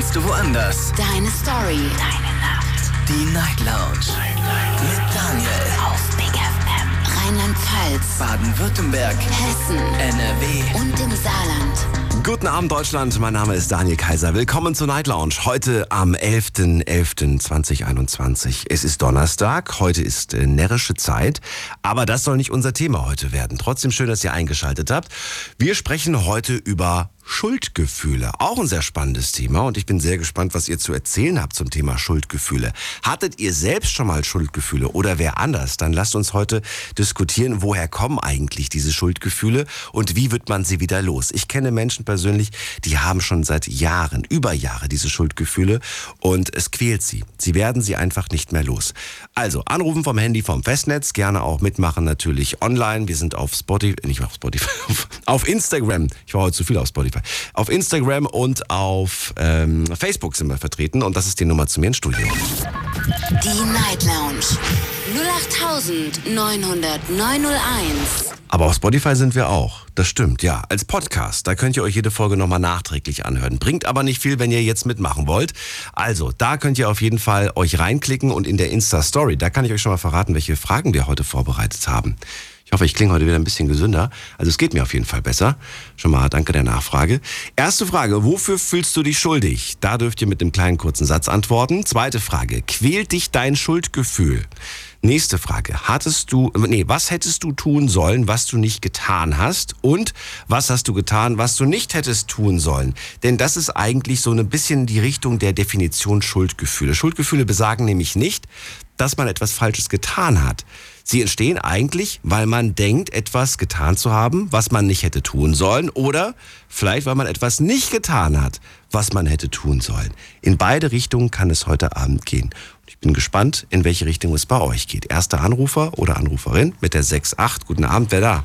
kannst du woanders. Deine Story. Deine Nacht. Die Night Lounge. Night, Mit Daniel. Auf Big FM. Rheinland-Pfalz. Baden-Württemberg. Hessen. NRW. Und im Saarland. Guten Abend Deutschland, mein Name ist Daniel Kaiser. Willkommen zur Night Lounge. Heute am 11.11.2021. Es ist Donnerstag, heute ist äh, närrische Zeit, aber das soll nicht unser Thema heute werden. Trotzdem schön, dass ihr eingeschaltet habt. Wir sprechen heute über Schuldgefühle. Auch ein sehr spannendes Thema und ich bin sehr gespannt, was ihr zu erzählen habt zum Thema Schuldgefühle. Hattet ihr selbst schon mal Schuldgefühle oder wer anders? Dann lasst uns heute diskutieren, woher kommen eigentlich diese Schuldgefühle und wie wird man sie wieder los? Ich kenne Menschen persönlich, die haben schon seit Jahren, über Jahre diese Schuldgefühle und es quält sie. Sie werden sie einfach nicht mehr los. Also anrufen vom Handy, vom Festnetz, gerne auch mitmachen natürlich online. Wir sind auf Spotify, nicht auf Spotify, auf Instagram. Ich war heute zu viel auf Spotify. Auf Instagram und auf ähm, Facebook sind wir vertreten und das ist die Nummer zu mir ins Studio. Die Night Lounge. 0890901. Aber auf Spotify sind wir auch. Das stimmt, ja. Als Podcast. Da könnt ihr euch jede Folge nochmal nachträglich anhören. Bringt aber nicht viel, wenn ihr jetzt mitmachen wollt. Also, da könnt ihr auf jeden Fall euch reinklicken und in der Insta-Story, da kann ich euch schon mal verraten, welche Fragen wir heute vorbereitet haben. Ich hoffe, ich klinge heute wieder ein bisschen gesünder. Also es geht mir auf jeden Fall besser. Schon mal danke der Nachfrage. Erste Frage, wofür fühlst du dich schuldig? Da dürft ihr mit einem kleinen kurzen Satz antworten. Zweite Frage, quält dich dein Schuldgefühl? Nächste Frage. Hattest du, nee, was hättest du tun sollen, was du nicht getan hast? Und was hast du getan, was du nicht hättest tun sollen? Denn das ist eigentlich so ein bisschen die Richtung der Definition Schuldgefühle. Schuldgefühle besagen nämlich nicht, dass man etwas Falsches getan hat. Sie entstehen eigentlich, weil man denkt, etwas getan zu haben, was man nicht hätte tun sollen, oder vielleicht, weil man etwas nicht getan hat, was man hätte tun sollen. In beide Richtungen kann es heute Abend gehen. Ich bin gespannt, in welche Richtung es bei euch geht. Erster Anrufer oder Anruferin mit der 6.8. Guten Abend, wer da?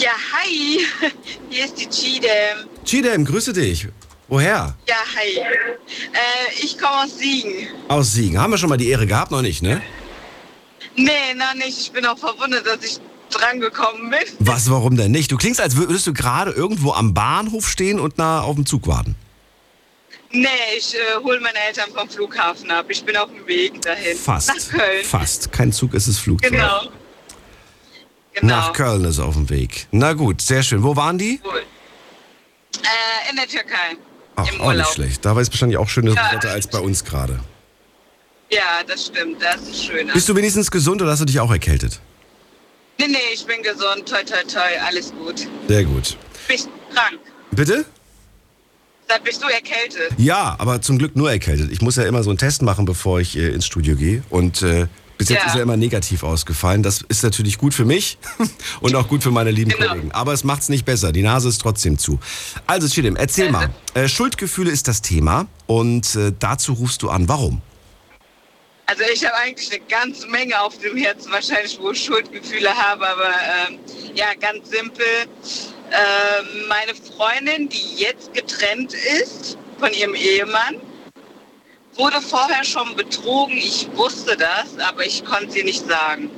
Ja, hi. Hier ist die Chidem. Chidem, grüße dich. Woher? Ja, hi. Äh, ich komme aus Siegen. Aus Siegen. Haben wir schon mal die Ehre gehabt? Noch nicht, ne? Nee, noch nicht. Ich bin auch verwundert, dass ich drangekommen bin. Was, warum denn nicht? Du klingst, als würdest du gerade irgendwo am Bahnhof stehen und na, auf dem Zug warten. Nee, ich äh, hole meine Eltern vom Flughafen ab. Ich bin auf dem Weg dahin. Fast. Nach Köln. Fast. Kein Zug, es ist Flugzeug. Genau. Genau. Nach Köln ist auf dem Weg. Na gut, sehr schön. Wo waren die? Cool. Äh, in der Türkei. Ach, auch nicht schlecht. Da war es wahrscheinlich auch schönes Ja. Wetter als bei uns gerade. Ja, das stimmt. Das ist schön. Bist du wenigstens gesund oder hast du dich auch erkältet? Nee, nee, ich bin gesund. Toi, toi, toi. Alles gut. Sehr gut. Bist du krank? Bitte? Dann bist du erkältet. Ja, aber zum Glück nur erkältet. Ich muss ja immer so einen Test machen, bevor ich äh, ins Studio gehe. Und äh, bis jetzt Ja. ist er immer negativ ausgefallen. Das ist natürlich gut für mich und auch gut für meine lieben Genau. Kollegen. Aber es macht es nicht besser. Die Nase ist trotzdem zu. Also, Chidem, erzähl mal. Äh, Schuldgefühle ist das Thema und äh, dazu rufst du an. Warum? Also ich habe eigentlich eine ganze Menge auf dem Herzen, wahrscheinlich, wo ich Schuldgefühle habe, aber ähm, ja, ganz simpel. Ähm, meine Freundin, die jetzt getrennt ist von ihrem Ehemann, wurde vorher schon betrogen. Ich wusste das, aber ich konnte sie nicht sagen.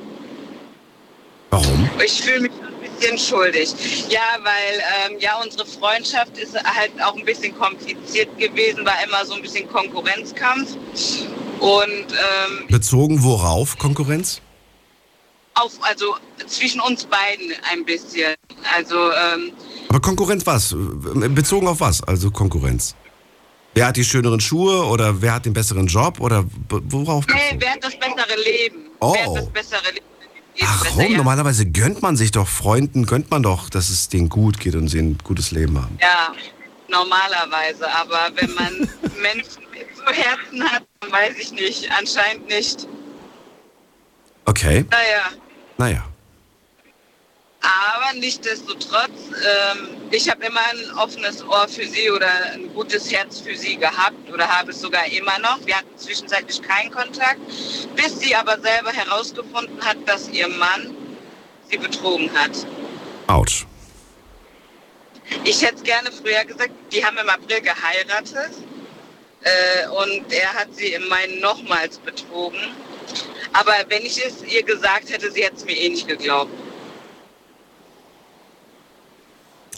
Warum? Ich fühle mich ein bisschen schuldig. Ja, weil ähm, ja unsere Freundschaft ist halt auch ein bisschen kompliziert gewesen, war immer so ein bisschen Konkurrenzkampf. Und ähm, Bezogen worauf Konkurrenz? auf, also zwischen uns beiden ein bisschen. Also ähm, Aber Konkurrenz was? Bezogen auf was? Also Konkurrenz. Wer hat die schöneren Schuhe oder wer hat den besseren Job oder worauf? nee, bezogen? wer hat das bessere Leben? Oh. Wer hat das bessere Leben? Ach besser, ja. Normalerweise gönnt man sich doch Freunden, gönnt man doch, dass es denen gut geht und sie ein gutes Leben haben. Ja, normalerweise. Aber wenn man Menschen zu Herzen hat, weiß ich nicht. Anscheinend nicht. Okay, Naja. naja. Aber nichtsdestotrotz, ähm, ich habe immer ein offenes Ohr für sie oder ein gutes Herz für sie gehabt oder habe es sogar immer noch. Wir hatten zwischenzeitlich keinen Kontakt, bis sie aber selber herausgefunden hat, dass ihr Mann sie betrogen hat. Autsch. Ich hätte es gerne früher gesagt, die haben im April geheiratet äh, und er hat sie im Mai nochmals betrogen. Aber wenn ich es ihr gesagt hätte, sie hätte es mir eh nicht geglaubt.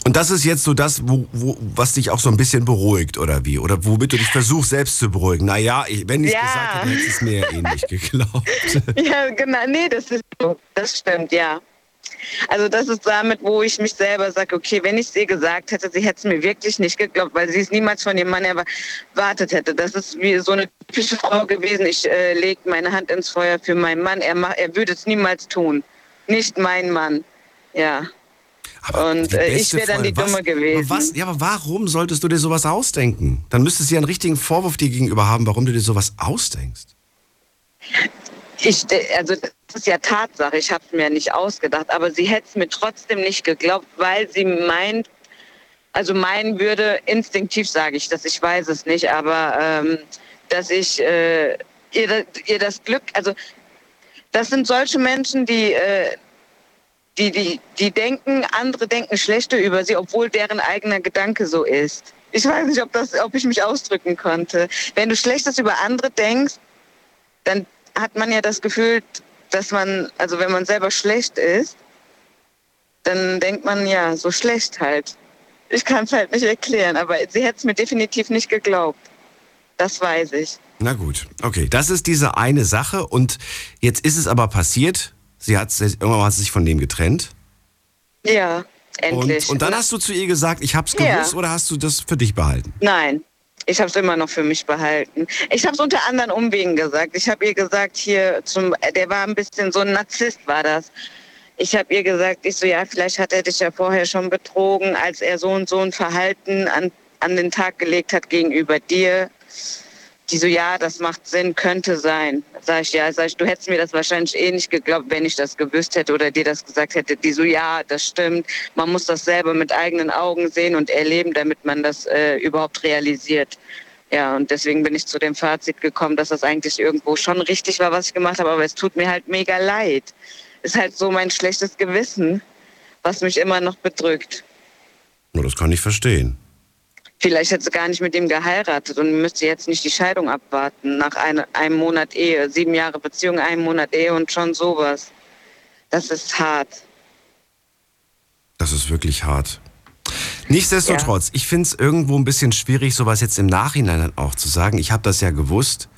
Und das ist jetzt so das, wo, wo, was dich auch so ein bisschen beruhigt, oder wie? Oder womit du dich versuchst, selbst zu beruhigen. Naja, ich, wenn ich es Ja. gesagt hätte, hätte es mir ja eh nicht geglaubt. Ja, genau. Nee, das ist so. Das stimmt, ja. Also das ist damit, wo ich mich selber sage, okay, wenn ich es ihr gesagt hätte, sie hätte es mir wirklich nicht geglaubt, weil sie es niemals von ihrem Mann erwartet hätte. Das ist wie so eine typische Frau gewesen. Ich äh, lege meine Hand ins Feuer für meinen Mann. Er, mach, er würde es niemals tun. Nicht mein Mann. Ja. Aber Und, äh, ich beste wär dann die Freundin, Dumme gewesen. Aber was, ja, aber warum solltest du dir sowas ausdenken? Dann müsstest du ja einen richtigen Vorwurf dir gegenüber haben, warum du dir sowas ausdenkst. Ich, also das ist ja Tatsache, ich habe es mir nicht ausgedacht, aber sie hätte es mir trotzdem nicht geglaubt, weil sie meint, also meinen würde, instinktiv sage ich das, ich weiß es nicht, aber ähm, dass ich äh, ihr, ihr das Glück, also das sind solche Menschen, die, äh, die, die, die denken, andere denken schlechter über sie, obwohl deren eigener Gedanke so ist. Ich weiß nicht, ob, das, ob ich mich ausdrücken konnte. Wenn du Schlechtes über andere denkst, dann hat man ja das Gefühl, dass man, also wenn man selber schlecht ist, dann denkt man ja, so schlecht halt. Ich kann es halt nicht erklären, aber sie hätte es mir definitiv nicht geglaubt. Das weiß ich. Na gut, okay. Das ist diese eine Sache und jetzt ist es aber passiert. Sie hat sich- irgendwann hat sie sich von dem getrennt. Ja, endlich. Und, und dann hast du zu ihr gesagt, ich hab's Ja. gewusst oder hast du das für dich behalten? Nein, ich habe es immer noch für mich behalten. Ich habe es unter anderen Umwegen gesagt. Ich habe ihr gesagt, hier zum, der war ein bisschen so ein Narzisst war das. Ich habe ihr gesagt, ich so ja, vielleicht hat er dich ja vorher schon betrogen, als er so und so ein Verhalten an, an den Tag gelegt hat gegenüber dir. Die so, ja, das macht Sinn, könnte sein. Sag ich, ja, sag ich, du hättest mir das wahrscheinlich eh nicht geglaubt, wenn ich das gewusst hätte oder dir das gesagt hätte. Die so, ja, das stimmt. Man muss das selber mit eigenen Augen sehen und erleben, damit man das äh, überhaupt realisiert. Ja, und deswegen bin ich zu dem Fazit gekommen, dass das eigentlich irgendwo schon richtig war, was ich gemacht habe, aber es tut mir halt mega leid. Ist halt so mein schlechtes Gewissen, was mich immer noch bedrückt. Nur das kann ich verstehen. Vielleicht hätte sie gar nicht mit ihm geheiratet und müsste jetzt nicht die Scheidung abwarten nach eine, einem Monat Ehe. Sieben Jahre Beziehung, einem Monat Ehe und schon sowas. Das ist hart. Das ist wirklich hart. Nichtsdestotrotz, ich finde es irgendwo ein bisschen schwierig, sowas jetzt im Nachhinein auch zu sagen. Ich habe das ja gewusst.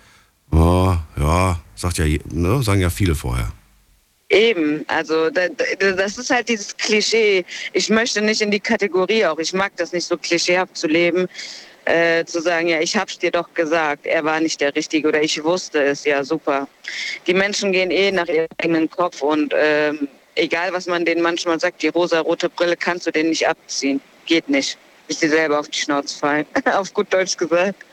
Oh, ja, sagt ja, ne, sagen ja viele vorher. Eben, also da, da, das ist halt dieses Klischee. Ich möchte nicht in die Kategorie auch. Ich mag das nicht so klischeehaft zu leben, äh, zu sagen, ja, ich hab's dir doch gesagt, er war nicht der Richtige oder ich wusste es, ja super. Die Menschen gehen eh nach ihrem eigenen Kopf und ähm, egal was man denen manchmal sagt, die rosa-rote Brille kannst du denen nicht abziehen. Geht nicht. Bis sie selber auf die Schnauze fallen. auf gut Deutsch gesagt.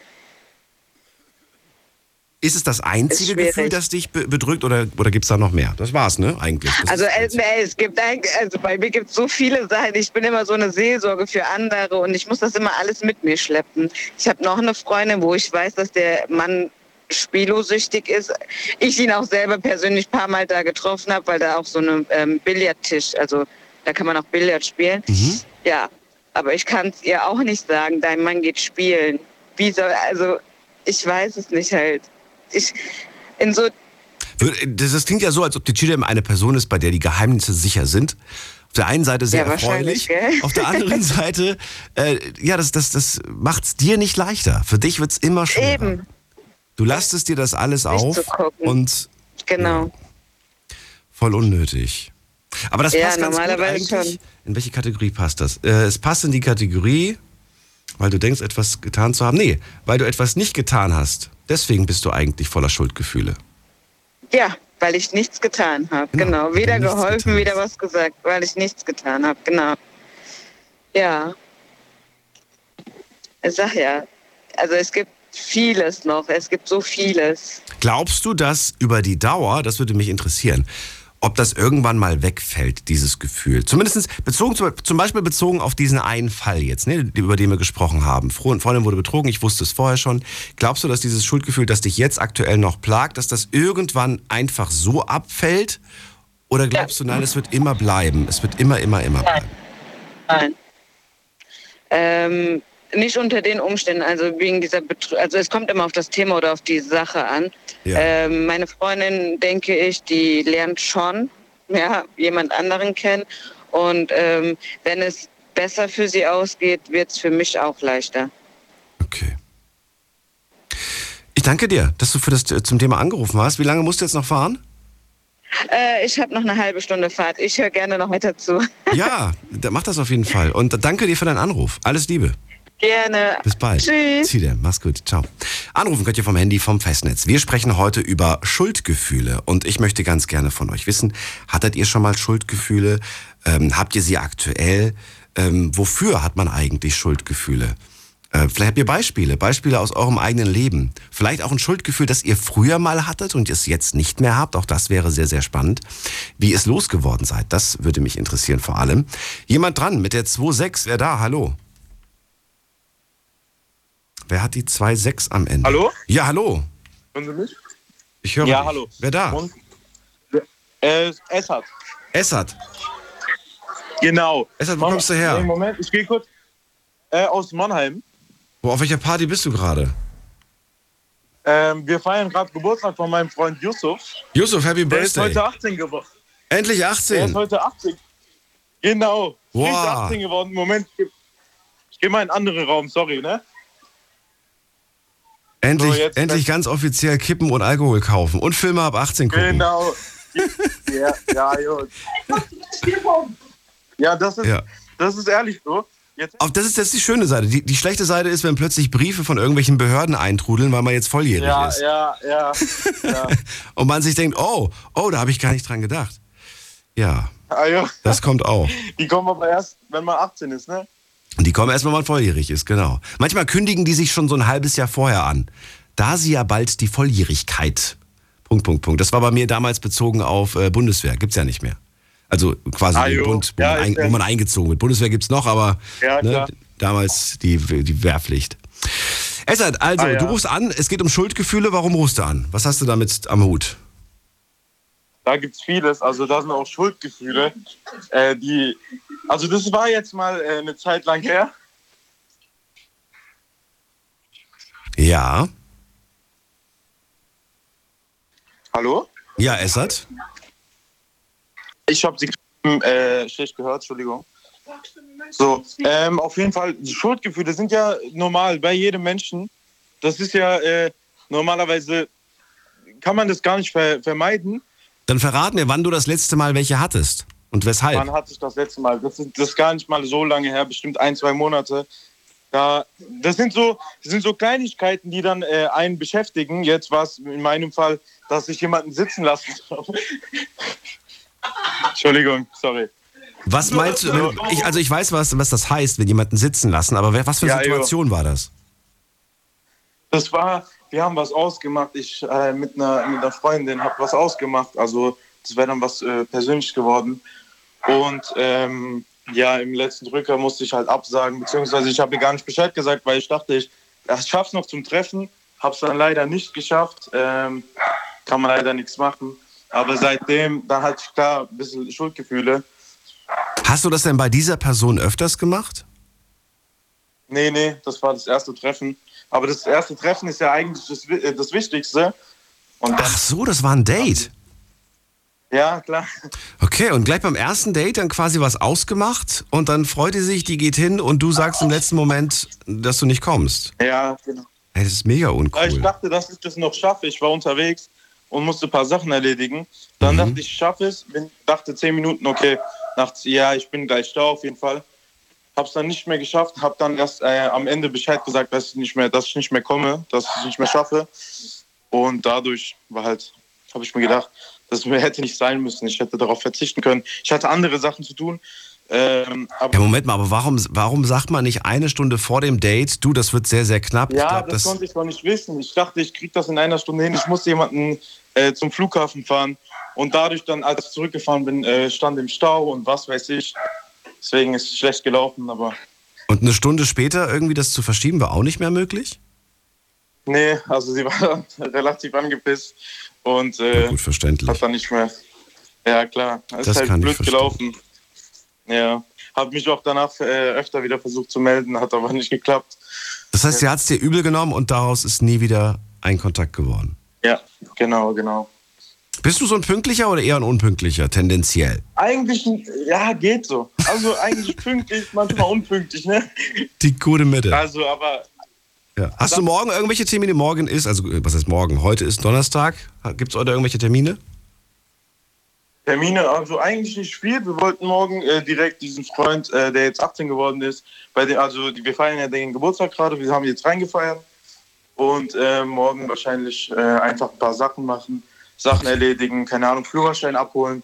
Ist es das einzige. Gefühl, das dich be bedrückt oder, oder gibt es da noch mehr? Das war's, ne? Eigentlich. Das Also, äh, nee, es gibt eigentlich, also bei mir gibt es so viele Sachen. Ich bin immer so eine Seelsorge für andere und ich muss das immer alles mit mir schleppen. Ich habe noch eine Freundin, wo ich weiß, dass der Mann spielosüchtig ist. Ich ihn auch selber persönlich ein paar Mal da getroffen habe, weil da auch so ein ähm, Billardtisch, also da kann man auch Billard spielen. Mhm. Ja, aber ich kann es ihr auch nicht sagen, dein Mann geht spielen. Wie soll, also ich weiß es nicht halt. Ich, in so Das, klingt ja so, als ob die Chidem eine Person ist, bei der die Geheimnisse sicher sind. Auf der einen Seite sehr Ja, erfreulich, auf der anderen Seite, äh, ja, das, das, das macht es dir nicht leichter. Für dich wird es immer schwerer. eben, Du lastest dir das alles auf zu gucken. und genau. voll unnötig. Aber das Ja, passt ganz gut normalerweise eigentlich. schon. In welche Kategorie passt das? Äh, es passt in die Kategorie, weil du denkst, etwas getan zu haben. Nee, weil du etwas nicht getan hast. Deswegen bist du eigentlich voller Schuldgefühle. Ja, weil ich nichts getan habe. Genau, Genau. Weder geholfen, weder was gesagt, weil ich nichts getan habe. Genau. Ja. Ich sag ja, also es gibt vieles noch. Es gibt so vieles. Glaubst du, dass über die Dauer, das würde mich interessieren, ob das irgendwann mal wegfällt, dieses Gefühl? Zumindest bezogen, zum- Beispiel bezogen auf diesen einen Fall jetzt, ne, über den wir gesprochen haben. Freundin wurde betrogen, ich wusste es vorher schon. Glaubst du, dass dieses Schuldgefühl, das dich jetzt aktuell noch plagt, dass das irgendwann einfach so abfällt? Oder glaubst du, nein, es wird immer bleiben? Es wird immer, immer, immer bleiben. Nein. Ähm, nicht unter den Umständen, also wegen dieser Betr also es kommt immer auf das Thema oder auf die Sache an. Ja. Ähm, meine Freundin, denke ich, die lernt schon ja, jemand anderen kennen. Und ähm, wenn es besser für sie ausgeht, wird es für mich auch leichter. Okay. Ich danke dir, dass du für das äh, zum Thema angerufen hast. Wie lange musst du jetzt noch fahren? Äh, ich habe noch eine halbe Stunde Fahrt. Ich höre gerne noch weiter zu. Ja, mach das auf jeden Fall. Und danke dir für deinen Anruf. Alles Liebe. Gerne. Bis bald. Tschüss. Zieh dir. Mach's gut. Ciao. Anrufen könnt ihr vom Handy vom Festnetz. Wir sprechen heute über Schuldgefühle. Und ich möchte ganz gerne von euch wissen, hattet ihr schon mal Schuldgefühle? Ähm, habt ihr sie aktuell? Ähm, wofür hat man eigentlich Schuldgefühle? Äh, vielleicht habt ihr Beispiele, Beispiele aus eurem eigenen Leben. Vielleicht auch ein Schuldgefühl, das ihr früher mal hattet und es jetzt nicht mehr habt. Auch das wäre sehr, sehr spannend. Wie ihr es losgeworden seid, das würde mich interessieren vor allem. Jemand dran mit der 2.6, wer da? Hallo. Wer hat die 2.6 am Ende? Hallo? Ja, hallo. Hören Sie mich? Ich höre Ja, dich. hallo. Wer da? Und, äh, Essert. Essert. Genau. Essert, wo kommst du her? Nee, Moment, ich gehe kurz. Äh, aus Mannheim. Wo, auf welcher Party bist du gerade? Ähm, wir feiern gerade Geburtstag von meinem Freund Yusuf. Yusuf, Happy Der ist Birthday. heute 18 geworden. Endlich Der ist 18. heute 18. Genau. Wow. Frisch 18 geworden. Moment, ich geh- ich gehe mal in einen anderen Raum, sorry, ne? Endlich, So, endlich ganz offiziell Kippen und Alkohol kaufen. Und Filme ab 18 gucken. Genau. ja, ja. Ja, das ist, Ja. das ist ehrlich so. Jetzt, das ist jetzt die schöne Seite. Die, die schlechte Seite ist, wenn plötzlich Briefe von irgendwelchen Behörden eintrudeln, weil man jetzt volljährig ja, ist. ja, ja, ja. Und man sich denkt, oh, oh, da habe ich gar nicht dran gedacht. Ja, Ah, ja. das kommt auch. Die kommen aber erst, wenn man 18 ist, ne? Und die kommen erst, wenn man volljährig ist, genau. Manchmal kündigen die sich schon so ein halbes Jahr vorher an. Da sie ja bald die Volljährigkeit. Punkt, Punkt, Punkt. Das war bei mir damals bezogen auf äh, Bundeswehr. Gibt's ja nicht mehr. Also quasi Ah, den. Bund, wo, Ja, man ein, wo man eingezogen wird. Bundeswehr gibt's noch, aber Ja, ne, damals die, die Wehrpflicht. Essert, also, Ah, ja. du rufst an, es geht um Schuldgefühle. Warum rufst du an? Was hast du damit am Hut? Da gibt es vieles. Also da sind auch Schuldgefühle, äh, die. Also das war jetzt mal äh, eine Zeit lang her. Ja. Hallo? Ja, Essert. Ich habe Sie äh, schlecht gehört, Entschuldigung. So, ähm, auf jeden Fall, die Schuldgefühle sind ja normal bei jedem Menschen. Das ist ja äh, normalerweise, kann man das gar nicht ver vermeiden. Dann verrat mir, wann du das letzte Mal welche hattest. Und weshalb? Wann hatte ich das letzte Mal? Das ist, das ist gar nicht mal so lange her, bestimmt ein, zwei Monate. Da, das, sind so, das sind so Kleinigkeiten, die dann äh, einen beschäftigen. Jetzt war es in meinem Fall, dass ich jemanden sitzen lassen habe. Entschuldigung, sorry. Was meinst du? Wenn, ich, also ich weiß, was, was das heißt, wenn jemanden sitzen lassen, aber wer, was für eine Ja, jo. Situation war das? Das war, wir haben was ausgemacht. Ich äh, mit, einer, mit einer Freundin habe was ausgemacht. Also das wäre dann was äh, persönlich geworden. Und ähm, ja, im letzten Drücker musste ich halt absagen, beziehungsweise ich habe ihr gar nicht Bescheid gesagt, weil ich dachte, ich, ich schaff's noch zum Treffen. Habe es dann leider nicht geschafft. Ähm, kann man leider nichts machen. Aber seitdem, dann hatte ich klar ein bisschen Schuldgefühle. Hast du das denn bei dieser Person öfters gemacht? Nee, nee, das war das erste Treffen. Aber das erste Treffen ist ja eigentlich das, äh, das Wichtigste. Und Ach so, das war ein Date. ja, klar. Okay, und gleich beim ersten Date dann quasi was ausgemacht und dann freut die sich, die geht hin und du sagst im letzten Moment, dass du nicht kommst. Ja, genau. Das ist mega Weil ich uncool. dachte, dass ich das noch schaffe. Ich war unterwegs und musste ein paar Sachen erledigen. Dann Mhm. dachte ich, ich schaffe es. Bin, dachte zehn Minuten, okay. Dachte, ja, ich bin gleich da auf jeden Fall. Hab's dann nicht mehr geschafft. Hab dann erst äh, am Ende Bescheid gesagt, dass ich nicht mehr, dass ich nicht mehr komme, dass ich nicht mehr schaffe. Und dadurch war halt, habe ich mir gedacht, das hätte nicht sein müssen. Ich hätte darauf verzichten können. Ich hatte andere Sachen zu tun. Ähm, Ja, Moment mal, aber warum, warum sagt man nicht eine Stunde vor dem Date, du, das wird sehr, sehr knapp? Ja, glaub, das, konnte ich noch nicht wissen. Ich dachte, ich kriege das in einer Stunde hin. Ich musste jemanden äh, zum Flughafen fahren. Und dadurch dann, als ich zurückgefahren bin, äh, stand im Stau und was weiß ich. Deswegen ist es schlecht gelaufen, aber Und eine Stunde später irgendwie das zu verschieben, war auch nicht mehr möglich? nee, also sie war relativ angepisst und äh, gut, verständlich. hat dann nicht mehr. Ja, klar. Es Das ist halt blöd gelaufen. Ja. Hab mich auch danach äh, öfter wieder versucht zu melden, hat aber nicht geklappt. Das heißt, sie hat es dir übel genommen und daraus ist nie wieder ein Kontakt geworden. Ja, genau, genau. Bist du so ein pünktlicher oder eher ein unpünktlicher, tendenziell? Eigentlich, ja, geht so. Also eigentlich pünktlich, manchmal unpünktlich, ne? Die gute Mitte. Also, aber Ja. Hast du morgen irgendwelche Termine? Morgen ist, also äh, was heißt morgen? Heute ist Donnerstag. Gibt es heute irgendwelche Termine? Termine, also eigentlich nicht viel. Wir wollten morgen äh, direkt diesen Freund, äh, der jetzt 18 geworden ist, bei dem, also wir feiern ja den Geburtstag gerade, wir haben jetzt reingefeiert und äh, morgen wahrscheinlich äh, einfach ein paar Sachen machen, Sachen erledigen, keine Ahnung, Führerschein abholen,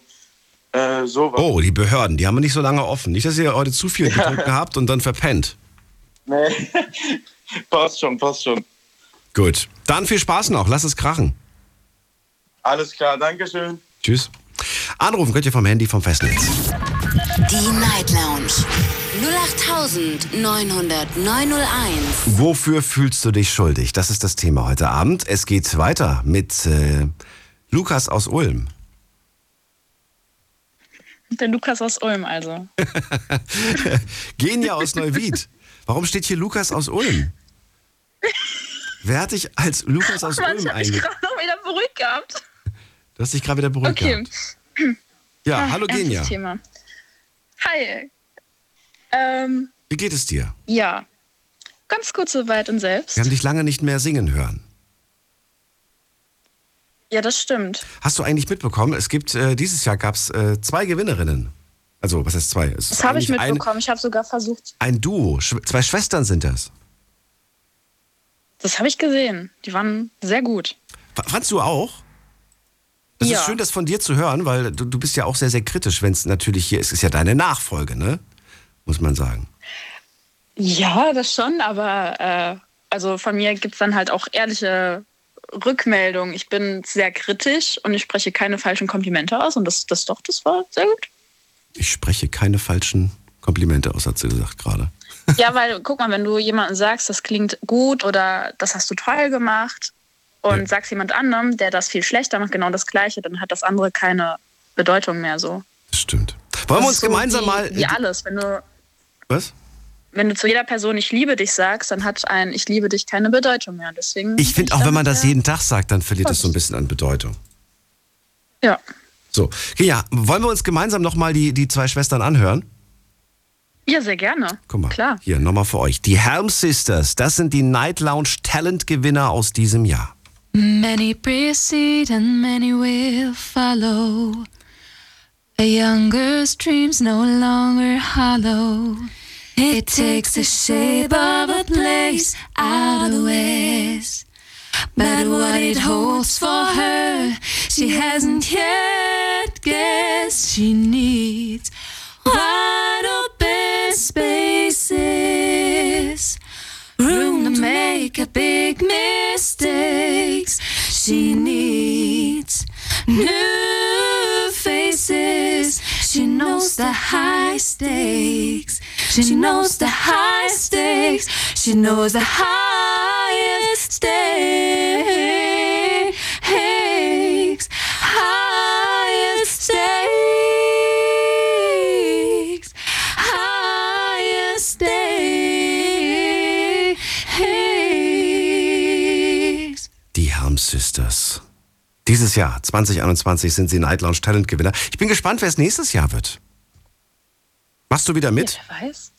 äh, sowas. Oh, die Behörden, die haben nicht so lange offen. Nicht, dass ihr heute zu viel getrunken habt und dann verpennt. Nee. passt schon, passt schon. Gut. Dann viel Spaß noch. Lass es krachen. Alles klar, Dankeschön. Tschüss. Anrufen könnt ihr vom Handy vom Festnetz. Die Night Lounge 0890901. Wofür fühlst du dich schuldig? Das ist das Thema heute Abend. Es geht weiter mit äh, Lukas aus Ulm. Der Lukas aus Ulm also. Genia aus Neuwied. Warum steht hier Lukas aus Ulm? Wer hat dich als Lukas aus Mann, ich Ulm hab mich eingetragen? gerade noch wieder beruhigt gehabt. Du hast dich gerade wieder beruhigt Okay. gehabt. Ja, Ah, hallo Genia. Thema. Hi. Ähm, Wie geht es dir? ja. Ganz kurz soweit und selbst. Wir haben dich lange nicht mehr singen hören. Ja, das stimmt. Hast du eigentlich mitbekommen, es gibt, äh, dieses Jahr gab es äh, zwei Gewinnerinnen. Also, was heißt zwei? Es Das habe ich mitbekommen. Ich habe sogar versucht. Ein, ein Duo. Sch zwei Schwestern sind das. Das habe ich gesehen. Die waren sehr gut. F fandst du auch? Das Ja. ist schön, das von dir zu hören, weil du, du bist ja auch sehr, sehr kritisch, wenn es natürlich hier ist. Es ist ja deine Nachfolge, ne? Muss man sagen. Ja, das schon, aber äh, also von mir gibt es dann halt auch ehrliche Rückmeldungen. Ich bin sehr kritisch und ich spreche keine falschen Komplimente aus und das, das doch, das war sehr gut. Ich spreche keine falschen Komplimente aus, hat sie gesagt gerade. Ja, weil guck mal, wenn du jemandem sagst, das klingt gut oder das hast du toll gemacht und Ja. sagst jemand anderem, der das viel schlechter macht, genau das Gleiche, dann hat das andere keine Bedeutung mehr so. Das stimmt. Wollen wir uns so gemeinsam wie, mal. Wie alles. Wenn du, Was? Wenn du zu jeder Person ich liebe dich sagst, dann hat ein ich liebe dich keine Bedeutung mehr. Deswegen Ich finde auch, wenn man das jeden Tag sagt, dann verliert es so ein bisschen an Bedeutung. Ja. So, ja, wollen wir uns gemeinsam nochmal die, die zwei Schwestern anhören? Ja, sehr gerne. Guck mal, Klar. hier nochmal für euch. Die Helm Sisters, das sind die Night Lounge Talent Gewinner aus diesem Jahr. Many precede and many will follow. A younger's dreams no longer hollow. It takes the shape of a place out of the west. But what it holds for her, she hasn't yet guessed. She needs wide open spaces. room to make a big mistakes. She needs new faces. She knows the high stakes. She knows the high stakes. She knows the highest stakes. Highest stakes. Highest stakes. Die Helm Sisters. Dieses Jahr, 2021, sind sie Night Lounge Talent Gewinner. Ich bin gespannt, wer es nächstes Jahr wird. Machst du wieder mit? Wer weiß?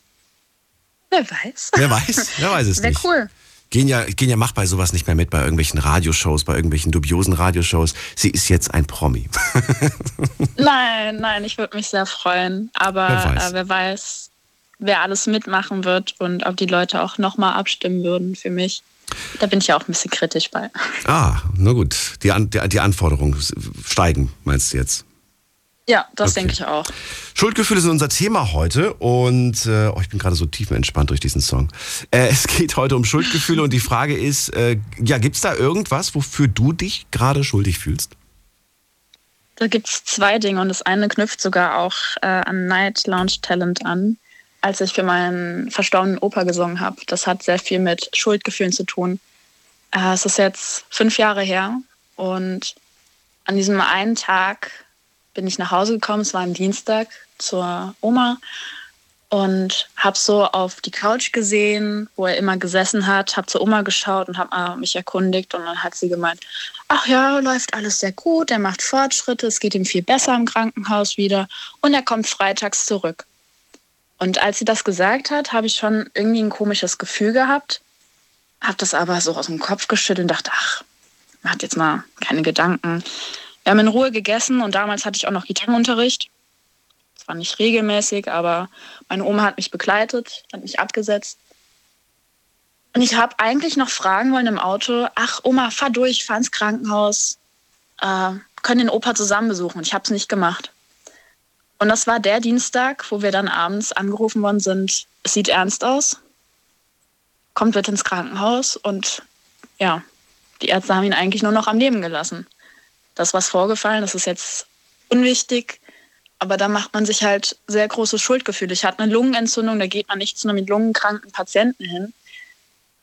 Wer weiß? Wer weiß? Wer weiß es Wäre nicht. cool. Genia, Genia macht bei sowas nicht mehr mit, bei irgendwelchen Radioshows, bei irgendwelchen dubiosen Radioshows. Sie ist jetzt ein Promi. Nein, nein, ich würde mich sehr freuen. Aber Wer weiß. Äh, wer weiß, wer alles mitmachen wird und ob die Leute auch nochmal abstimmen würden für mich. Da bin ich ja auch ein bisschen kritisch bei. ah, na gut. Die, An die, die Anforderungen steigen, meinst du jetzt? Ja, das Okay. denke ich auch. Schuldgefühle sind unser Thema heute und äh, oh, ich bin gerade so tiefenentspannt durch diesen Song. Äh, es geht heute um Schuldgefühle und die Frage ist, äh, ja, gibt's da irgendwas, wofür du dich gerade schuldig fühlst? Da gibt es zwei Dinge und das eine knüpft sogar auch äh, an Night Lounge Talent an, als ich für meinen verstorbenen Opa gesungen habe. Das hat sehr viel mit Schuldgefühlen zu tun. Äh, es ist jetzt fünf Jahre her und an diesem einen Tag bin ich nach Hause gekommen, es war ein Dienstag zur Oma und habe so auf die Couch gesehen, wo er immer gesessen hat, habe zur Oma geschaut und habe mich erkundigt und dann hat sie gemeint, ach ja, läuft alles sehr gut, er macht Fortschritte, es geht ihm viel besser im Krankenhaus wieder und er kommt freitags zurück. Und als sie das gesagt hat, habe ich schon irgendwie ein komisches Gefühl gehabt, habe das aber so aus dem Kopf geschüttelt und dachte, ach, macht jetzt mal keine Gedanken. Wir haben in Ruhe gegessen und damals hatte ich auch noch Gitarrenunterricht zwar nicht regelmäßig, aber meine Oma hat mich begleitet, hat mich abgesetzt. Und ich habe eigentlich noch fragen wollen im Auto, ach Oma, fahr durch, fahr ins Krankenhaus, äh, können den Opa zusammen besuchen. Ich habe es nicht gemacht. Und das war der Dienstag, wo wir dann abends angerufen worden sind, es sieht ernst aus, kommt bitte ins Krankenhaus und ja, die Ärzte haben ihn eigentlich nur noch am Leben gelassen. Das, was vorgefallen, das ist jetzt unwichtig. Aber da macht man sich halt sehr großes Schuldgefühl. Ich hatte eine Lungenentzündung, da geht man nicht zu einem lungenkranken Patienten hin.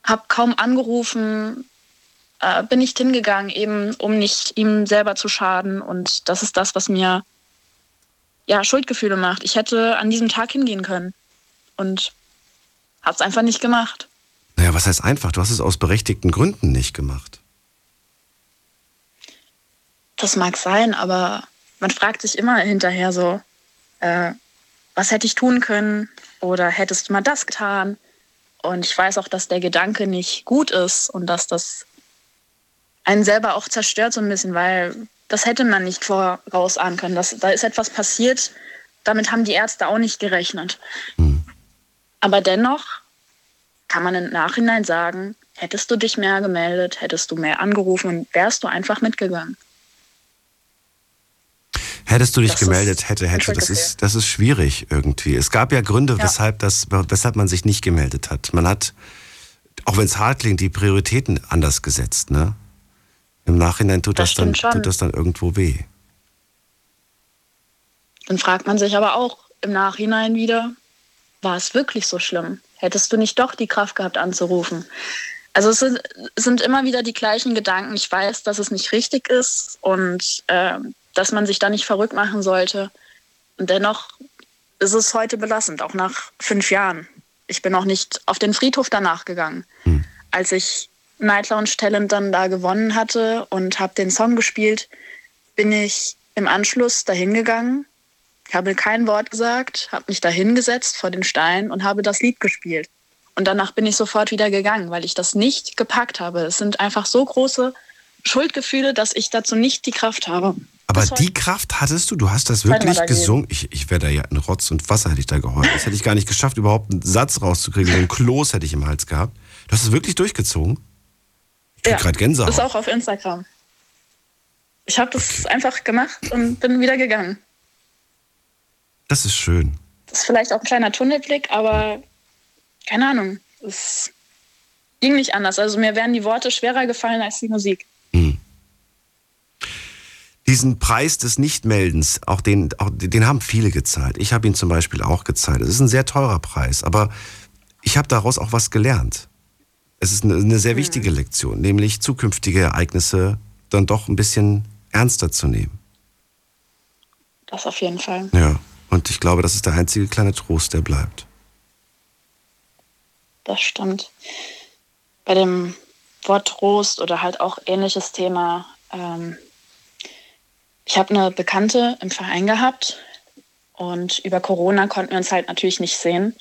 Hab kaum angerufen, äh, bin nicht hingegangen, eben um nicht ihm selber zu schaden. Und das ist das, was mir ja Schuldgefühle macht. Ich hätte an diesem Tag hingehen können und hab's einfach nicht gemacht. Naja, was heißt einfach? Du hast es aus berechtigten Gründen nicht gemacht. Das mag sein, aber man fragt sich immer hinterher so, äh, was hätte ich tun können oder hättest du mal das getan? Und ich weiß auch, dass der Gedanke nicht gut ist und dass das einen selber auch zerstört so ein bisschen, weil das hätte man nicht vorausahnen können. Das, da ist etwas passiert, damit haben die Ärzte auch nicht gerechnet. Mhm. Aber dennoch kann man im Nachhinein sagen, hättest du dich mehr gemeldet, hättest du mehr angerufen und wärst du einfach mitgegangen. Hättest du dich das gemeldet, hätte, hätte, das ist, das ist schwierig irgendwie. Es gab ja Gründe, ja. Weshalb, das, weshalb man sich nicht gemeldet hat. Man hat, auch wenn es hart klingt, die Prioritäten anders gesetzt, ne? Im Nachhinein tut das, das dann, tut das dann irgendwo weh. Dann fragt man sich aber auch im Nachhinein wieder, war es wirklich so schlimm? Hättest du nicht doch die Kraft gehabt anzurufen? Also es sind, es sind immer wieder die gleichen Gedanken. Ich weiß, dass es nicht richtig ist und äh, dass man sich da nicht verrückt machen sollte. Und dennoch ist es heute belastend, auch nach fünf Jahren. Ich bin auch nicht auf den Friedhof danach gegangen. Hm. Als ich Night Lounge Talent dann da gewonnen hatte und habe den Song gespielt, bin ich im Anschluss dahin gegangen, habe kein Wort gesagt, habe mich da hingesetzt vor den Stein und habe das Lied gespielt. Und danach bin ich sofort wieder gegangen, weil ich das nicht gepackt habe. Es sind einfach so große Schuldgefühle, dass ich dazu nicht die Kraft habe. Aber die Kraft hattest du? Du hast das wirklich gesungen? Ich, ich wäre da ja in Rotz und Wasser hätte ich da geheult. Das hätte ich gar nicht geschafft, überhaupt einen Satz rauszukriegen. So ein Kloß hätte ich im Hals gehabt. Du hast es wirklich durchgezogen? Ich ja, gerade Gänsehaut. ist auch auf Instagram. Ich habe das okay. einfach gemacht und bin wieder gegangen. Das ist schön. Das ist vielleicht auch ein kleiner Tunnelblick, aber keine Ahnung. Es ging nicht anders. Also mir wären die Worte schwerer gefallen als die Musik. Hm diesen Preis des Nichtmeldens, auch den, auch den haben viele gezahlt. Ich habe ihn zum Beispiel auch gezahlt. Es ist ein sehr teurer Preis, aber ich habe daraus auch was gelernt. Es ist eine, eine sehr wichtige mhm. Lektion, nämlich zukünftige Ereignisse dann doch ein bisschen ernster zu nehmen. Das auf jeden Fall. Ja, und ich glaube, das ist der einzige kleine Trost, der bleibt. Das stimmt. Bei dem Wort Trost oder halt auch ähnliches Thema ähm, ich habe eine Bekannte im Verein gehabt und über Corona konnten wir uns halt natürlich nicht sehen.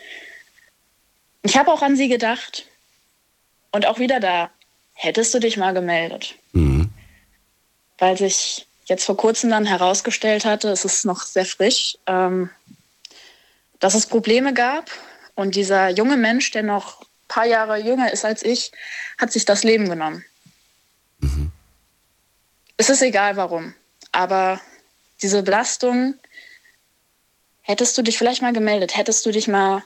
Ich habe auch an sie gedacht und auch wieder da, hättest du dich mal gemeldet. Mhm. Weil sich jetzt vor kurzem dann herausgestellt hatte, es ist noch sehr frisch, ähm, dass es Probleme gab und dieser junge Mensch, der noch ein paar Jahre jünger ist als ich, hat sich das Leben genommen. Mhm. Es ist egal warum. Aber diese Belastung, hättest du dich vielleicht mal gemeldet, hättest du dich mal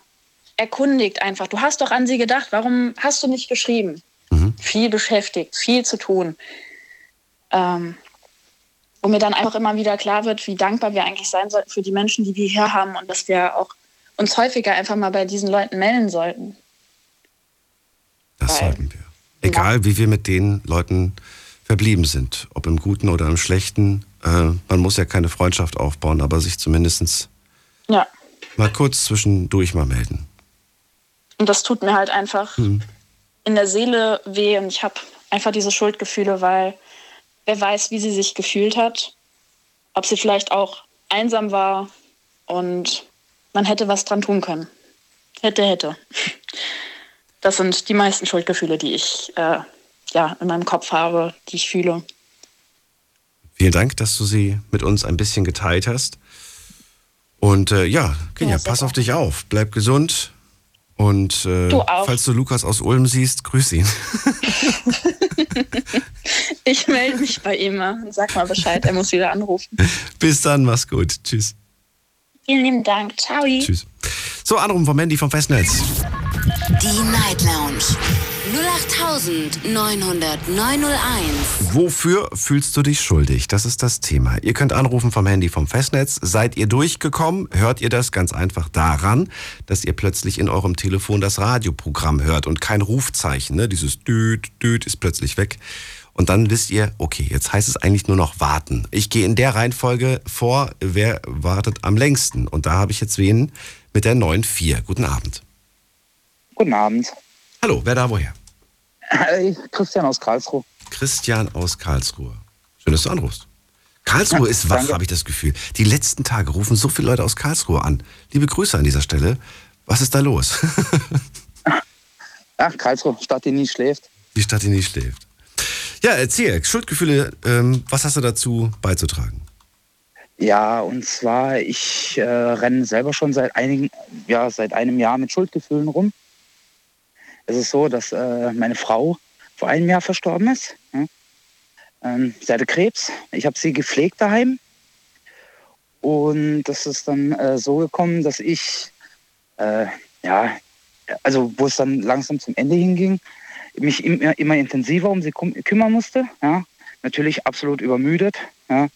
erkundigt einfach. Du hast doch an sie gedacht, warum hast du nicht geschrieben? Mhm. Viel beschäftigt, viel zu tun. Ähm, wo mir dann einfach immer wieder klar wird, wie dankbar wir eigentlich sein sollten für die Menschen, die wir hier haben und dass wir auch uns häufiger einfach mal bei diesen Leuten melden sollten. Das Weil, sollten wir. Egal, ja. wie wir mit den Leuten verblieben sind, ob im Guten oder im Schlechten, äh, man muss ja keine Freundschaft aufbauen, aber sich zumindest ja. Mal kurz zwischendurch mal melden. Und das tut mir halt einfach Hm. in der Seele weh und ich habe einfach diese Schuldgefühle, weil wer weiß, wie sie sich gefühlt hat, ob sie vielleicht auch einsam war und man hätte was dran tun können. Hätte, hätte. Das sind die meisten Schuldgefühle, die ich äh, ja, in meinem Kopf habe, die ich fühle. Vielen Dank, dass du sie mit uns ein bisschen geteilt hast. Und äh, ja, Kinja, Ja, pass auf dich auf. Bleib gesund. Und äh, Du falls du Lukas aus Ulm siehst, grüß ihn. Ich melde mich bei ihm mal und sag mal Bescheid, er muss wieder anrufen. Bis dann, mach's gut. Tschüss. Vielen lieben Dank. Ciao. Tschüss. So, Anruf vom Mandy vom Festnetz. Die Night Lounge 0890901. Wofür fühlst du dich schuldig? Das ist das Thema. Ihr könnt anrufen vom Handy vom Festnetz. Seid ihr durchgekommen? Hört ihr das ganz einfach daran, dass ihr plötzlich in eurem Telefon das Radioprogramm hört und kein Rufzeichen. Ne? Dieses Düt, Düt ist plötzlich weg. Und dann wisst ihr, okay, jetzt heißt es eigentlich nur noch warten. Ich gehe in der Reihenfolge vor, wer wartet am längsten. Und da habe ich jetzt wen mit der 9.4. Guten Abend. Guten Abend. Hallo, wer da woher? Hey, Christian aus Karlsruhe. Christian aus Karlsruhe. Schön, dass du anrufst. Karlsruhe Ja, ist wach, habe ich das Gefühl. Die letzten Tage rufen so viele Leute aus Karlsruhe an. Liebe Grüße an dieser Stelle. Was ist da los? Ja, Karlsruhe, Stadt, die nie schläft. Die Stadt, die nie schläft. Ja, erzähl. Schuldgefühle, ähm, was hast du dazu beizutragen? Ja, und zwar, ich äh, renne selber schon seit einigen, ja, seit einem Jahr mit Schuldgefühlen rum. Es ist so, dass äh, meine Frau vor einem Jahr verstorben ist. Ja. Ähm, sie hatte Krebs. Ich habe sie gepflegt daheim. Und das ist dann äh, so gekommen, dass ich, äh, ja, also wo es dann langsam zum Ende hinging, mich immer, immer intensiver um sie kümmern musste. Ja. Natürlich absolut übermüdet. Ja.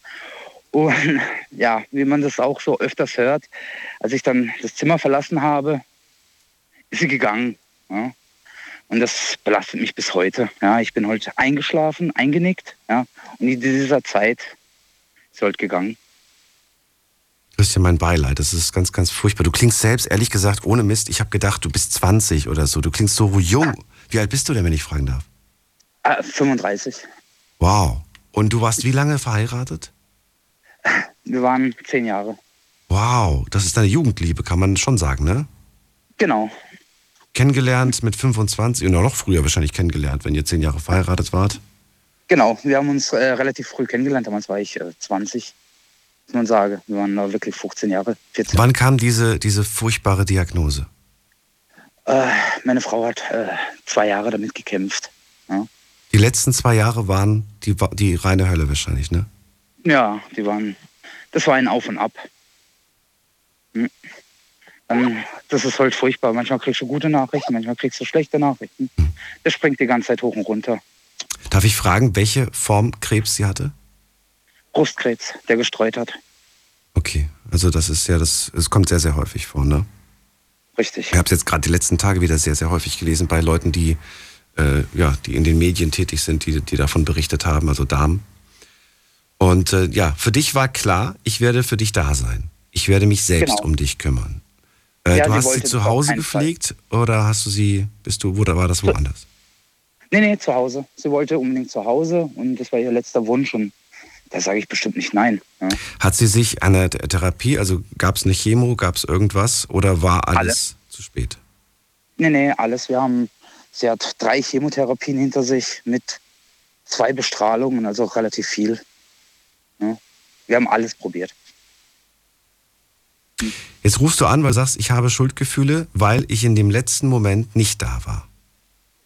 Und ja, wie man das auch so öfters hört, als ich dann das Zimmer verlassen habe, ist sie gegangen. Ja. Und das belastet mich bis heute. Ja, ich bin heute eingeschlafen, eingenickt. Ja, und in dieser Zeit ist heute gegangen. Christian, mein Beileid. Das ist ganz, ganz furchtbar. Du klingst selbst, ehrlich gesagt, ohne Mist. Ich habe gedacht, du bist 20 oder so. Du klingst so jung. Wie alt bist du denn, wenn ich fragen darf? Ah, 35. Wow. Und du warst wie lange verheiratet? Wir waren zehn Jahre. Wow, das ist deine Jugendliebe, kann man schon sagen, ne? Genau. Kennengelernt mit 25 und auch noch früher wahrscheinlich kennengelernt, wenn ihr zehn Jahre verheiratet wart. Genau. Wir haben uns äh, relativ früh kennengelernt. Damals war ich äh, 20, muss man sagen. Wir waren da wirklich 15 Jahre, 14. Wann kam diese, diese furchtbare Diagnose? Äh, meine Frau hat äh, zwei Jahre damit gekämpft. Ja. Die letzten zwei Jahre waren die, die reine Hölle wahrscheinlich, ne? Ja, die waren, das war ein Auf und Ab. Hm. Ähm, das ist halt furchtbar. Manchmal kriegst du gute Nachrichten, manchmal kriegst du schlechte Nachrichten. Das springt die ganze Zeit hoch und runter. Darf ich fragen, welche Form Krebs sie hatte? Brustkrebs, der gestreut hat. Okay, also das ist ja, das, es kommt sehr, sehr häufig vor, ne? Richtig. Ich habe es jetzt gerade die letzten Tage wieder sehr, sehr häufig gelesen bei Leuten, die, äh, ja, die in den Medien tätig sind, die, die davon berichtet haben, also Damen. Und äh, ja, für dich war klar, ich werde für dich da sein. Ich werde mich selbst Genau. um dich kümmern. Äh, Ja, du hast sie zu Hause keinen Fall. gepflegt oder hast du sie, bist du, oder war das woanders? Nee, nee, zu Hause. Sie wollte unbedingt zu Hause und das war ihr letzter Wunsch und da sage ich bestimmt nicht nein. Ja. Hat sie sich eine Th- Therapie, also gab es eine Chemo, gab es irgendwas oder war alles Alles. zu spät? Nee, nee, alles. Wir haben, sie hat drei Chemotherapien hinter sich mit zwei Bestrahlungen, also auch relativ viel. Ja. Wir haben alles probiert. Jetzt rufst du an, weil du sagst, ich habe Schuldgefühle, weil ich in dem letzten Moment nicht da war.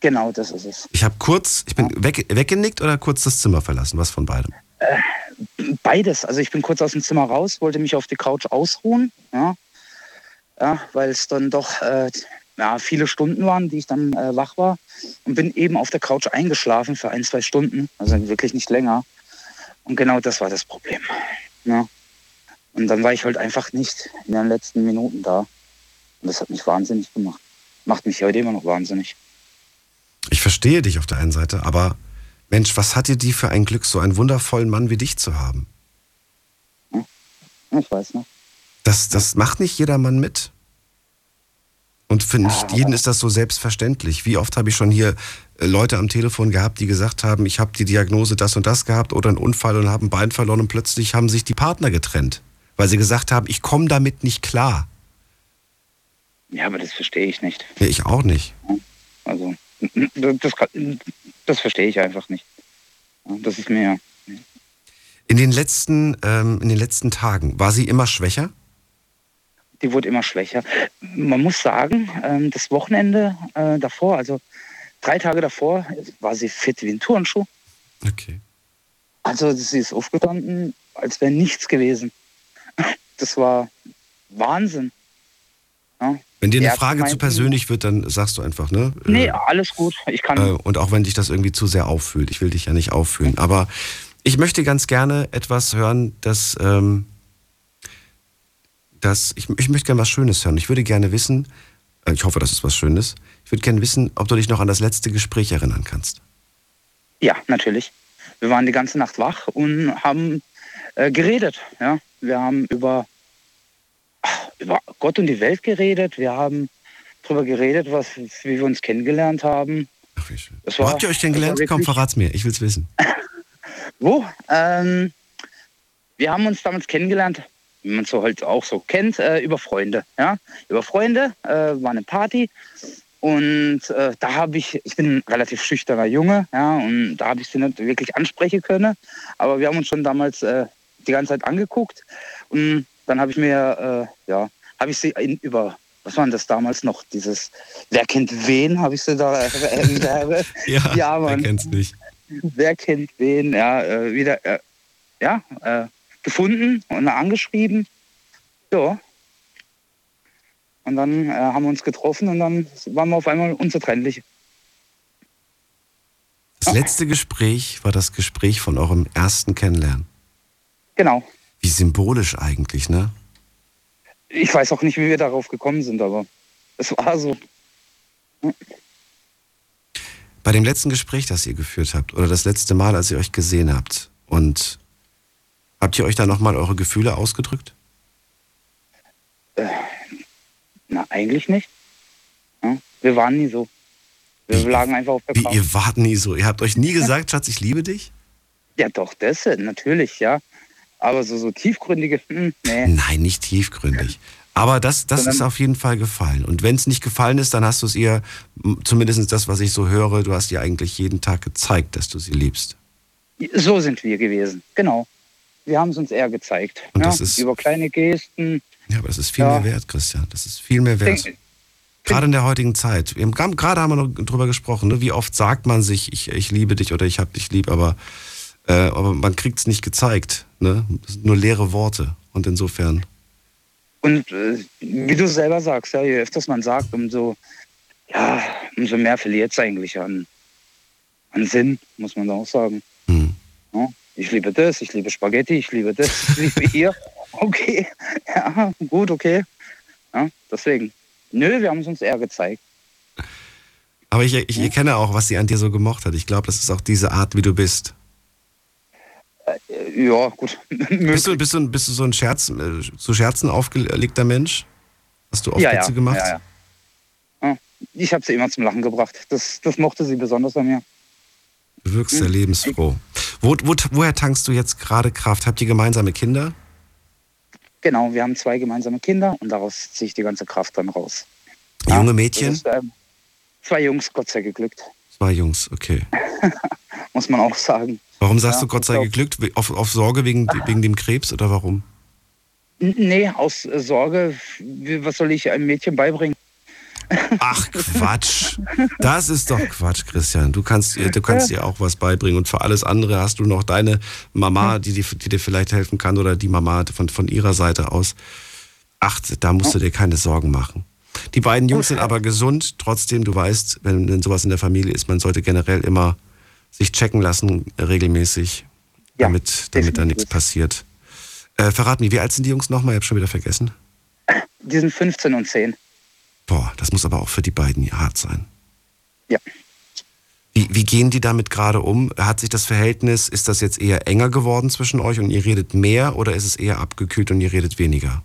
Genau, das ist es. Ich habe kurz, ich bin weg, weggenickt oder kurz das Zimmer verlassen, was von beidem? Beides. Also ich bin kurz aus dem Zimmer raus, wollte mich auf die Couch ausruhen, ja, ja weil es dann doch äh, ja, viele Stunden waren, die ich dann äh, wach war und bin eben auf der Couch eingeschlafen für ein, zwei Stunden, also wirklich nicht länger. Und genau das war das Problem. Ja. Und dann war ich halt einfach nicht in den letzten Minuten da. Und das hat mich wahnsinnig gemacht. Macht mich heute immer noch wahnsinnig. Ich verstehe dich auf der einen Seite, aber Mensch, was hat dir die für ein Glück, so einen wundervollen Mann wie dich zu haben? Ich weiß nicht. Das, das macht nicht jedermann mit. Und für nicht jeden ist das so selbstverständlich. Wie oft habe ich schon hier äh, Leute am Telefon gehabt, die gesagt haben, ich habe die Diagnose das und das gehabt oder einen Unfall und habe ein Bein verloren und plötzlich haben sich die Partner getrennt, weil sie gesagt haben, ich komme damit nicht klar. Ja, aber das verstehe ich nicht. Ja, ich auch nicht. Also, das, das verstehe ich einfach nicht. Das ist mir, In den letzten, ähm, in den letzten Tagen war sie immer schwächer? die wurde immer schwächer. Man muss sagen, ähm, das Wochenende äh, davor, also drei Tage davor, war sie fit wie ein Turnschuh. Okay. Also sie ist aufgestanden, als wäre nichts gewesen. Das war Wahnsinn. Ja. Wenn dir eine Ärzte Frage zu persönlich wird, dann sagst du einfach, ne? Äh, Nee, alles gut. Ich kann. Äh, und auch wenn dich das irgendwie zu sehr auffühlt. Ich will dich ja nicht auffühlen. Aber ich möchte ganz gerne etwas hören, das, ähm, das ich, ich möchte gerne was Schönes hören. Ich würde gerne wissen, äh, ich hoffe, das ist was Schönes. Ich würde gerne wissen, ob du dich noch an das letzte Gespräch erinnern kannst. Ja, natürlich. Wir waren die ganze Nacht wach und haben äh, geredet. Ja? Wir haben über, über Gott und die Welt geredet. Wir haben darüber geredet, was, wie wir uns kennengelernt haben. Ach, wie schön. Das Wo war- habt ihr euch denn war gelernt? Komm, wirklich- verrat's mir. Ich will's wissen. Wo? Ähm, wir haben uns damals kennengelernt, wie man es so halt auch so kennt, äh, über Freunde. Ja? Über Freunde, äh, war eine Party. Und äh, da habe ich, ich bin ein relativ schüchterner Junge, ja, und da habe ich sie nicht wirklich ansprechen können. Aber wir haben uns schon damals äh, die ganze Zeit angeguckt. Und dann habe ich mir, äh, ja, habe ich sie in, über, was war denn das damals noch? Dieses, wer kennt wen, habe ich sie da. Äh, Ja, Ja, wer Mann. kennt's nicht? wer kennt wen, ja, äh, wieder äh, ja, äh, gefunden und angeschrieben. Ja. Und dann äh, haben wir uns getroffen und dann waren wir auf einmal unzertrennlich. Das letzte Gespräch war das Gespräch von eurem ersten Kennenlernen. Genau. Wie symbolisch eigentlich, ne? Ich weiß auch nicht, wie wir darauf gekommen sind, aber es war so. Bei dem letzten Gespräch, das ihr geführt habt, oder das letzte Mal, als ihr euch gesehen habt, und habt ihr euch da nochmal eure Gefühle ausgedrückt? Na, eigentlich nicht. Ja, wir waren nie so. Wir Wie- lagen einfach auf der Wie, Couch. ihr wart nie so. Ihr habt euch nie gesagt, Schatz, ich liebe dich? Ja, doch, das äh, natürlich, ja. Aber so, so tiefgründige, hm, nee. Nein, nicht tiefgründig. Aber das, das Sondern- ist auf jeden Fall gefallen. Und wenn es nicht gefallen ist, dann hast du es ihr, zumindest das, was ich so höre, du hast ihr eigentlich jeden Tag gezeigt, dass du sie liebst. So sind wir gewesen, genau. Wir haben es uns eher gezeigt. Und ja, das ist- über kleine Gesten. Ja, aber das ist viel Ja. mehr wert, Christian. Das ist viel mehr wert. Denk- Gerade in der heutigen Zeit. Wir haben, gerade haben wir noch drüber gesprochen, ne? wie oft sagt man sich, ich, ich liebe dich oder ich hab dich lieb, aber, äh, aber man kriegt es nicht gezeigt. Ne? Nur leere Worte. Und insofern, Und äh, wie du selber sagst, ja, je öfters man sagt, umso, ja, umso mehr verliert es eigentlich an, an Sinn, muss man auch sagen. hm. Ja, ich liebe das, ich liebe Spaghetti, ich liebe das, ich liebe hier. Okay, ja, gut, okay. Ja, deswegen. Nö, wir haben es uns eher gezeigt. aber ich, ich erkenne auch, was sie an dir so gemocht hat. Ich glaube, das ist auch diese Art, wie du bist. Äh, Ja, gut. Bist du, bist du, bist du so ein Scherz, äh, zu Scherzen aufgelegter Mensch? Hast du oft ja, Witze ja, gemacht? Ja, ja. Ich habe sie immer zum Lachen gebracht. Das, das mochte sie besonders an mir. Du wirkst Hm. sehr lebensfroh. Wo, wo, woher tankst du jetzt gerade Kraft? Habt ihr gemeinsame Kinder? Genau, wir haben zwei gemeinsame Kinder und daraus ziehe ich die ganze Kraft dann raus. Junge Mädchen? Ist, ähm, zwei Jungs, Gott sei geglückt, Zwei Jungs, okay. muss man auch sagen. Warum sagst Ja, du Gott sei glaub- geglückt? Auf, auf Sorge wegen, wegen dem Krebs oder warum? Nee, aus äh, Sorge, was soll ich einem Mädchen beibringen? Ach Quatsch. Das ist doch Quatsch, Christian. Du kannst, ihr- du kannst ihr auch was beibringen. Und für alles andere hast du noch deine Mama, die, dir- die dir vielleicht helfen kann oder die Mama von, von ihrer Seite aus. Ach, da musst du dir keine Sorgen machen. Die beiden Jungs sind aber gesund. Trotzdem, du weißt, wenn, wenn sowas in der Familie ist, man sollte generell immer sich checken lassen, regelmäßig, Ja, damit, damit da nichts passiert. Äh, verrat mir, wie alt sind die Jungs nochmal? Ich habe schon wieder vergessen. Die sind 15 und 10. Boah, das muss aber auch für die beiden hart sein. Ja. Wie, wie gehen die damit gerade um? Hat sich das Verhältnis, ist das jetzt eher enger geworden zwischen euch und ihr redet mehr oder ist es eher abgekühlt und ihr redet weniger?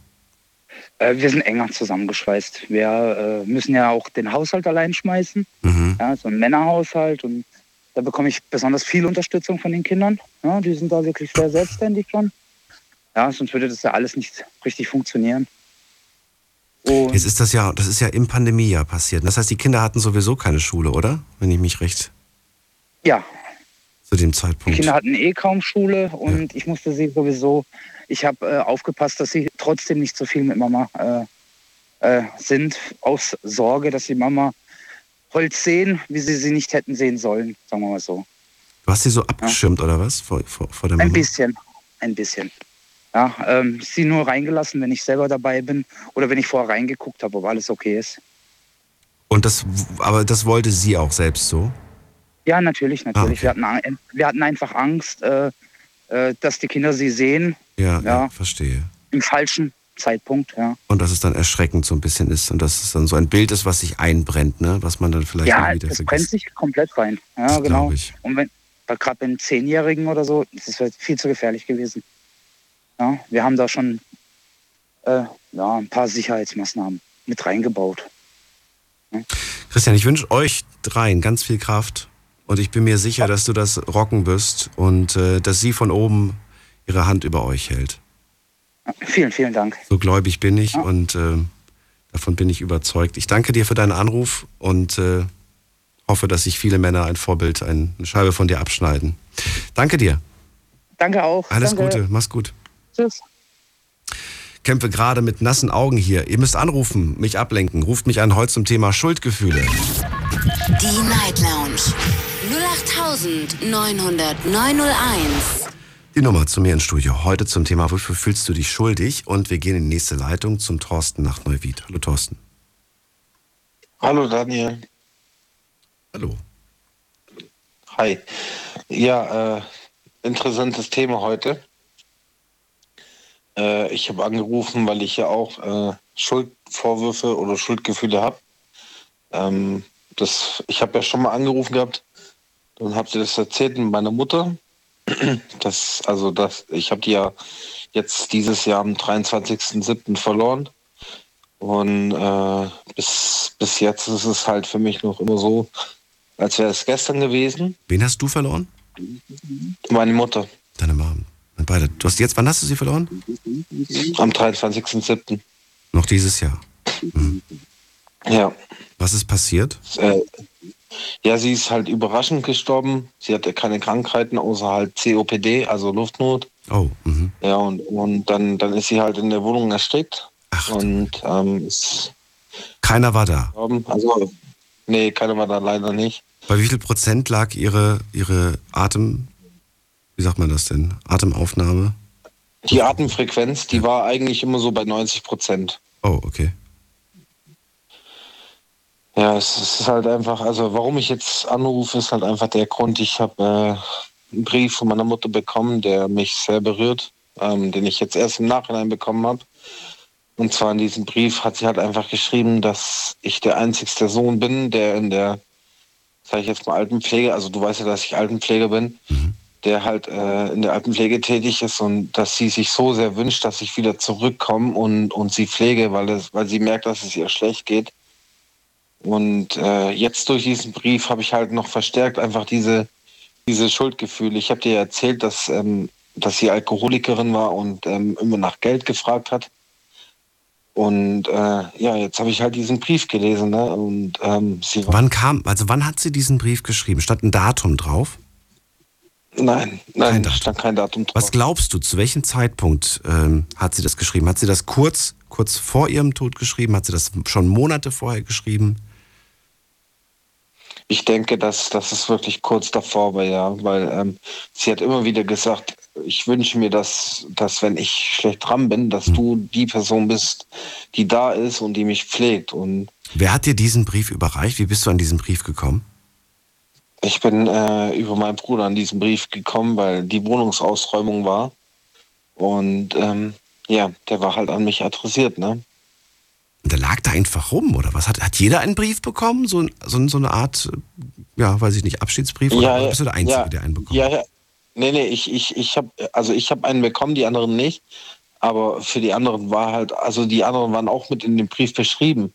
Äh, wir sind enger zusammengeschweißt. Wir äh, müssen ja auch den Haushalt allein schmeißen. Mhm. Ja, so ein Männerhaushalt. Und da bekomme ich besonders viel Unterstützung von den Kindern. Ja, die sind da wirklich sehr selbstständig schon. Ja, sonst würde das ja alles nicht richtig funktionieren. Und Jetzt ist das ja, das ist ja im Pandemiejahr passiert. Das heißt, die Kinder hatten sowieso keine Schule, oder? Wenn ich mich recht ja, zu dem die Zeitpunkt. Kinder hatten eh kaum Schule und ich musste sie sowieso, ich habe äh, aufgepasst, dass sie trotzdem nicht so viel mit Mama äh, äh, sind, aus Sorge, dass die Mama Holz sehen, wie sie sie nicht hätten sehen sollen, sagen wir mal so. Du hast sie so abgeschirmt, oder was? Vor, vor, vor der Mama? Ein bisschen, ein bisschen. Ja, ähm, sie nur reingelassen, wenn ich selber dabei bin oder wenn ich vorher reingeguckt habe, ob alles okay ist. Und das, aber das wollte sie auch selbst so? Ja, natürlich, natürlich. Ah, okay. wir, hatten, wir hatten einfach Angst, äh, äh, dass die Kinder sie sehen Ja, ja. Ja. verstehe. im falschen Zeitpunkt. Ja, Und dass es dann erschreckend so ein bisschen ist und dass es dann so ein Bild ist, was sich einbrennt, ne? Was man dann vielleicht ja wieder das brennt vergisst. sich komplett rein. Ja, Das genau. ich. Und wenn, gerade beim Zehnjährigen oder so, das wäre viel zu gefährlich gewesen. Ja, wir haben da schon äh, ja, ein paar Sicherheitsmaßnahmen mit reingebaut. Christian, ich wünsche euch dreien ganz viel Kraft und ich bin mir sicher, dass du das rocken wirst und äh, dass sie von oben ihre Hand über euch hält. Ja, vielen, vielen Dank. So gläubig bin ich und äh, davon bin ich überzeugt. Ich danke dir für deinen Anruf und äh, hoffe, dass sich viele Männer ein Vorbild, ein- eine Scheibe von dir abschneiden. Danke dir. Danke auch. Alles Danke. Gute. Mach's gut. Tschüss. Kämpfe gerade mit nassen Augen hier. Ihr müsst anrufen, mich ablenken. Ruft mich an heute zum Thema Schuldgefühle. Die Night Lounge 08901. Die Nummer zu mir ins Studio. Heute zum Thema, wofür fühlst du dich schuldig? Und wir gehen in die nächste Leitung zum Thorsten nach Neuwied. Hallo Thorsten. Hallo Daniel. Hallo. Hi. Ja, äh, interessantes Thema heute. Äh, ich habe angerufen, weil ich ja auch äh, Schuldvorwürfe oder Schuldgefühle habe. Ähm, das, ich habe ja schon mal angerufen gehabt, dann habt ihr das erzählt mit meiner Mutter. Das, also das, ich habe die ja jetzt dieses Jahr am 23.07. verloren. Und äh, bis, bis jetzt ist es halt für mich noch immer so, als wäre es gestern gewesen. Wen hast du verloren? Meine Mutter Deine Mom. Beide. Du hast jetzt, wann hast du sie verloren? am 23.07. Noch dieses Jahr. Ja. Was ist passiert? Äh, ja, sie ist halt überraschend gestorben. Sie hatte keine Krankheiten außer halt COPD, also Luftnot. Oh, mhm. Ja, und, und dann, dann ist sie halt in der Wohnung erstickt. Ach, Und ähm, ist keiner war da. gestorben. Also, nee, keiner war da leider nicht. Bei wie viel Prozent lag ihre, ihre Atem, wie sagt man das denn? Atemaufnahme? Die Atemfrequenz, die war eigentlich immer so bei 90 Prozent. Oh, okay. Ja, es ist halt einfach, also warum ich jetzt anrufe, ist halt einfach der Grund, ich habe äh, einen Brief von meiner Mutter bekommen, der mich sehr berührt, ähm, den ich jetzt erst im Nachhinein bekommen habe. Und zwar in diesem Brief hat sie halt einfach geschrieben, dass ich der einzigste Sohn bin, der in der, sage ich jetzt mal, Altenpflege, also du weißt ja, dass ich Altenpfleger bin, der halt äh, in der Altenpflege tätig ist und dass sie sich so sehr wünscht, dass ich wieder zurückkomme und, und sie pflege, weil, es, weil sie merkt, dass es ihr schlecht geht. Und äh, jetzt durch diesen Brief habe ich halt noch verstärkt einfach diese, diese Schuldgefühle. Ich habe dir erzählt, dass, ähm, dass sie Alkoholikerin war und ähm, immer nach Geld gefragt hat. Und äh, ja, jetzt habe ich halt diesen Brief gelesen. Ne? Und ähm, sie war, Wann kam, also wann hat sie diesen Brief geschrieben? Stand ein Datum drauf? nein, Kein nein, Datum. stand kein Datum drauf. Was glaubst du, zu welchem Zeitpunkt ähm, hat sie das geschrieben? Hat sie das kurz, kurz vor ihrem Tod geschrieben? Hat sie das schon Monate vorher geschrieben? Ich denke, dass, dass es wirklich kurz davor war, ja, weil ähm, sie hat immer wieder gesagt, ich wünsche mir, dass, dass wenn ich schlecht dran bin, dass du die Person bist, die da ist und die mich pflegt. Und Wer hat dir diesen Brief überreicht? Wie bist du an diesen Brief gekommen? ich bin äh, über meinen Bruder an diesen Brief gekommen, weil die Wohnungsausräumung war. Und ähm, ja, der war halt an mich adressiert, ne? Und der lag da einfach rum, oder was? Hat, hat jeder einen Brief bekommen? So, so, so eine Art, ja, weiß ich nicht, Abschiedsbrief? Oder bist du der Einzige, ja, der einen bekommt? Ja, ja. Nee, nee, ich, ich, ich habe also ich habe einen bekommen, die anderen nicht. Aber für die anderen war halt, also die anderen waren auch mit in dem Brief beschrieben.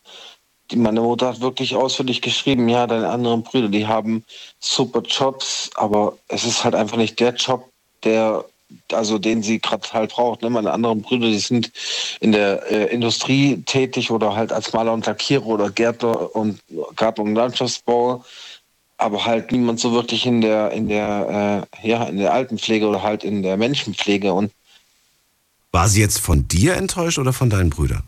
Die, meine Mutter hat wirklich ausführlich geschrieben, ja, deine anderen Brüder, die haben super Jobs, aber es ist halt einfach nicht der Job, der, also den sie gerade halt braucht. Ne? Meine anderen Brüder, die sind in der äh, Industrie tätig oder halt als Maler und Lackierer oder Gärtner und Garten- und Landschaftsbauer aber halt niemand so wirklich in der in der äh, ja in der Altenpflege oder halt in der Menschenpflege und War sie jetzt von dir enttäuscht oder von deinen Brüdern?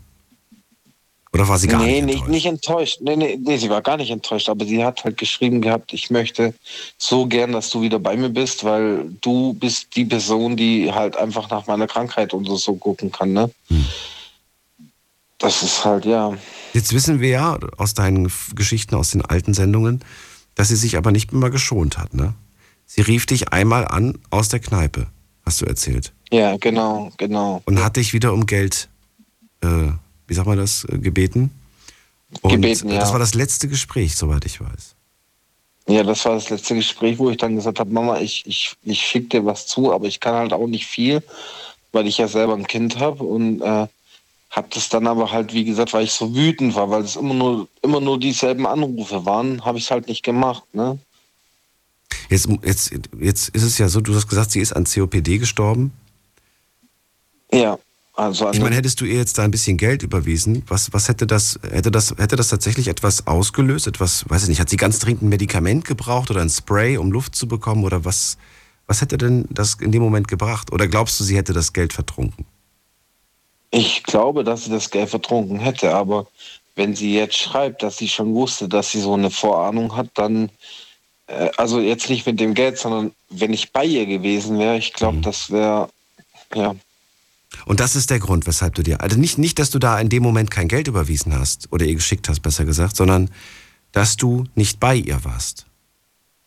Oder war sie gar nee, nicht enttäuscht? nicht enttäuscht. Nee, nee, nee, sie war gar nicht enttäuscht, aber sie hat halt geschrieben gehabt, ich möchte so gern, dass du wieder bei mir bist, weil du bist die Person, die halt einfach nach meiner Krankheit und so, so gucken kann, ne? Hm. Das ist halt, ja. Jetzt wissen wir ja aus deinen Geschichten aus den alten Sendungen, dass sie sich aber nicht immer geschont hat, ne? Sie rief dich einmal an aus der Kneipe, hast du erzählt. Ja, genau, genau. Und hat dich wieder um Geld, äh, wie sagt man das, äh, gebeten. Und Gebeten, ja. das war das letzte Gespräch, soweit ich weiß. Ja, das war das letzte Gespräch, wo ich dann gesagt habe, Mama, ich, ich, ich schicke dir was zu, aber ich kann halt auch nicht viel, weil ich ja selber ein Kind habe und äh, habe das dann aber halt, wie gesagt, weil ich so wütend war, weil es immer nur, immer nur dieselben Anrufe waren, habe ich es halt nicht gemacht, ne? Jetzt, jetzt, jetzt ist es ja so, du hast gesagt, sie ist an COPD gestorben. Ja, also Ich meine, hättest du ihr jetzt da ein bisschen Geld überwiesen, was, was hätte das, hätte das, hätte das tatsächlich etwas ausgelöst? Etwas, weiß ich nicht, hat sie ganz dringend ein Medikament gebraucht oder ein Spray, um Luft zu bekommen? Oder was, was hätte denn das in dem Moment gebracht? Oder glaubst du, sie hätte das Geld vertrunken? Ich glaube, dass sie das Geld vertrunken hätte, aber wenn sie jetzt schreibt, dass sie schon wusste, dass sie so eine Vorahnung hat, dann, äh, also jetzt nicht mit dem Geld, sondern wenn ich bei ihr gewesen wäre, ich glaube, das wäre, ja, Und das ist der Grund, weshalb du dir, also nicht, nicht, dass du da in dem Moment kein Geld überwiesen hast oder ihr geschickt hast, besser gesagt, sondern dass du nicht bei ihr warst.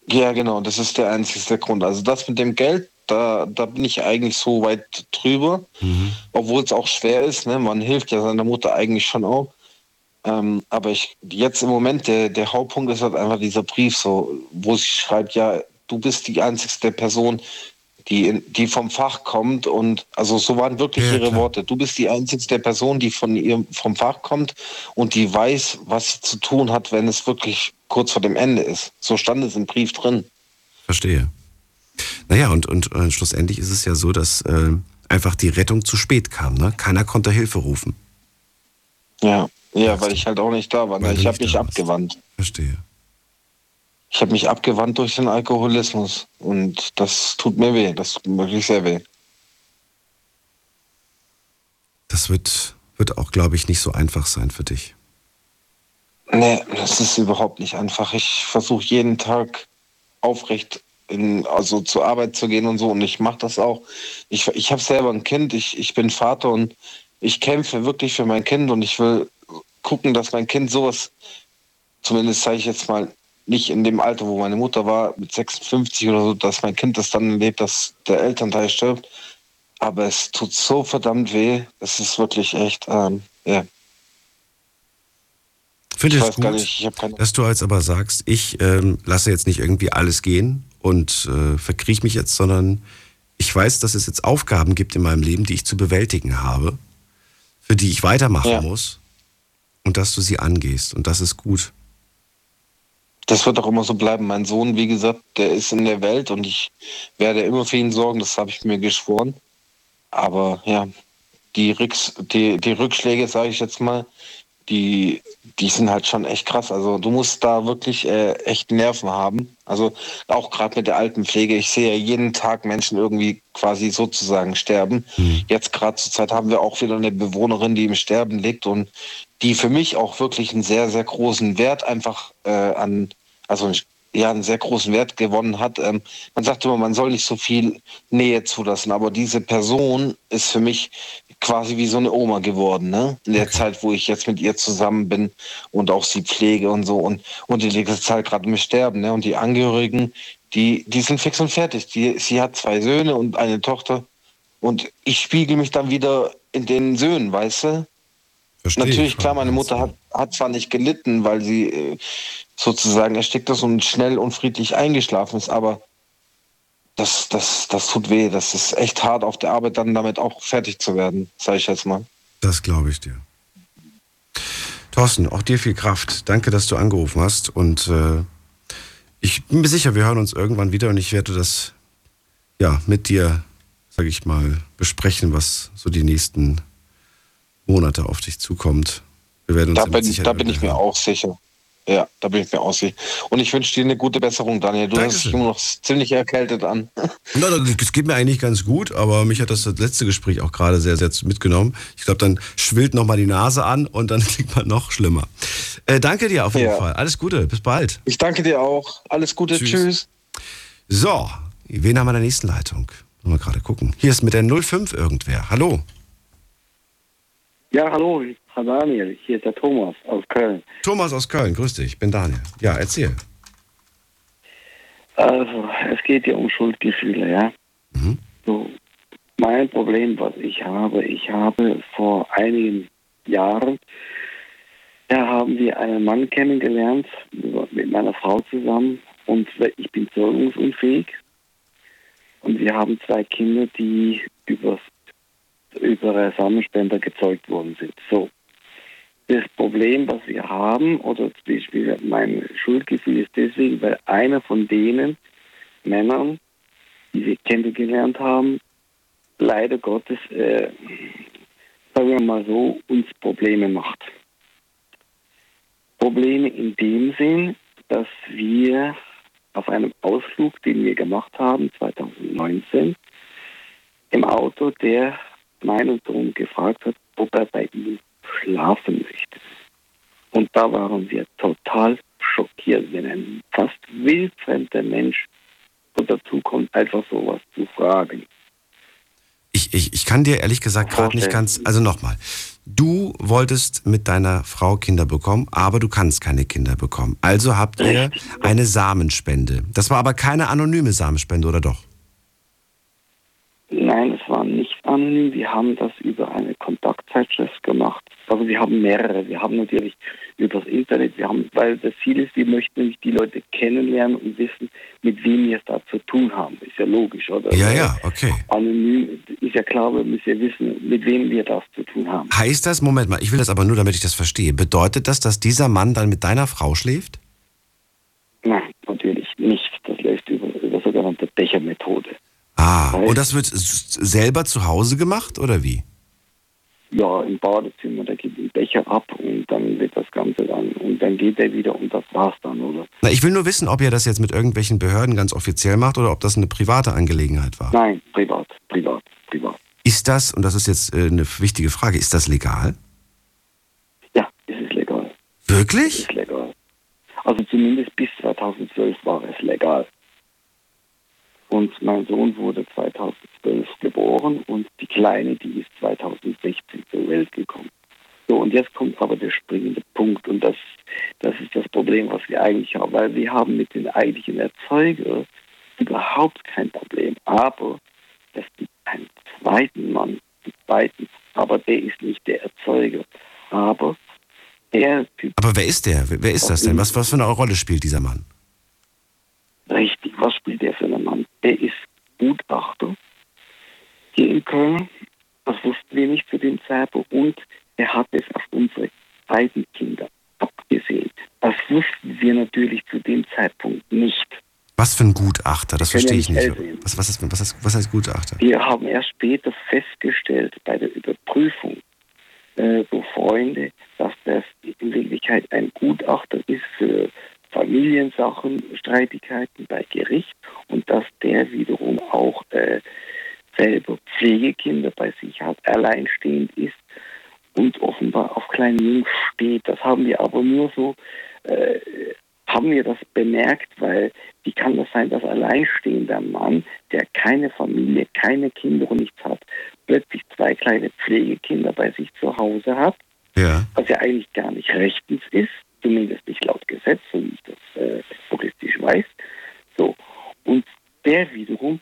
ja genau, das ist der einzige Grund. Also das mit dem Geld, da, da bin ich eigentlich so weit drüber, obwohl es auch schwer ist, ne? man hilft ja seiner Mutter eigentlich schon auch. Ähm, aber ich, jetzt im Moment, der, der Hauptpunkt ist halt einfach dieser Brief, so, wo sie schreibt, ja, du bist die einzigste Person, die, in, die vom Fach kommt und also so waren wirklich Ja, ihre klar. Worte. Du bist die einzigste Person, die von ihr vom Fach kommt und die weiß, was sie zu tun hat, wenn es wirklich kurz vor dem Ende ist. So stand es im Brief drin. Verstehe. Naja, und, und äh, schlussendlich ist es ja so, dass äh, einfach die Rettung zu spät kam. Ne? Keiner konnte Hilfe rufen. Ja, ja, weil ich halt auch nicht da war. Ne? Weil Ich habe mich abgewandt. Verstehe. Ich habe mich abgewandt durch den Alkoholismus und das tut mir weh. Das tut mir wirklich sehr weh. Das wird, wird auch, glaube ich, nicht so einfach sein für dich. Nee, das ist überhaupt nicht einfach. Ich versuche jeden Tag aufrecht in, also zur Arbeit zu gehen und so und ich mache das auch. Ich, ich habe selber ein Kind, ich, ich bin Vater und ich kämpfe wirklich für mein Kind und ich will gucken, dass mein Kind sowas, zumindest sage ich jetzt mal, nicht in dem Alter, wo meine Mutter war, mit 56 oder so, dass mein Kind das dann erlebt, dass der Elternteil stirbt. Aber es tut so verdammt weh. Es ist wirklich echt, ähm, ja. Finde Ich es gut, nicht, ich dass du jetzt aber sagst, ich ähm, lasse jetzt nicht irgendwie alles gehen und äh, verkriech mich jetzt, sondern ich weiß, dass es jetzt Aufgaben gibt in meinem Leben, die ich zu bewältigen habe, für die ich weitermachen Ja. muss und dass du sie angehst. Und das ist gut. Das wird auch immer so bleiben. Mein Sohn, wie gesagt, der ist in der Welt und ich werde immer für ihn sorgen, das habe ich mir geschworen. Aber ja, die, Rücks die, die Rückschläge, sage ich jetzt mal, die, die sind halt schon echt krass. Also du musst da wirklich äh, echt Nerven haben. Also auch gerade mit der Altenpflege. Ich sehe ja jeden Tag Menschen irgendwie quasi sozusagen sterben. Jetzt gerade zur Zeit haben wir auch wieder eine Bewohnerin, die im Sterben liegt und die für mich auch wirklich einen sehr, sehr großen Wert einfach äh, an, also ja, einen sehr großen Wert gewonnen hat. Ähm, man sagt immer, man soll nicht so viel Nähe zulassen, aber diese Person ist für mich quasi wie so eine Oma geworden, ne? In der Zeit, wo ich jetzt mit ihr zusammen bin und auch sie pflege und so und, und die liegt jetzt halt gerade im Sterben, ne? Und die Angehörigen, die, die sind fix und fertig. Die, sie hat zwei Söhne und eine Tochter und ich spiegel mich dann wieder in den Söhnen, weißt du? Verstehe Natürlich, ich. klar, meine Mutter hat, hat zwar nicht gelitten, weil sie äh, sozusagen erstickt ist und schnell und friedlich eingeschlafen ist, aber das, das, das tut weh. Das ist echt hart auf der Arbeit, dann damit auch fertig zu werden, sage ich jetzt mal. Das glaube ich dir. Thorsten, auch dir viel Kraft. Danke, dass du angerufen hast. Und äh, ich bin mir sicher, wir hören uns irgendwann wieder und ich werde das ja mit dir, sage ich mal, besprechen, was so die nächsten Monate auf dich zukommt. Wir werden uns Da bin, da bin ich mir auch sicher. Ja, da bin ich mir auch sicher. Und ich wünsche dir eine gute Besserung, Daniel. Du hörst dich immer noch ziemlich erkältet an. Na, das geht mir eigentlich ganz gut, aber mich hat das letzte Gespräch auch gerade sehr, sehr mitgenommen. Ich glaube, dann schwillt noch mal die Nase an und dann klingt man noch schlimmer. Äh, danke dir auf jeden Ja. Fall. Alles Gute, bis bald. Ich danke dir auch. Alles Gute. Tschüss. Tschüss. So, wen haben wir in der nächsten Leitung? Mal gerade gucken. Hier ist mit der 05 irgendwer. Hallo. Ja, hallo, Herr Daniel, hier ist der Thomas aus Köln. Thomas aus Köln, grüß dich. Ich bin Daniel. Ja, erzähl. Also, es geht ja um Schuldgefühle, ja. So, mein Problem, was ich habe, ich habe vor einigen Jahren, da haben wir einen Mann kennengelernt, mit meiner Frau zusammen, und ich bin zeugungsunfähig. Und wir haben zwei Kinder, die über, über Samenspender gezeugt worden sind. So. Das Problem, was wir haben, oder zum Beispiel mein Schuldgefühl ist deswegen, weil einer von denen Männern, die wir kennengelernt haben, leider Gottes, äh, sagen wir mal so, uns Probleme macht. Probleme in dem Sinn, dass wir auf einem Ausflug, den wir gemacht haben, 2019, im Auto der meinen Sohn gefragt hat, ob er bei ihm schlafen möchte. Und da waren wir total schockiert, wenn ein fast wildfremder Mensch dazu kommt, einfach sowas zu fragen. Ich, ich, ich kann dir ehrlich gesagt gerade nicht ganz. Also nochmal. Du wolltest mit deiner Frau Kinder bekommen, aber du kannst keine Kinder bekommen. Also habt ihr eine Samenspende. Das war aber keine anonyme Samenspende, oder doch? Nein, anonym. Wir haben das über eine Kontaktzeitschrift gemacht. Also wir haben mehrere. Wir haben natürlich über das Internet, wir haben, weil das Ziel ist, wir möchten nämlich die Leute kennenlernen und wissen, mit wem wir es da zu tun haben. Ist ja logisch, oder? Ja, ja, okay. Anonym ist ja klar, wir müssen ja wissen, mit wem wir das zu tun haben. Heißt das, Moment mal, ich will das aber nur, damit ich das verstehe. Bedeutet das, dass dieser Mann dann mit deiner Frau schläft? Nein, natürlich nicht. Das läuft über, über sogenannte Bechermethode. Ah, und das wird selber zu Hause gemacht, oder wie? Ja, im Badezimmer, da geht ein Becher ab und dann wird das Ganze dann, und dann geht er wieder und das war's dann, oder? Na, ich will nur wissen, ob ihr das jetzt mit irgendwelchen Behörden ganz offiziell macht oder ob das eine private Angelegenheit war. Nein, privat, privat, privat. Ist das, und das ist jetzt äh, eine wichtige Frage, ist das legal? Ja, es ist legal. Wirklich? Es ist legal. Also zumindest bis 2012 war es legal. Und mein Sohn wurde 2012 geboren und die Kleine, die ist 2016 zur Welt gekommen. So, und jetzt kommt aber der springende Punkt und das, das ist das Problem, was wir eigentlich haben, weil wir haben mit den eigentlichen Erzeugern überhaupt kein Problem. Aber es gibt einen zweiten Mann, einen zweiten, aber der ist nicht der Erzeuger. Aber der Typ Aber wer ist der? Wer wer ist das denn? Was, was für eine Rolle spielt dieser Mann? Richtig, was spielt der für einen Mann? Er ist Gutachter hier in Köln. Das wussten wir nicht zu dem Zeitpunkt. Und er hat es auf unsere beiden Kinder abgesehen. Das wussten wir natürlich zu dem Zeitpunkt nicht. Was für ein Gutachter? Das verstehe ich nicht. Was, was, ist, was, ist, was heißt Gutachter? Wir haben erst später festgestellt bei der Überprüfung äh, durch Freunde, dass das in Wirklichkeit ein Gutachter ist für Familiensachen, Streitigkeiten bei Gericht und dass der wiederum auch äh, selber Pflegekinder bei sich hat, alleinstehend ist und offenbar auf kleine Jungs steht. Das haben wir aber nur so, äh, haben wir das bemerkt, weil wie kann das sein, dass alleinstehender Mann, der keine Familie, keine Kinder und nichts hat, plötzlich zwei kleine Pflegekinder bei sich zu Hause hat, Ja. was ja eigentlich gar nicht rechtens ist, zumindest nicht laut Gesetz, so wie ich das äh, juristisch weiß. So. Und der wiederum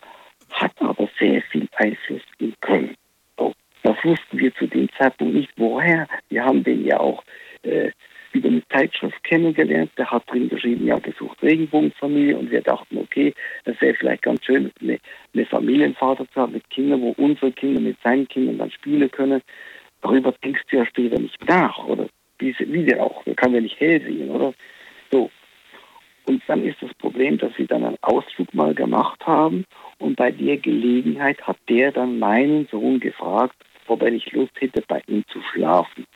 hat aber sehr viel Einfluss in Köln. So. Das wussten wir zu dem Zeitpunkt nicht, woher. Wir haben den ja auch äh, über eine Zeitschrift kennengelernt, der hat drin geschrieben, ja, gesucht Regenbogenfamilie und wir dachten, okay, das wäre vielleicht ganz schön, eine, eine Familienvater zu haben mit Kindern, wo unsere Kinder mit seinen Kindern dann spielen können. Darüber denkst du ja später nicht nach, oder? Wie, wie der auch, man kann ja nicht hell sehen, oder? So. Und dann ist das Problem, dass sie dann einen Ausflug mal gemacht haben und bei der Gelegenheit hat der dann meinen Sohn gefragt, ob er nicht Lust hätte, bei ihm zu schlafen.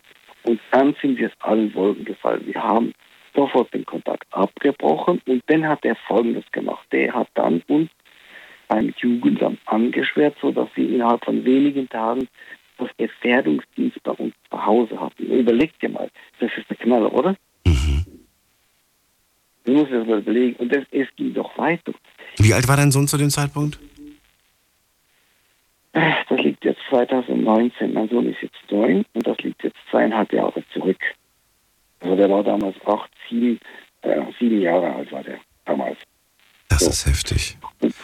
Und dann sind wir es allen Wolken gefallen. Wir haben sofort den Kontakt abgebrochen und dann hat er Folgendes gemacht. Der hat dann uns beim Jugendamt angeschwert, sodass sie innerhalb von wenigen Tagen das Gefährdungsdienst bei uns zu Hause hatten. Überlegt dir mal, das ist der Knaller, oder? Mhm. Du musst es mal überlegen. Und das, es ging doch weiter. Wie alt war dein Sohn zu dem Zeitpunkt? Äh, Das liegt jetzt 2019. Mein Sohn ist jetzt neun und das liegt jetzt zweieinhalb Jahre zurück. Also der war damals acht, sieben, äh, sieben Jahre alt war der damals. Das ist heftig. Und das,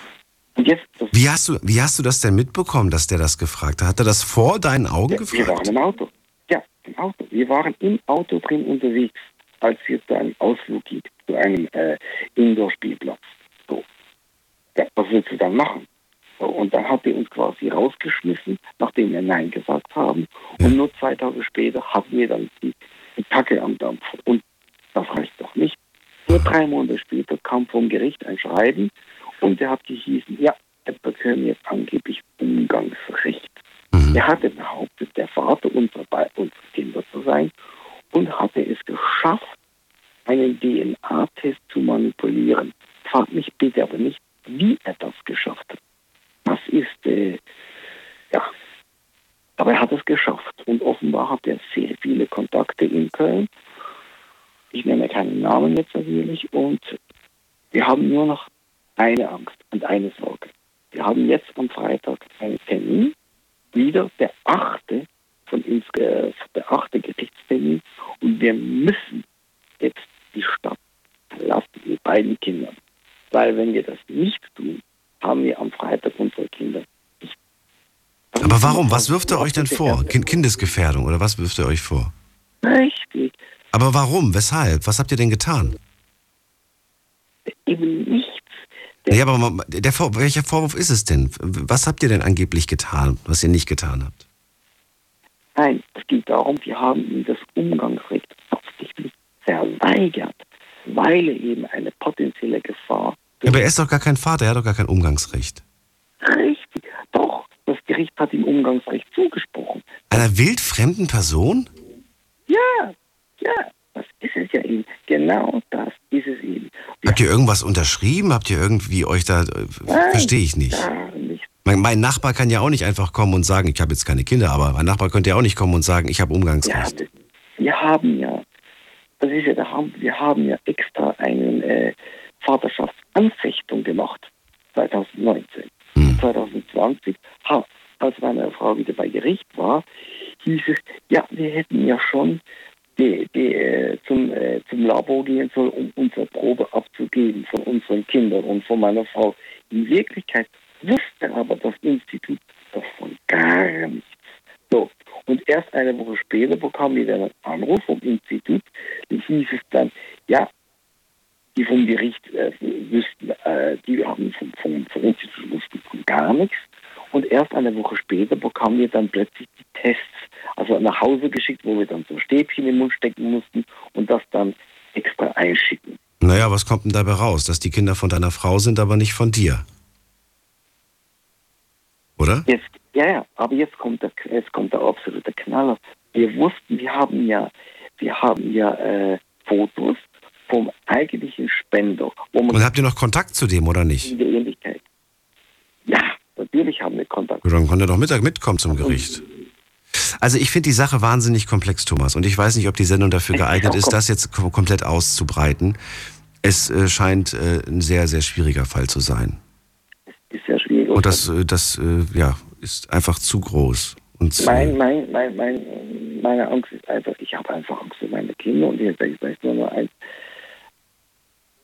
Wie hast, du, wie hast du das denn mitbekommen, dass der das gefragt hat? Hat er das vor deinen Augen ja, wir waren gefragt? im Auto. Ja, im Auto. Wir waren im Auto drin unterwegs, als wir zu einem Ausflug gingen, zu einem äh, Indoor-Spielplatz. So. Ja, was willst du dann machen? So, und dann hat er uns quasi rausgeschmissen, nachdem wir Nein gesagt haben. Und nur zwei Tage später hatten wir dann die, die Kacke am Dampf. Und das reicht doch nicht. Nur drei Monate später kam vom Gericht ein Schreiben und der hat gehießen, ja, er bekäme jetzt angeblich Umgangsrecht. Er hatte behauptet, der Vater unserer, unserer Kinder zu sein und hatte es geschafft, einen DNA-Test zu manipulieren. Frag mich bitte aber nicht, wie er das geschafft hat. Das ist, äh, ja, aber er hat es geschafft. Und offenbar hat er sehr viele Kontakte in Köln. Ich nenne keinen Namen jetzt natürlich. Und wir haben nur noch eine Angst und eine Sorge. Wir haben jetzt am Freitag einen Termin, wieder der achte von uns, äh, der achte Gerichtstermin. Und wir müssen jetzt die Stadt verlassen mit beiden Kindern. Weil wenn wir das nicht tun, haben wir am Freitag unsere Kinder nicht. Aber warum? Was wirft er euch denn vor? Kind Kindesgefährdung oder was wirft er euch vor? Richtig. Aber warum? Weshalb? Was habt ihr denn getan? Eben nichts. Ja, aber der Vor welcher Vorwurf ist es denn? Was habt ihr denn angeblich getan, was ihr nicht getan habt? Nein, es geht darum, wir haben ihm das Umgangsrecht absichtlich verweigert, weil er eben eine potenzielle Gefahr. Aber er ist doch gar kein Vater, er hat doch gar kein Umgangsrecht. Richtig, doch, das Gericht hat ihm Umgangsrecht zugesprochen. Einer wildfremden Person? Ja, ja, das ist es ja eben. Genau das ist es eben. Habt ihr irgendwas unterschrieben? Habt ihr irgendwie euch da. äh, Verstehe ich nicht. Mein, mein Nachbar kann ja auch nicht einfach kommen und sagen, ich habe jetzt keine Kinder, aber mein Nachbar könnte ja auch nicht kommen und sagen, ich habe Ja, Umgangsrecht. das- wir haben ja, das ist ja, da haben, wir haben ja extra eine äh, Vaterschaftsanfechtung gemacht, 2019. 2020, ha, als meine Frau wieder bei Gericht war, hieß es, ja, wir hätten ja schon die, die, äh, zum, äh, zum Labor gehen sollen, um unsere Probe abzugeben von unseren Kindern und von meiner Frau. In Wirklichkeit wusste aber das Institut davon gar nichts. So. Und erst eine Woche später bekam wir dann einen Anruf vom Institut. Da hieß es dann, ja, die vom Gericht äh, wüssten, äh, die haben vom, vom, vom Institut wussten von gar nichts. Und erst eine Woche später bekamen wir dann plötzlich die Tests, also nach Hause geschickt, wo wir dann so Stäbchen im Mund stecken mussten und das dann extra einschicken. Naja, was kommt denn dabei raus? Dass die Kinder von deiner Frau sind, aber nicht von dir. Oder? Jetzt, ja, ja, aber jetzt kommt der, jetzt kommt der absolute Knaller. Wir wussten, wir haben ja, wir haben ja äh, Fotos vom eigentlichen Spender, wo man Und habt ihr noch Kontakt zu dem oder nicht? in der Ähnlichkeit. Natürlich haben wir Kontakt. Dann konnte er doch Mittag mitkommen zum Gericht. Also ich finde die Sache wahnsinnig komplex, Thomas. Und ich weiß nicht, ob die Sendung dafür geeignet ist, das jetzt kom- komplett auszubreiten. Es äh, scheint äh, ein sehr, sehr schwieriger Fall zu sein. Ist sehr schwierig. Und das, äh, das äh, ja, ist einfach zu groß. Und Mein, äh, mein, mein, mein, meine Angst ist einfach, ich habe einfach Angst für meine Kinder und jetzt sage ich vielleicht nur noch eins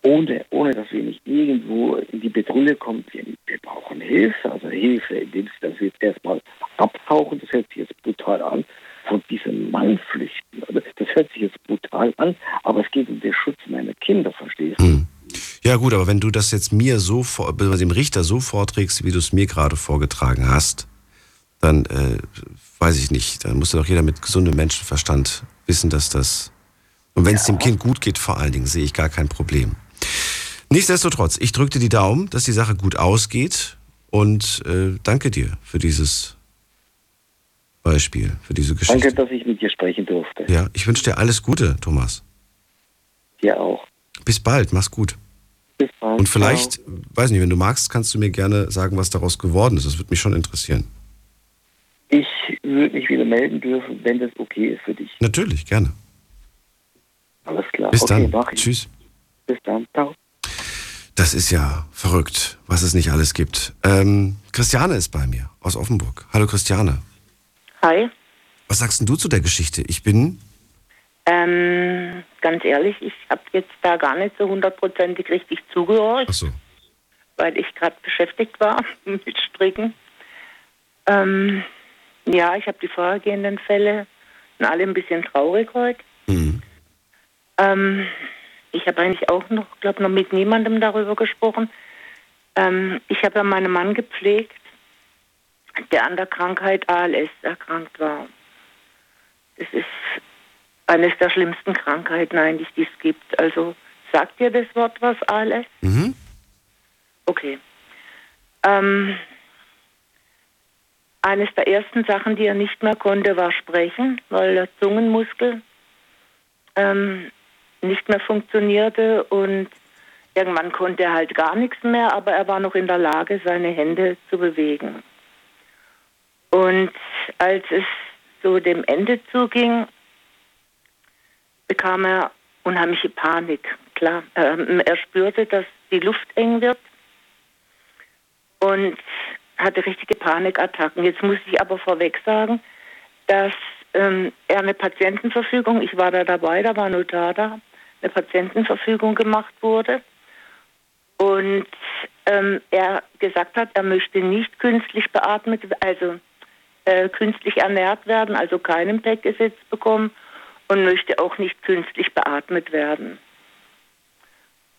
ohne, ohne dass wir nicht irgendwo in die Bedrulle kommen. Wir, wir brauchen Hilfe, also Hilfe, indem sie das jetzt erstmal abtauchen, das hört sich jetzt brutal an, von diesem Mann flüchten. Das hört sich jetzt brutal an, aber es geht um den Schutz meiner Kinder, verstehst du? Hm. Ja gut, aber wenn du das jetzt mir so, dem Richter so vorträgst, wie du es mir gerade vorgetragen hast, dann äh, weiß ich nicht, dann muss doch jeder mit gesundem Menschenverstand wissen, dass das... Und wenn es ja. dem Kind gut geht, vor allen Dingen, sehe ich gar kein Problem. Nichtsdestotrotz, ich drücke dir die Daumen, dass die Sache gut ausgeht und äh, danke dir für dieses Beispiel, für diese Geschichte. Danke, dass ich mit dir sprechen durfte. Ja, ich wünsche dir alles Gute, Thomas. Dir auch. Bis bald, mach's gut. Bis bald. Und vielleicht, weiß nicht, wenn du magst, kannst du mir gerne sagen, was daraus geworden ist. Das würde mich schon interessieren. Ich würde mich wieder melden dürfen, wenn das okay ist für dich. Natürlich, gerne. Alles klar. Bis okay, dann. mach ich. Tschüss. Bis dann. Ciao. Das ist ja verrückt, was es nicht alles gibt. Ähm, Christiane ist bei mir aus Offenburg. Hallo Christiane. Hi. Was sagst denn du zu der Geschichte? Ich bin. Ähm, ganz ehrlich, ich habe jetzt da gar nicht so hundertprozentig richtig zugehört, Ach so. weil ich gerade beschäftigt war mit Stricken. Ähm, ja, ich habe die vorhergehenden Fälle alle ein bisschen traurig heute. Mhm. Ähm, ich habe eigentlich auch noch, glaube noch mit niemandem darüber gesprochen. Ähm, ich habe ja meinen Mann gepflegt, der an der Krankheit ALS erkrankt war. Das ist eines der schlimmsten Krankheiten eigentlich, die es gibt. Also sagt dir das Wort was, ALS? Mhm. Okay. Ähm, eines der ersten Sachen, die er nicht mehr konnte, war sprechen, weil der Zungenmuskel ähm, nicht mehr funktionierte und irgendwann konnte er halt gar nichts mehr, aber er war noch in der Lage, seine Hände zu bewegen. Und als es so dem Ende zuging, bekam er unheimliche Panik. Klar, ähm, er spürte, dass die Luft eng wird und hatte richtige Panikattacken. Jetzt muss ich aber vorweg sagen, dass ähm, er eine Patientenverfügung, ich war da dabei, da war Notar da, eine Patientenverfügung gemacht wurde und ähm, er gesagt hat, er möchte nicht künstlich beatmet, also äh, künstlich ernährt werden, also keinen PEC gesetzt bekommen und möchte auch nicht künstlich beatmet werden.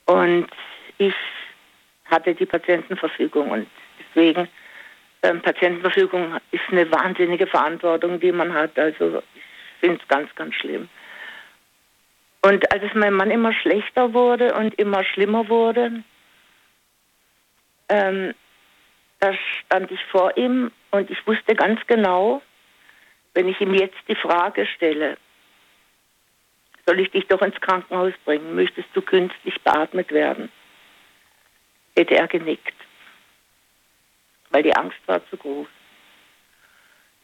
Und ich hatte die Patientenverfügung und deswegen ähm, Patientenverfügung ist eine wahnsinnige Verantwortung, die man hat. Also ich finde es ganz, ganz schlimm. Und als es meinem Mann immer schlechter wurde und immer schlimmer wurde, ähm, da stand ich vor ihm und ich wusste ganz genau, wenn ich ihm jetzt die Frage stelle, soll ich dich doch ins Krankenhaus bringen, möchtest du künstlich beatmet werden, hätte er genickt, weil die Angst war zu groß.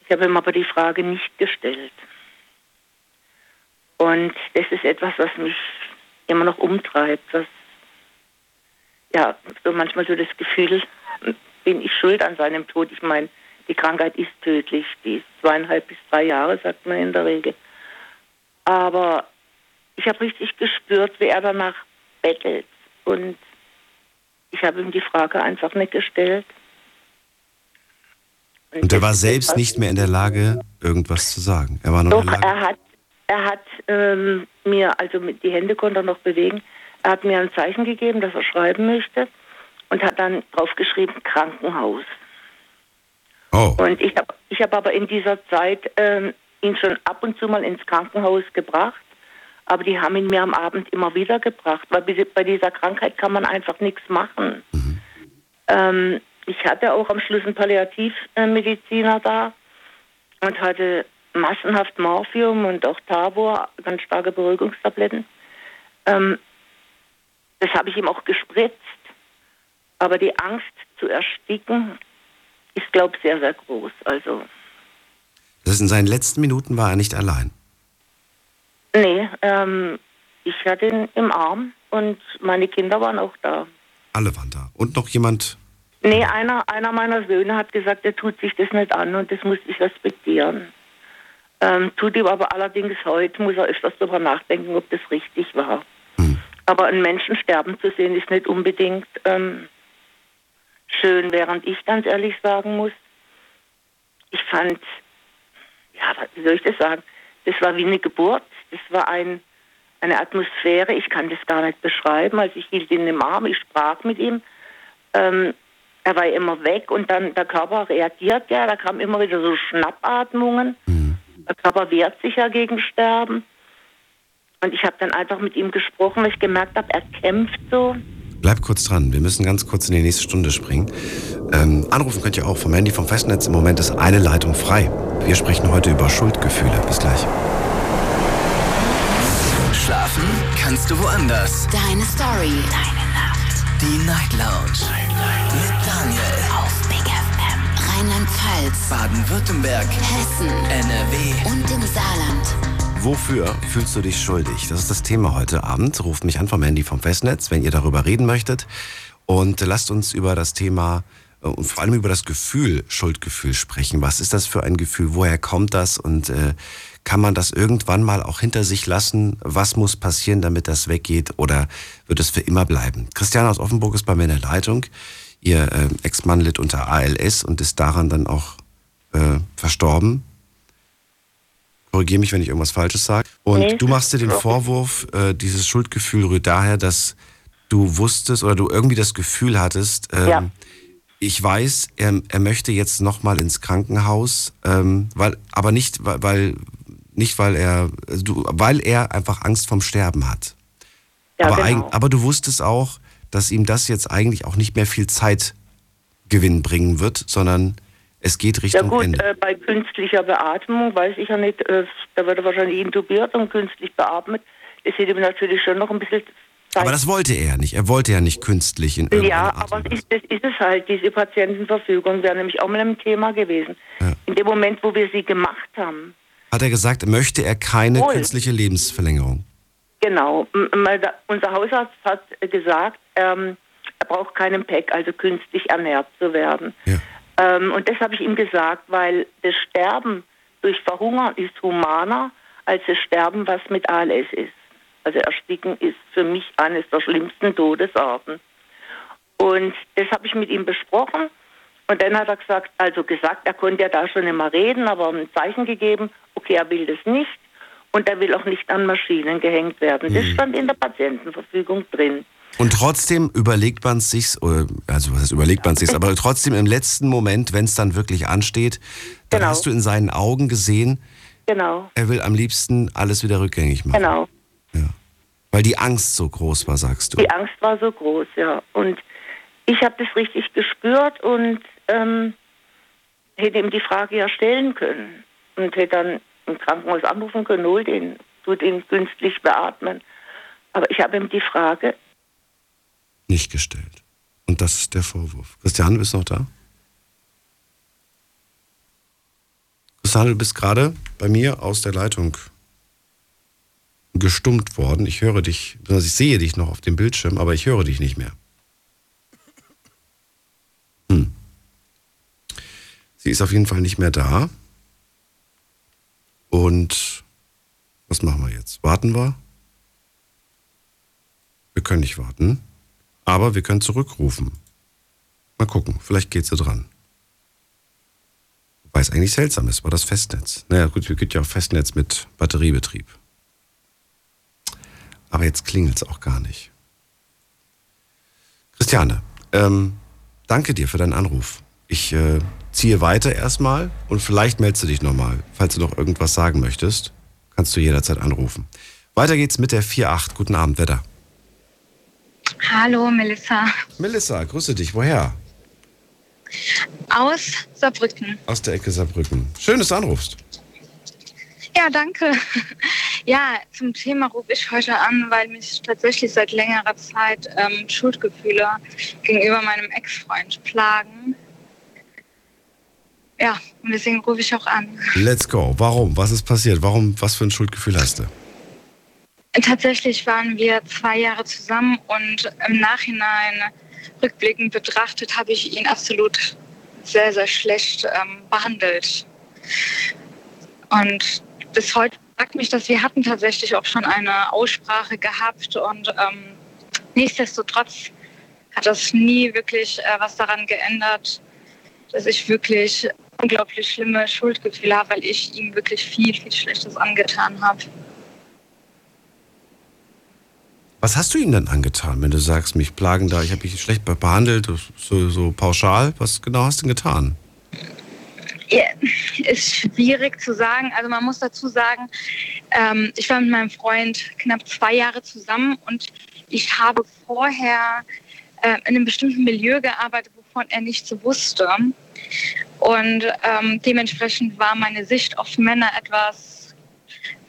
Ich habe ihm aber die Frage nicht gestellt. Und das ist etwas, was mich immer noch umtreibt, was ja, so manchmal so das Gefühl, bin ich schuld an seinem Tod. Ich meine, die Krankheit ist tödlich, die ist zweieinhalb bis drei Jahre, sagt man in der Regel. Aber ich habe richtig gespürt, wie er danach bettelt. Und ich habe ihm die Frage einfach nicht gestellt. Und er war selbst nicht mehr in der Lage, irgendwas zu sagen. Er war nur Doch, in der Lage. er hat, er hat ähm, mir, also die Hände konnte er noch bewegen, er hat mir ein Zeichen gegeben, dass er schreiben möchte und hat dann draufgeschrieben Krankenhaus. Oh. Und ich habe ich hab aber in dieser Zeit ähm, ihn schon ab und zu mal ins Krankenhaus gebracht, aber die haben ihn mir am Abend immer wieder gebracht, weil bei- dieser Krankheit kann man einfach nichts machen. Ähm, ich hatte auch am Schluss einen Palliativmediziner da und hatte massenhaft Morphium und auch Tabor, ganz starke Beruhigungstabletten. Ähm, das habe ich ihm auch gespritzt. Aber die Angst zu ersticken ist, glaube ich, sehr, sehr groß. Also, Das ist in seinen letzten Minuten war er nicht allein. nee, ähm, ich hatte ihn im Arm und meine Kinder waren auch da. Alle waren da. Und noch jemand. Nee, einer, einer meiner Söhne hat gesagt, er tut sich das nicht an und das muss ich respektieren. Ähm, tut ihm aber allerdings heute, muss er öfters darüber nachdenken, ob das richtig war. Aber einen Menschen sterben zu sehen, ist nicht unbedingt ähm, schön, während ich ganz ehrlich sagen muss, ich fand, ja, wie soll ich das sagen, das war wie eine Geburt, das war ein, eine Atmosphäre, ich kann das gar nicht beschreiben. Also ich hielt ihn im Arm, ich sprach mit ihm. Ähm, er war immer weg und dann der Körper reagiert ja, da kamen immer wieder so Schnappatmungen. Der Körper wehrt sich ja gegen Sterben. Und ich habe dann einfach mit ihm gesprochen, weil ich gemerkt habe, er kämpft so. Bleib kurz dran, wir müssen ganz kurz in die nächste Stunde springen. Ähm, anrufen könnt ihr auch vom Handy, vom Festnetz. Im Moment ist eine Leitung frei. Wir sprechen heute über Schuldgefühle. Bis gleich. Schlafen kannst du woanders. Deine Story. Deine Nacht. Die Night Lounge. Mit Daniel. Rheinland-Pfalz. Baden-Württemberg. Hessen. NRW. Und im Saarland. Wofür fühlst du dich schuldig? Das ist das Thema heute Abend. Ruft mich an vom Handy vom Festnetz, wenn ihr darüber reden möchtet. Und lasst uns über das Thema äh, und vor allem über das Gefühl, Schuldgefühl sprechen. Was ist das für ein Gefühl? Woher kommt das? Und äh, kann man das irgendwann mal auch hinter sich lassen? Was muss passieren, damit das weggeht? Oder wird es für immer bleiben? Christiane aus Offenburg ist bei mir in der Leitung. Ihr äh, Ex-Mann litt unter ALS und ist daran dann auch äh, verstorben. Korrigiere mich, wenn ich irgendwas Falsches sage. Und Nee. du machst dir den Vorwurf, äh, dieses Schuldgefühl rührt daher, dass du wusstest oder du irgendwie das Gefühl hattest, ähm, Ja. ich weiß, er, er möchte jetzt nochmal ins Krankenhaus, ähm, weil, aber nicht, weil- weil, nicht weil er, also du, weil er einfach Angst vom Sterben hat. Ja, aber, genau. eig- aber du wusstest auch, dass ihm das jetzt eigentlich auch nicht mehr viel Zeitgewinn bringen wird, sondern es geht Ja Richtung gut, Ende. äh, bei künstlicher Beatmung weiß ich ja nicht, äh, da wird er wahrscheinlich intubiert und künstlich beatmet. Das hätte ihm natürlich schon noch ein bisschen Zeit. aber das wollte er nicht. Er wollte ja nicht künstlich in Ja, Art. aber ist, das ist es halt. Diese Patientenverfügung wäre nämlich auch mal ein Thema gewesen. In dem Moment, wo wir sie gemacht haben. Hat er gesagt, möchte er keine Wohl. künstliche Lebensverlängerung? Genau. Unser Hausarzt hat gesagt, ähm, er braucht keinen PEC, also künstlich ernährt zu werden. Ähm, und das habe ich ihm gesagt, weil das Sterben durch Verhungern ist humaner als das Sterben, was mit ALS ist. Also Ersticken ist für mich eines der schlimmsten Todesarten. Und das habe ich mit ihm besprochen. Und dann hat er gesagt, also gesagt, er konnte ja da schon immer reden, aber ein Zeichen gegeben, okay, er will das nicht. Und er will auch nicht an Maschinen gehängt werden. Das stand in der Patientenverfügung drin. Und trotzdem überlegt man sich, also was heißt überlegt man sich, aber trotzdem im letzten Moment, wenn es dann wirklich ansteht, dann Genau. hast du in seinen Augen gesehen, Genau, er will am liebsten alles wieder rückgängig machen. genau. Weil die Angst so groß war, sagst du. Die Angst war so groß, ja. Und ich habe das richtig gespürt und ähm, hätte ihm die Frage ja stellen können und hätte dann im Krankenhaus anrufen können, holt ihn, tut ihn künstlich beatmen. Aber ich habe ihm die Frage, Nicht gestellt. Und das ist der Vorwurf. Christiane, bist du noch da? Christiane, du bist gerade bei mir aus der Leitung gestummt worden. Ich höre dich, also ich sehe dich noch auf dem Bildschirm, aber ich höre dich nicht mehr. Hm. Sie ist auf jeden Fall nicht mehr da. Und was machen wir jetzt? Warten wir? Wir können nicht warten. Aber wir können zurückrufen. Mal gucken, vielleicht geht sie dran. Wobei es eigentlich seltsam ist, war das Festnetz. Naja, gut, es gibt ja auch Festnetz mit Batteriebetrieb. Aber jetzt klingelt es auch gar nicht. Christiane, ähm, danke dir für deinen Anruf. Ich äh, ziehe weiter erstmal und vielleicht meldest du dich nochmal. Falls du noch irgendwas sagen möchtest, kannst du jederzeit anrufen. Weiter geht's mit der 4.8. Guten Abend, da? Hallo, Melissa. Melissa, grüße dich. Woher? Aus Saarbrücken. Aus der Ecke Saarbrücken. Schön, dass du anrufst. Ja, danke. Ja, zum Thema rufe ich heute an, weil mich tatsächlich seit längerer Zeit ähm, Schuldgefühle gegenüber meinem Ex-Freund plagen. Ja, und deswegen rufe ich auch an. Let's go. Warum? Was ist passiert? Warum? Was für ein Schuldgefühl hast du? Tatsächlich waren wir zwei Jahre zusammen und im Nachhinein rückblickend betrachtet habe ich ihn absolut sehr, sehr schlecht ähm, behandelt. Und bis heute sagt mich das, wir hatten tatsächlich auch schon eine Aussprache gehabt und ähm, nichtsdestotrotz hat das nie wirklich äh, was daran geändert, dass ich wirklich unglaublich schlimme Schuldgefühle habe, weil ich ihm wirklich viel, viel Schlechtes angetan habe. Was hast du ihm denn angetan, wenn du sagst, mich plagen da, ich habe mich schlecht be- behandelt, so, so pauschal? Was genau hast du denn getan? Ja, ist schwierig zu sagen. Also man muss dazu sagen, ähm, ich war mit meinem Freund knapp zwei Jahre zusammen und ich habe vorher äh, in einem bestimmten Milieu gearbeitet, wovon er nichts wusste. Und ähm, dementsprechend war meine Sicht auf Männer etwas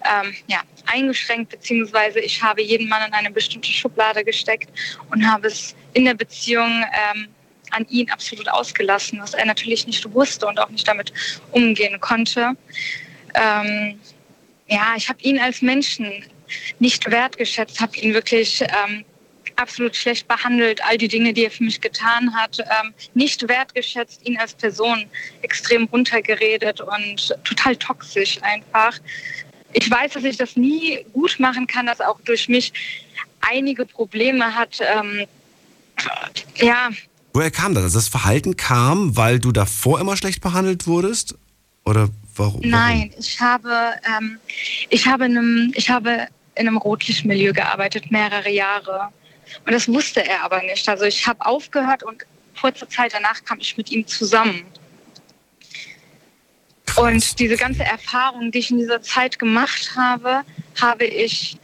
ähm, ja, eingeschränkt, beziehungsweise ich habe jeden Mann in eine bestimmte Schublade gesteckt und habe es in der Beziehung ähm, an ihn absolut ausgelassen, was er natürlich nicht wusste und auch nicht damit umgehen konnte. Ähm, ja, ich habe ihn als Menschen nicht wertgeschätzt, habe ihn wirklich ähm, absolut schlecht behandelt, all die Dinge, die er für mich getan hat, ähm, nicht wertgeschätzt, ihn als Person extrem runtergeredet und total toxisch einfach. Ich weiß, dass ich das nie gut machen kann, dass auch durch mich einige Probleme hat. Ähm, ja, Woher kam das? Also das Verhalten kam, weil du davor immer schlecht behandelt wurdest? Oder warum? Nein, ich habe, ähm, ich habe in einem, ich habe in einem Rotlichtmilieu gearbeitet, mehrere Jahre. Und das wusste er aber nicht. Also ich habe aufgehört und kurze Zeit danach kam ich mit ihm zusammen. Und diese ganze Erfahrung, die ich in dieser Zeit gemacht habe, habe ich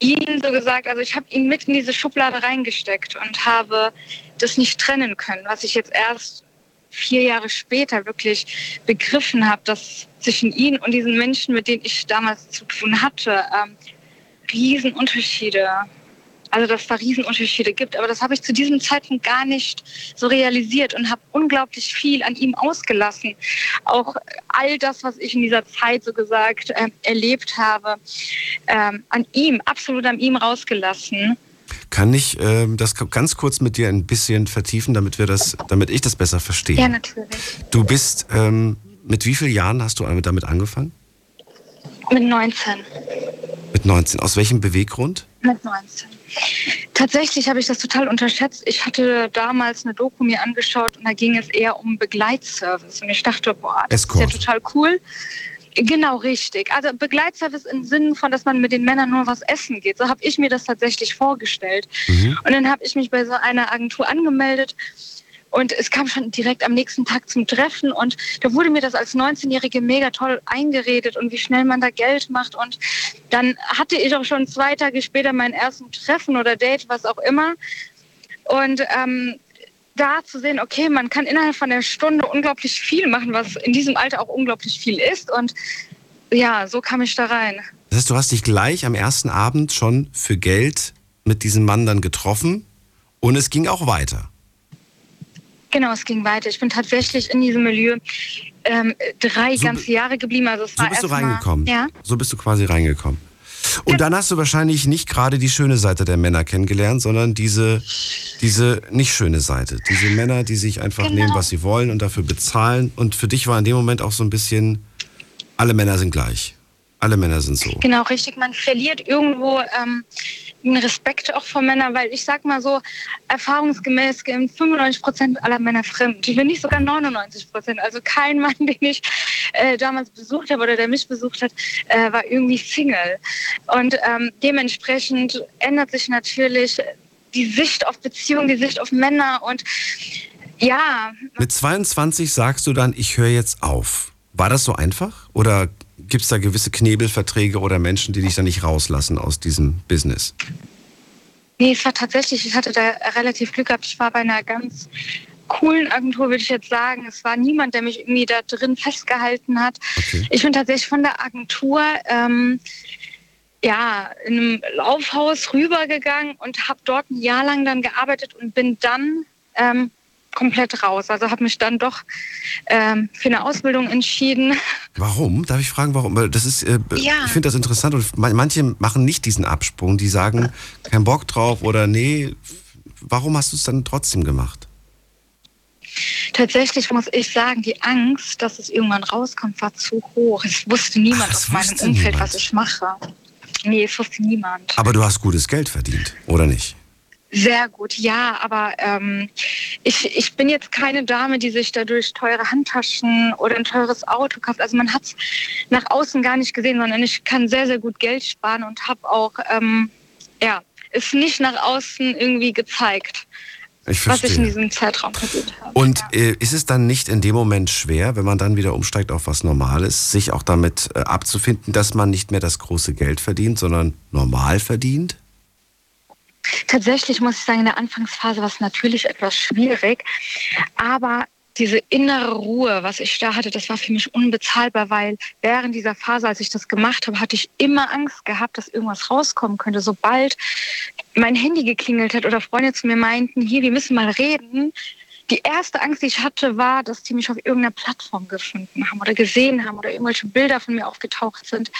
ihn so gesagt, also ich habe ihn mit in diese Schublade reingesteckt und habe das nicht trennen können, was ich jetzt erst vier Jahre später wirklich begriffen habe, dass zwischen ihm und diesen Menschen, mit denen ich damals zu tun hatte, ähm, Riesenunterschiede, also dass da Riesenunterschiede gibt. Aber das habe ich zu diesem Zeitpunkt gar nicht so realisiert und habe unglaublich viel an ihm ausgelassen. Auch all das, was ich in dieser Zeit so gesagt äh, erlebt habe, ähm, an ihm, absolut an ihm rausgelassen. Kann ich ähm, das ganz kurz mit dir ein bisschen vertiefen, damit wir das, damit ich das besser verstehe? Ja, natürlich. Du bist, ähm, mit wie vielen Jahren hast du damit angefangen? Mit 19. Mit 19. Aus welchem Beweggrund? Mit 19. Tatsächlich habe ich das total unterschätzt. Ich hatte damals eine Doku mir angeschaut und da ging es eher um Begleitservice. Und ich dachte, boah, das Escort. ist ja total cool. Genau, richtig. Also Begleitservice im Sinne von, dass man mit den Männern nur was essen geht. So habe ich mir das tatsächlich vorgestellt. Und dann habe ich mich bei so einer Agentur angemeldet und es kam schon direkt am nächsten Tag zum Treffen und da wurde mir das als 19-Jährige mega toll eingeredet und wie schnell man da Geld macht und dann hatte ich auch schon zwei Tage später meinen ersten Treffen oder Date, was auch immer und ähm, da zu sehen, okay, man kann innerhalb von einer Stunde unglaublich viel machen, was in diesem Alter auch unglaublich viel ist und ja, so kam ich da rein. Das heißt, du hast dich gleich am ersten Abend schon für Geld mit diesem Mann dann getroffen und es ging auch weiter. Genau, es ging weiter. Ich bin tatsächlich in diesem Milieu ähm, drei ganze Jahre geblieben. Also es So war bist du erst mal- reingekommen. Ja. So bist du quasi reingekommen. Und dann hast du wahrscheinlich nicht gerade die schöne Seite der Männer kennengelernt, sondern diese, diese nicht schöne Seite. Diese Männer, die sich einfach Genau. nehmen, was sie wollen und dafür bezahlen. Und für dich war in dem Moment auch so ein bisschen, alle Männer sind gleich. Alle Männer sind so. Genau, richtig. Man verliert irgendwo ähm, den Respekt auch vor Männern, weil ich sag mal so, erfahrungsgemäß gehen 95 Prozent aller Männer fremd. Wenn nicht sogar 99 Prozent. Also kein Mann, den ich äh, damals besucht habe oder der mich besucht hat, äh, war irgendwie Single. Und ähm, dementsprechend ändert sich natürlich die Sicht auf Beziehungen, die Sicht auf Männer und ja, Mit 22 sagst du dann, ich höre jetzt auf. War das so einfach? Oder gibt es da gewisse Knebelverträge oder Menschen, die dich da nicht rauslassen aus diesem Business? Nee, es war tatsächlich, ich hatte da relativ Glück gehabt. Ich war bei einer ganz coolen Agentur, würde ich jetzt sagen. Es war niemand, der mich irgendwie da drin festgehalten hat. Ich bin tatsächlich von der Agentur ähm, ja, in einem Laufhaus rübergegangen und habe dort ein Jahr lang dann gearbeitet und bin dann ähm, komplett raus. Also habe mich dann doch ähm, für eine Ausbildung entschieden. Warum? Darf ich fragen, warum? Das ist, äh, Ja. ich finde das interessant und man- manche machen nicht diesen Absprung. Die sagen, kein Bock drauf oder nee. Warum hast du es dann trotzdem gemacht? Tatsächlich muss ich sagen, die Angst, dass es irgendwann rauskommt, war zu hoch. Es wusste niemand aus meinem wusste Umfeld, niemand. was ich mache. Nee, es wusste niemand. Aber du hast gutes Geld verdient, oder nicht? Sehr gut, ja, aber ähm, ich, ich bin jetzt keine Dame, die sich dadurch teure Handtaschen oder ein teures Auto kauft. Also man hat es nach außen gar nicht gesehen, sondern ich kann sehr, sehr gut Geld sparen und habe auch, ähm, ja, es nicht nach außen irgendwie gezeigt, Ich was ich in diesem Zeitraum verdient habe. Und äh, ist es dann nicht in dem Moment schwer, wenn man dann wieder umsteigt auf was Normales, sich auch damit äh, abzufinden, dass man nicht mehr das große Geld verdient, sondern normal verdient? Tatsächlich muss ich sagen, in der Anfangsphase war es natürlich etwas schwierig, aber diese innere Ruhe, was ich da hatte, das war für mich unbezahlbar, weil während dieser Phase, als ich das gemacht habe, hatte ich immer Angst gehabt, dass irgendwas rauskommen könnte. Sobald mein Handy geklingelt hat oder Freunde zu mir meinten, hier, wir müssen mal reden. Die erste Angst, die ich hatte, war, dass die mich auf irgendeiner Plattform gefunden haben oder gesehen haben oder irgendwelche Bilder von mir aufgetaucht sind.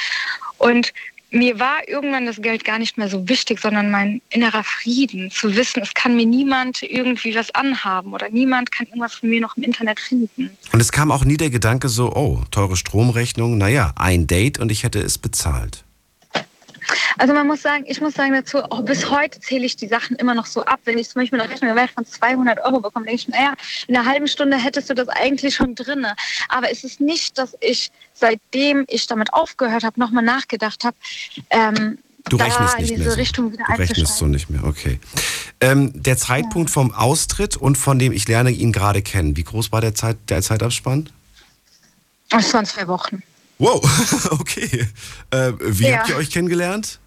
Und mir war irgendwann das Geld gar nicht mehr so wichtig, sondern mein innerer Frieden, zu wissen, es kann mir niemand irgendwie was anhaben oder niemand kann irgendwas von mir noch im Internet finden. Und es kam auch nie der Gedanke so, oh, teure Stromrechnung, naja, ein Date und ich hätte es bezahlt. Also man muss sagen, ich muss sagen dazu, auch bis heute zähle ich die Sachen immer noch so ab. Wenn ich zum Beispiel eine Rechnung Wert von 200 Euro bekomme, denke ich mir, naja, in einer halben Stunde hättest du das eigentlich schon drinne. Aber es ist nicht, dass ich, seitdem ich damit aufgehört habe, nochmal nachgedacht habe, ähm, Du da rechnest in nicht diese mehr so. Richtung wieder Du rechnest so nicht mehr, okay. Ähm, der Zeitpunkt vom Austritt und von dem ich lerne ihn gerade kennen, wie groß war der, Zeit, der Zeitabspann? Das waren zwei Wochen. Wow, okay. Äh, wie Ja. habt ihr euch kennengelernt?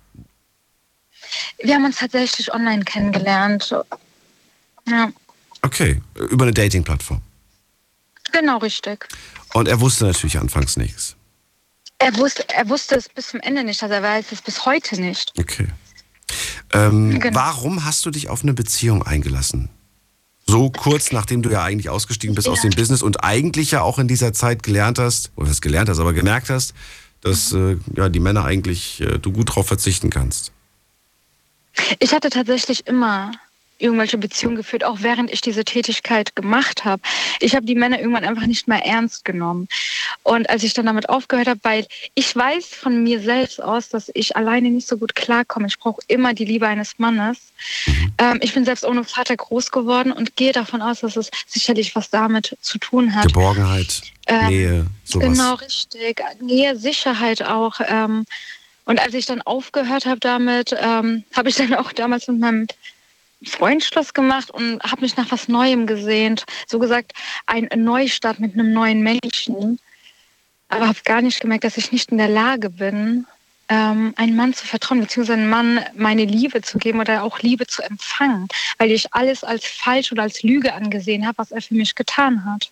Wir haben uns tatsächlich online kennengelernt. Ja, Okay, über eine Dating-Plattform. genau richtig. Und er wusste natürlich anfangs nichts. Er wusste, er wusste es bis zum Ende nicht, also er weiß es bis heute nicht. Okay. Ähm, Genau. Warum hast du dich auf eine Beziehung eingelassen? So kurz nachdem du ja eigentlich ausgestiegen bist aus dem Business und eigentlich ja auch in dieser Zeit gelernt hast, oder was gelernt hast, aber gemerkt hast, dass äh, ja, die Männer eigentlich äh, du gut drauf verzichten kannst. Ich hatte tatsächlich immer irgendwelche Beziehungen geführt, auch während ich diese Tätigkeit gemacht habe. Ich habe die Männer irgendwann einfach nicht mehr ernst genommen. Und als ich dann damit aufgehört habe, weil ich weiß von mir selbst aus, dass ich alleine nicht so gut klarkomme. Ich brauche immer die Liebe eines Mannes. Ähm, ich bin selbst ohne Vater groß geworden und gehe davon aus, dass es sicherlich was damit zu tun hat. Geborgenheit, Ähm, Nähe, sowas. Genau, richtig. Nähe, Sicherheit auch. Ähm, und als ich dann aufgehört habe damit, ähm, habe ich dann auch damals mit meinem Freund gemacht und habe mich nach was Neuem gesehnt. So gesagt, ein Neustart mit einem neuen Menschen. Aber habe gar nicht gemerkt, dass ich nicht in der Lage bin, ähm, einem Mann zu vertrauen, beziehungsweise einem Mann meine Liebe zu geben oder auch Liebe zu empfangen, weil ich alles als falsch oder als Lüge angesehen habe, was er für mich getan hat.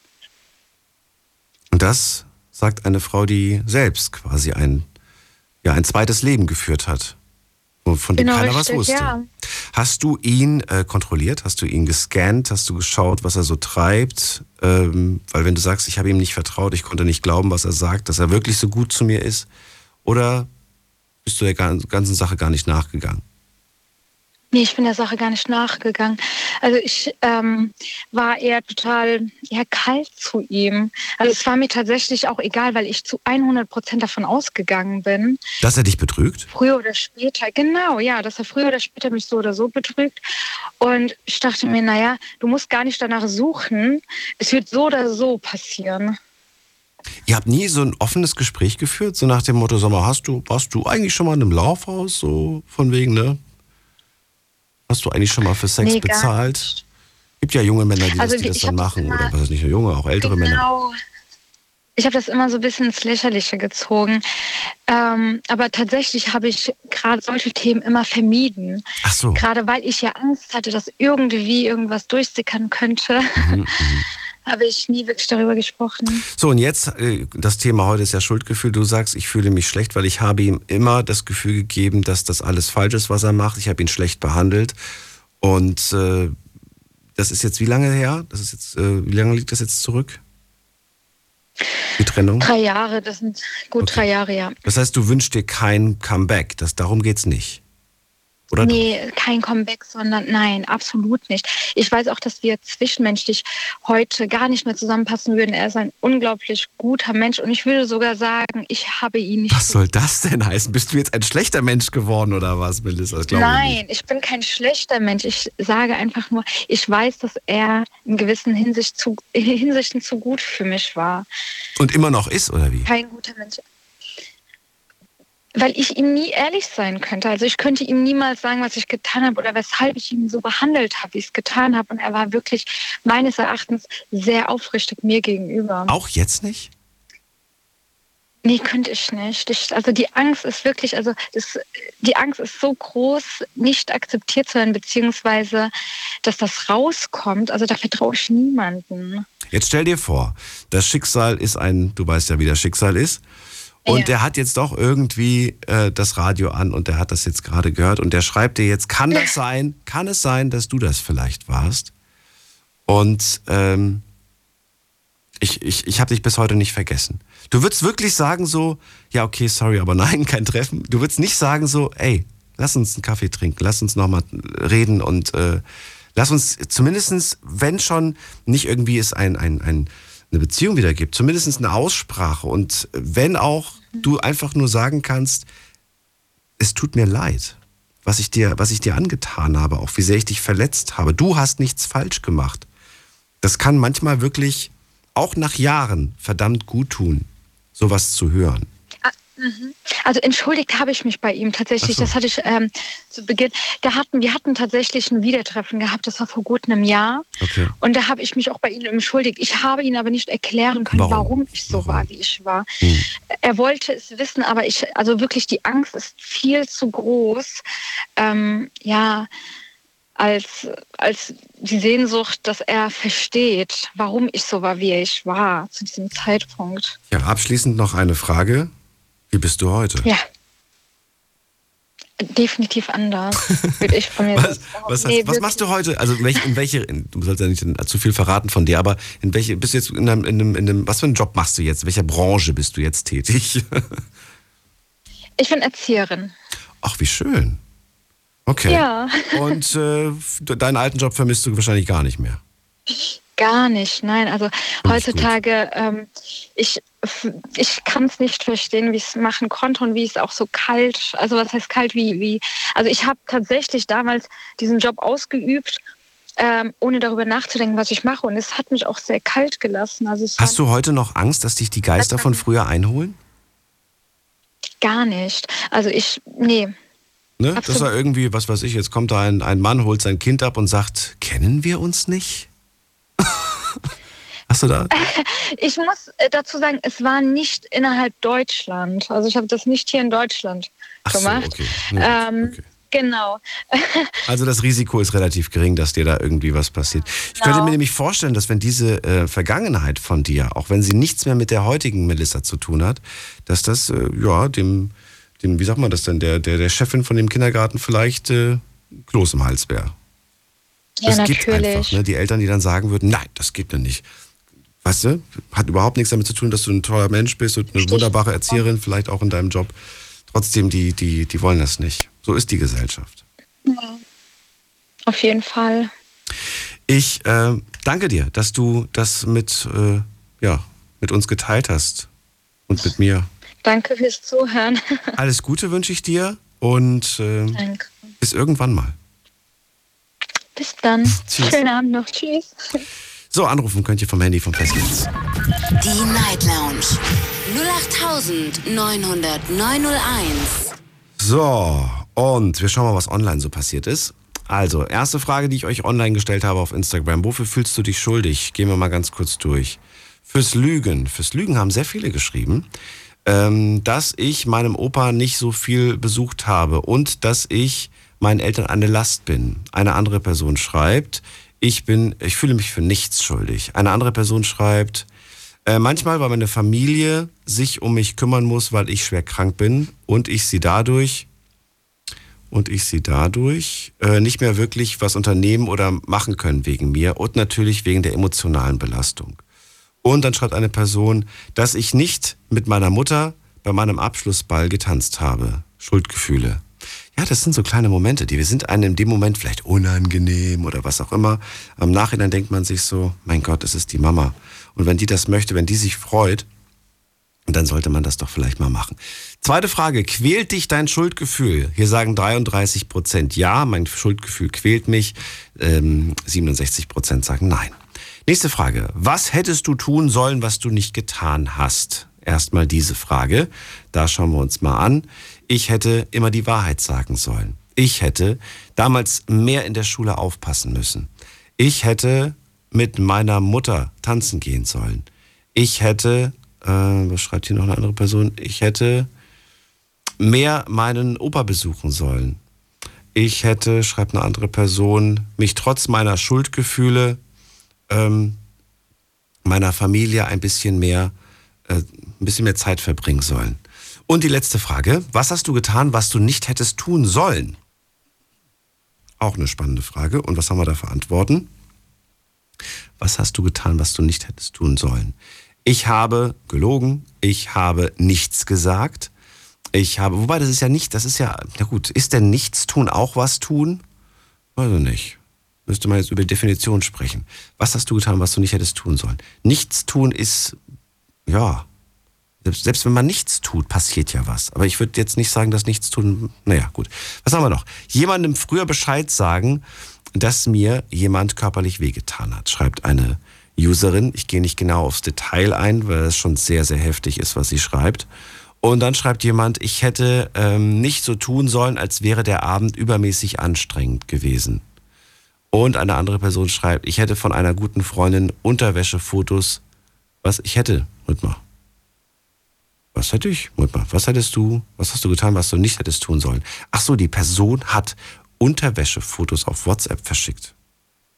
Und das sagt eine Frau, die selbst quasi ein, ja, ein zweites Leben geführt hat, von dem Genau, keiner was richtig, wusste. ja. Hast du ihn äh, kontrolliert? Hast du ihn gescannt? Hast du geschaut, was er so treibt? Ähm, weil wenn du sagst, ich habe ihm nicht vertraut, ich konnte nicht glauben, was er sagt, dass er wirklich so gut zu mir ist, oder bist du der gan- ganzen Sache gar nicht nachgegangen? Nee, ich bin der Sache gar nicht nachgegangen. Also ich ähm, war eher total ja, kalt zu ihm. Also es war mir tatsächlich auch egal, weil ich zu 100 Prozent davon ausgegangen bin, Dass er dich betrügt? früher oder später, genau, ja, dass er früher oder später mich so oder so betrügt. Und ich dachte mir, naja, du musst gar nicht danach suchen. Es wird so oder so passieren. Ihr habt nie so ein offenes Gespräch geführt, so nach dem Motto, sag mal, hast du, warst du eigentlich schon mal in einem Laufhaus, so von wegen, ne? Hast du eigentlich schon mal für Sex Nee, bezahlt? Gibt ja junge Männer, die Also das, die das dann machen. immer- Oder was ist nicht nur junge, auch ältere Männer. Genau. Ich habe das immer so ein bisschen ins Lächerliche gezogen. Ähm, aber tatsächlich habe ich gerade solche Themen immer vermieden. Ach so. Gerade weil ich ja Angst hatte, dass irgendwie irgendwas durchsickern könnte, Mhm, habe ich nie wirklich darüber gesprochen. So, und jetzt, äh, das Thema heute ist ja Schuldgefühl. Du sagst, ich fühle mich schlecht, weil ich habe ihm immer das Gefühl gegeben, dass das alles falsch ist, was er macht. Ich habe ihn schlecht behandelt. Und äh, das ist jetzt wie lange her? Das ist jetzt, äh, wie lange liegt das jetzt zurück? Die Trennung? Drei Jahre, das sind gut drei Jahre, ja. Das heißt, du wünschst dir kein Comeback. Das, darum geht's nicht. Oder? Nee, kein Comeback, sondern nein, absolut nicht. Ich weiß auch, dass wir zwischenmenschlich heute gar nicht mehr zusammenpassen würden. Er ist ein unglaublich guter Mensch und ich würde sogar sagen, ich habe ihn nicht. Was soll das denn heißen? Bist du jetzt ein schlechter Mensch geworden oder was, Melissa? Glaube ich. Nein, ich bin kein schlechter Mensch. Ich sage einfach nur, ich weiß, dass er in gewissen Hinsicht zu, Hinsichten zu gut für mich war. Und immer noch ist, oder wie? Kein guter Mensch. Weil ich ihm nie ehrlich sein könnte. Also ich könnte ihm niemals sagen, was ich getan habe oder weshalb ich ihn so behandelt habe, wie ich es getan habe. Und er war wirklich meines Erachtens sehr aufrichtig mir gegenüber. Auch jetzt nicht? Nee, könnte ich nicht. Ich, also die Angst ist wirklich, also das, die Angst ist so groß, nicht akzeptiert zu werden, beziehungsweise, dass das rauskommt. Also da vertraue ich niemanden. Jetzt stell dir vor, das Schicksal ist ein, du weißt ja, wie das Schicksal ist. Und ja. der hat jetzt doch irgendwie äh, das Radio an und der hat das jetzt gerade gehört und der schreibt dir jetzt, kann das sein, kann es sein, dass du das vielleicht warst? Und ähm, ich, ich, ich habe dich bis heute nicht vergessen. Du würdest wirklich sagen so, ja okay, sorry, aber nein, kein Treffen. Du würdest nicht sagen so, ey, lass uns einen Kaffee trinken, lass uns nochmal reden und äh, lass uns zumindestens, wenn schon nicht irgendwie es ein, ein, ein eine Beziehung wieder gibt, zumindest eine Aussprache. Und wenn auch du einfach nur sagen kannst, es tut mir leid, was ich dir, was ich dir angetan habe, auch wie sehr ich dich verletzt habe. Du hast nichts falsch gemacht. Das kann manchmal wirklich auch nach Jahren verdammt gut tun, sowas zu hören. Mhm. Also entschuldigt habe ich mich bei ihm tatsächlich. So. Das hatte ich ähm, zu Beginn. Da hatten wir hatten tatsächlich ein Wiedertreffen gehabt. Das war vor gut einem Jahr. Okay. Und da habe ich mich auch bei ihm entschuldigt. Ich habe ihn aber nicht erklären können, warum, warum ich so warum? war, wie ich war. Hm. Er wollte es wissen, aber ich also wirklich die Angst ist viel zu groß. Ähm, ja als, als die Sehnsucht, dass er versteht, warum ich so war, wie ich war zu diesem Zeitpunkt. Ja, abschließend noch eine Frage. Wie bist du heute? Ja. Definitiv anders, würde ich von mir was, was, nee, was machst du heute? Also in welche, in welche in, du sollst ja nicht zu viel verraten von dir, aber in welche, bist du jetzt in einem, in einem, in einem was für einen Job machst du jetzt? In welcher Branche bist du jetzt tätig? ich bin Erzieherin. Ach, wie schön. Okay. Ja. Und äh, deinen alten Job vermisst du wahrscheinlich gar nicht mehr. Gar nicht, nein. Also heutzutage, ähm, ich, ich kann es nicht verstehen, wie ich es machen konnte und wie es auch so kalt, also was heißt kalt, wie, wie, also ich habe tatsächlich damals diesen Job ausgeübt, ähm, ohne darüber nachzudenken, was ich mache und es hat mich auch sehr kalt gelassen. Also Hast du heute noch Angst, dass dich die Geister von früher einholen? Gar nicht. Also ich, nee. Ne? Das war irgendwie, was weiß ich, jetzt kommt da ein, ein Mann, holt sein Kind ab und sagt, kennen wir uns nicht? Hast du da? Ich muss äh, dazu sagen, es war nicht innerhalb Deutschland. Also ich habe das nicht hier in Deutschland Ach gemacht. So, okay. Ja, ähm, okay. Genau. also das Risiko ist relativ gering, dass dir da irgendwie was passiert. Ich genau. könnte mir nämlich vorstellen, dass wenn diese äh, Vergangenheit von dir, auch wenn sie nichts mehr mit der heutigen Melissa zu tun hat, dass das äh, ja dem, dem, wie sagt man das denn, der, der, der Chefin von dem Kindergarten vielleicht äh, Kloß im Hals wäre. Ja, das natürlich. gibt einfach. Ne? Die Eltern, die dann sagen würden, nein, das gibt es nicht. Weißt du, hat überhaupt nichts damit zu tun, dass du ein toller Mensch bist und eine Richtig. wunderbare Erzieherin, vielleicht auch in deinem Job. Trotzdem, die, die, die wollen das nicht. So ist die Gesellschaft. Ja. Auf jeden Fall. Ich äh, danke dir, dass du das mit, äh, ja, mit uns geteilt hast und mit mir. Danke fürs Zuhören. Alles Gute wünsche ich dir und äh, bis irgendwann mal. Bis dann. Tschüss. Schönen Abend noch. Tschüss. So, anrufen könnt ihr vom Handy vom Festnetz. Die Night Lounge 0890901. So, und wir schauen mal, was online so passiert ist. Also, erste Frage, die ich euch online gestellt habe auf Instagram. Wofür fühlst du dich schuldig? Gehen wir mal ganz kurz durch. Fürs Lügen. Fürs Lügen haben sehr viele geschrieben, ähm, dass ich meinem Opa nicht so viel besucht habe und dass ich meinen Eltern eine Last bin. Eine andere Person schreibt, ich bin, ich fühle mich für nichts schuldig. Eine andere Person schreibt, äh, manchmal, weil meine Familie sich um mich kümmern muss, weil ich schwer krank bin und ich sie dadurch und ich sie dadurch äh, nicht mehr wirklich was unternehmen oder machen können wegen mir und natürlich wegen der emotionalen Belastung. Und dann schreibt eine Person, dass ich nicht mit meiner Mutter bei meinem Abschlussball getanzt habe. Schuldgefühle. Ja, das sind so kleine Momente, die wir sind einem in dem Moment vielleicht unangenehm oder was auch immer. Am Nachhinein denkt man sich so, mein Gott, es ist die Mama. Und wenn die das möchte, wenn die sich freut, dann sollte man das doch vielleicht mal machen. Zweite Frage, quält dich dein Schuldgefühl? Hier sagen 33 Prozent ja, mein Schuldgefühl quält mich. Ähm, 67 Prozent sagen nein. Nächste Frage, was hättest du tun sollen, was du nicht getan hast? erstmal diese Frage. Da schauen wir uns mal an. Ich hätte immer die Wahrheit sagen sollen. Ich hätte damals mehr in der Schule aufpassen müssen. Ich hätte mit meiner Mutter tanzen gehen sollen. Ich hätte, äh, was schreibt hier noch eine andere Person? Ich hätte mehr meinen Opa besuchen sollen. Ich hätte, schreibt eine andere Person, mich trotz meiner Schuldgefühle ähm, meiner Familie ein bisschen mehr, äh, ein bisschen mehr Zeit verbringen sollen. Und die letzte Frage: Was hast du getan, was du nicht hättest tun sollen? Auch eine spannende Frage. Und was haben wir da für Antworten? Was hast du getan, was du nicht hättest tun sollen? Ich habe gelogen, ich habe nichts gesagt, ich habe, wobei das ist ja nicht, das ist ja, na gut, ist denn nichts tun auch was tun? Weiß ich nicht. Müsste man jetzt über Definition sprechen. Was hast du getan, was du nicht hättest tun sollen? Nichts tun ist, ja, selbst, selbst wenn man nichts tut, passiert ja was. Aber ich würde jetzt nicht sagen, dass nichts tun, naja, gut. Was haben wir noch? Jemandem früher Bescheid sagen, dass mir jemand körperlich wehgetan hat, schreibt eine Userin. Ich gehe nicht genau aufs Detail ein, weil es schon sehr, sehr heftig ist, was sie schreibt. Und dann schreibt jemand, ich hätte ähm, nicht so tun sollen, als wäre der Abend übermäßig anstrengend gewesen. Und eine andere Person schreibt, ich hätte von einer guten Freundin Unterwäschefotos. Was ich hätte, Rhythma. Was hätte ich? Was hättest du, was hast du getan, was du nicht hättest tun sollen? Ach so, die Person hat Unterwäschefotos auf WhatsApp verschickt.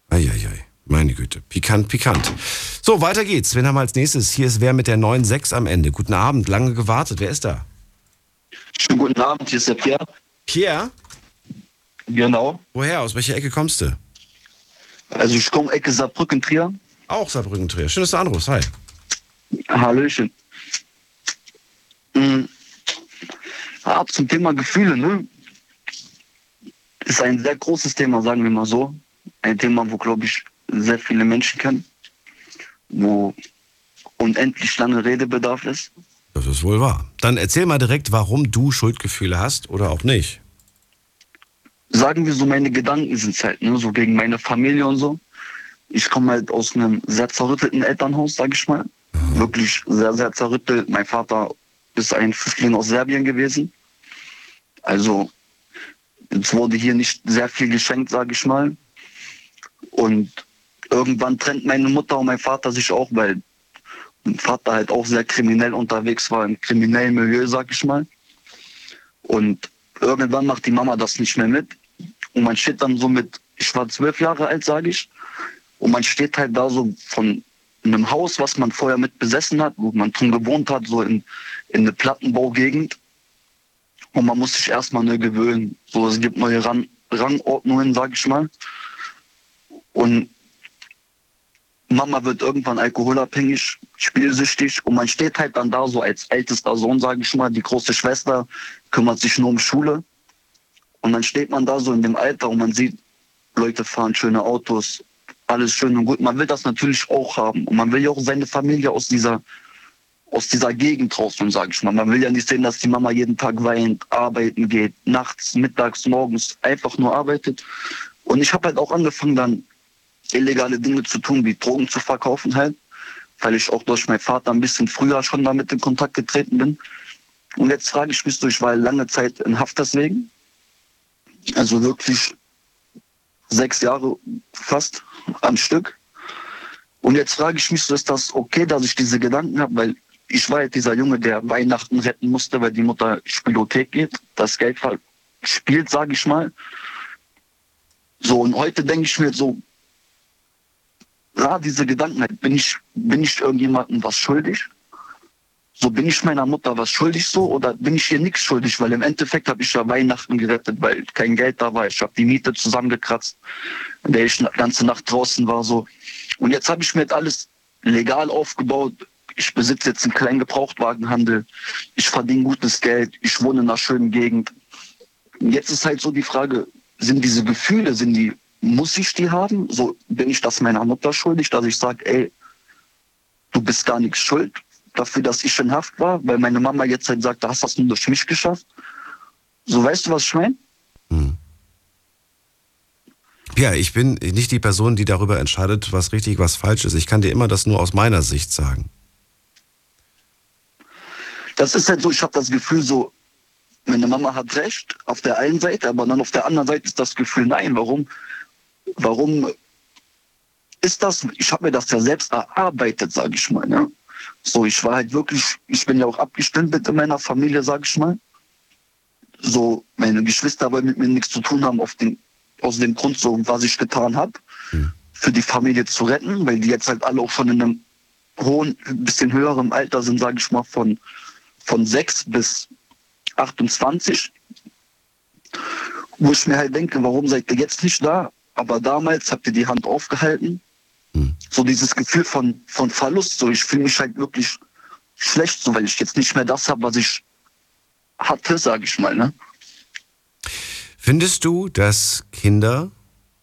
Eieiei. Meine Güte, pikant, pikant. So, weiter geht's. Wen haben wir als nächstes? Hier ist wer mit der 9.6 am Ende. Guten Abend, lange gewartet. Wer ist da? Schönen guten Abend, hier ist der Pierre. Pierre? Genau. Woher? Aus welcher Ecke kommst du? Also ich komme Ecke Saarbrücken-Trier. Auch Saarbrücken-Trier. Schön, dass du anrufst. Hi. Hallöchen. Mhm. Ab zum Thema Gefühle, ne? Ist ein sehr großes Thema, sagen wir mal so. Ein Thema, wo, glaube ich, sehr viele Menschen kennen, wo unendlich lange Redebedarf ist. Das ist wohl wahr. Dann erzähl mal direkt, warum du Schuldgefühle hast oder auch nicht. Sagen wir so, meine Gedanken sind halt, ne, so gegen meine Familie und so. Ich komme halt aus einem sehr zerrüttelten Elternhaus, sage ich mal. Mhm. Wirklich sehr, sehr zerrüttelt. Mein Vater ist ein Flüchtling aus Serbien gewesen. Also es wurde hier nicht sehr viel geschenkt, sage ich mal. Und irgendwann trennt meine Mutter und mein Vater sich auch, weil mein Vater halt auch sehr kriminell unterwegs war, im kriminellen Milieu, sag ich mal. Und irgendwann macht die Mama das nicht mehr mit. Und man steht dann so mit, ich war zwölf Jahre alt, sage ich. Und man steht halt da so von einem Haus, was man vorher mit besessen hat, wo man drin gewohnt hat, so in, in eine Plattenbaugegend. Und man muss sich erstmal neu gewöhnen. So, es gibt neue Ran Rangordnungen, sag ich mal. Und Mama wird irgendwann alkoholabhängig, spielsüchtig und man steht halt dann da so als ältester Sohn, sage ich mal, die große Schwester kümmert sich nur um Schule und dann steht man da so in dem Alter und man sieht, Leute fahren schöne Autos, alles schön und gut. Man will das natürlich auch haben und man will ja auch seine Familie aus dieser aus dieser Gegend rausholen, sage ich mal. Man will ja nicht sehen, dass die Mama jeden Tag weint, arbeiten geht, nachts, mittags, morgens einfach nur arbeitet. Und ich habe halt auch angefangen dann illegale Dinge zu tun, wie Drogen zu verkaufen halt, weil ich auch durch meinen Vater ein bisschen früher schon damit in Kontakt getreten bin. Und jetzt frage ich mich ich war lange Zeit in Haft deswegen. Also wirklich sechs Jahre fast am Stück. Und jetzt frage ich mich ist das okay, dass ich diese Gedanken habe, weil ich war halt dieser Junge, der Weihnachten retten musste, weil die Mutter Spielothek geht, das Geld spielt, sage ich mal. So, und heute denke ich mir so, ja, diese Gedanken, halt, bin ich, bin ich irgendjemandem was schuldig? So bin ich meiner Mutter was schuldig so oder bin ich ihr nichts schuldig? Weil im Endeffekt habe ich ja Weihnachten gerettet, weil kein Geld da war. Ich habe die Miete zusammengekratzt, in der ich die ganze Nacht draußen war so. Und jetzt habe ich mir jetzt alles legal aufgebaut. Ich besitze jetzt einen kleinen Gebrauchtwagenhandel. Ich verdiene gutes Geld. Ich wohne in einer schönen Gegend. Jetzt ist halt so die Frage, sind diese Gefühle, sind die muss ich die haben? So bin ich das meiner Mutter schuldig, dass ich sage, ey, du bist gar nichts schuld dafür, dass ich in Haft war, weil meine Mama jetzt halt sagt, du hast das nur durch mich geschafft. So weißt du, was ich meine? Hm. Ja, ich bin nicht die Person, die darüber entscheidet, was richtig, was falsch ist. Ich kann dir immer das nur aus meiner Sicht sagen. Das ist halt so, ich habe das Gefühl so, meine Mama hat recht auf der einen Seite, aber dann auf der anderen Seite ist das Gefühl, nein, warum, warum ist das, ich habe mir das ja selbst erarbeitet, sage ich mal. Ne? So, ich war halt wirklich, ich bin ja auch abgestempelt in meiner Familie, sage ich mal. So, meine Geschwister wollen mit mir nichts zu tun haben, auf den, aus dem Grund, so, was ich getan habe, für die Familie zu retten, weil die jetzt halt alle auch schon in einem hohen, ein bisschen höherem Alter sind, sage ich mal, von, von 6 bis 28. Wo ich mir halt denke, warum seid ihr jetzt nicht da? Aber damals habt ihr die Hand aufgehalten. So dieses Gefühl von, von Verlust, so ich fühle mich halt wirklich schlecht, so weil ich jetzt nicht mehr das habe, was ich hatte, sage ich mal. Ne? Findest du, dass Kinder,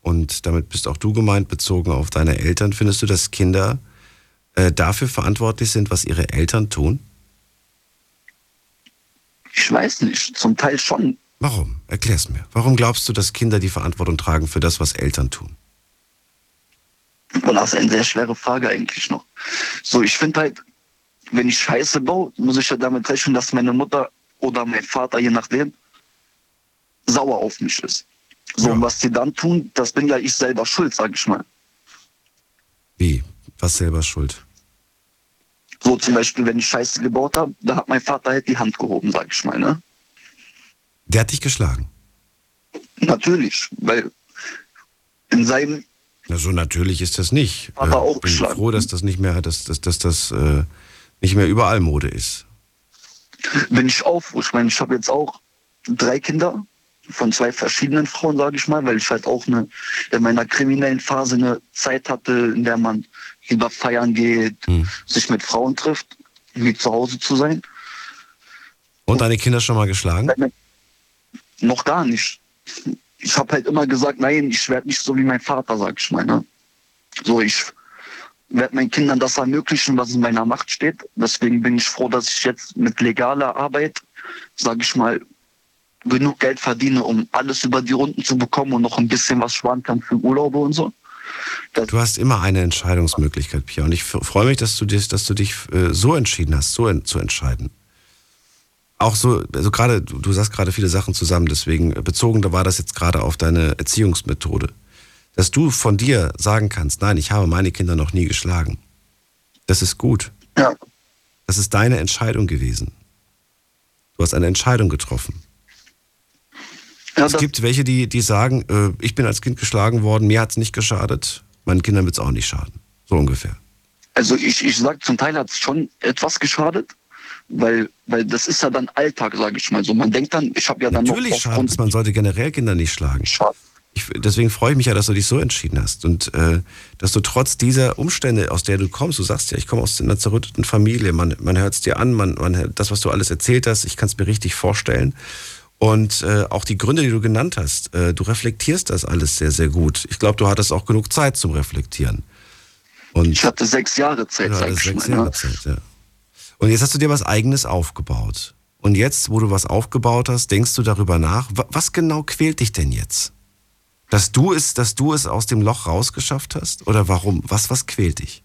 und damit bist auch du gemeint, bezogen auf deine Eltern, findest du, dass Kinder äh, dafür verantwortlich sind, was ihre Eltern tun? Ich weiß nicht, zum Teil schon. Warum? Erklär's mir. Warum glaubst du, dass Kinder die Verantwortung tragen für das, was Eltern tun? Und das ist eine sehr schwere Frage eigentlich noch. So, ich finde halt, wenn ich Scheiße baue, muss ich ja damit rechnen, dass meine Mutter oder mein Vater, je nachdem, sauer auf mich ist. So, und was sie dann tun, das bin ja ich selber schuld, sag ich mal. Wie? Was selber schuld? So zum Beispiel, wenn ich Scheiße gebaut habe, da hat mein Vater halt die Hand gehoben, sag ich mal, ne? Der hat dich geschlagen. Natürlich, weil in seinem Na, so natürlich ist das nicht. Aber Äh, auch bin geschlagen. froh, dass das nicht mehr, dass, dass, dass das äh, nicht mehr überall Mode ist. bin ich auf. Ich meine, ich habe jetzt auch drei Kinder von zwei verschiedenen Frauen, sage ich mal, weil ich halt auch eine, in meiner kriminellen Phase eine Zeit hatte, in der man lieber feiern geht, sich mit Frauen trifft, wie zu Hause zu sein. Und deine Kinder schon mal geschlagen? Noch gar nicht. Ich habe halt immer gesagt, nein, ich werde nicht so wie mein Vater, sag ich mal. Ne? So, ich werde meinen Kindern das ermöglichen, was in meiner Macht steht. Deswegen bin ich froh, dass ich jetzt mit legaler Arbeit, sage ich mal, genug Geld verdiene, um alles über die Runden zu bekommen und noch ein bisschen was sparen kann für Urlaube und so. Du hast immer eine Entscheidungsmöglichkeit, Pia. Und ich freue mich, dass du, dich, dass du dich äh, so entschieden hast, so zu entscheiden. Auch so, also gerade, du, du sagst gerade viele Sachen zusammen, deswegen äh, bezogen, da war das jetzt gerade auf deine Erziehungsmethode. Dass du von dir sagen kannst, nein, ich habe meine Kinder noch nie geschlagen. Das ist gut. Ja. Das ist deine Entscheidung gewesen. Du hast eine Entscheidung getroffen. Es gibt welche, die, die sagen, äh, ich bin als Kind geschlagen worden, mir hat es nicht geschadet, meinen Kindern wird es auch nicht schaden. So ungefähr. Also ich, ich sag, zum Teil hat es schon etwas geschadet, weil, weil das ist ja dann Alltag, sage ich mal. So, man denkt dann, ich habe ja dann Natürlich noch schadet es, man sollte generell Kinder nicht schlagen. Ich, deswegen freue ich mich ja, dass du dich so entschieden hast und äh, dass du trotz dieser Umstände, aus der du kommst, du sagst ja, ich komme aus einer zerrütteten Familie, man, man hört es dir an, man, man das, was du alles erzählt hast, ich kann es mir richtig vorstellen. Und äh, auch die Gründe, die du genannt hast, äh, du reflektierst das alles sehr, sehr gut. Ich glaube, du hattest auch genug Zeit zum Reflektieren. Und ich hatte sechs Jahre Zeit, du sag sechs. Jahre Ne? Zeit, ja. Und jetzt hast du dir was Eigenes aufgebaut. Und jetzt, wo du was aufgebaut hast, denkst du darüber nach, wa- was genau quält dich denn jetzt? Dass du es, dass du es aus dem Loch rausgeschafft hast? Oder warum? Was, was quält dich?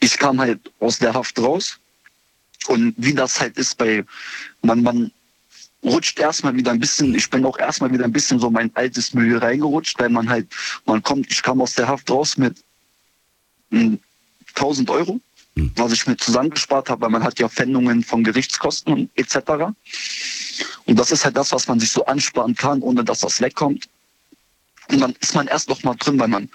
Ich kam halt aus der Haft raus und wie das halt ist bei, man, man rutscht erstmal wieder ein bisschen, ich bin auch erstmal wieder ein bisschen so in mein altes Milieu reingerutscht, weil man halt, man kommt, ich kam aus der Haft raus mit mm, 1000 Euro, was ich mir zusammengespart habe, weil man hat ja Pfändungen von Gerichtskosten etc. Und das ist halt das, was man sich so ansparen kann, ohne dass das wegkommt. Und dann ist man erst noch mal drin, weil man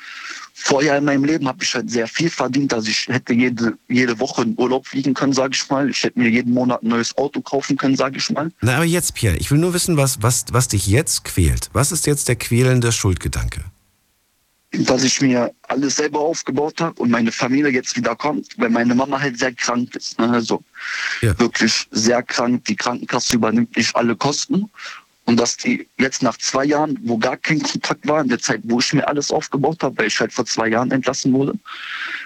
vorher in meinem Leben habe ich halt sehr viel verdient. Also ich hätte jede, jede Woche in Urlaub fliegen können, sage ich mal. Ich hätte mir jeden Monat ein neues Auto kaufen können, sage ich mal. Na, aber jetzt, Pierre, ich will nur wissen, was, was, was dich jetzt quält. Was ist jetzt der quälende Schuldgedanke? Dass ich mir alles selber aufgebaut habe und meine Familie jetzt wieder kommt, weil meine Mama halt sehr krank ist. Ne? Also wirklich sehr krank. Die Krankenkasse übernimmt nicht alle Kosten. Und dass die jetzt nach zwei Jahren, wo gar kein Kontakt war, in der Zeit, wo ich mir alles aufgebaut habe, weil ich halt vor zwei Jahren entlassen wurde,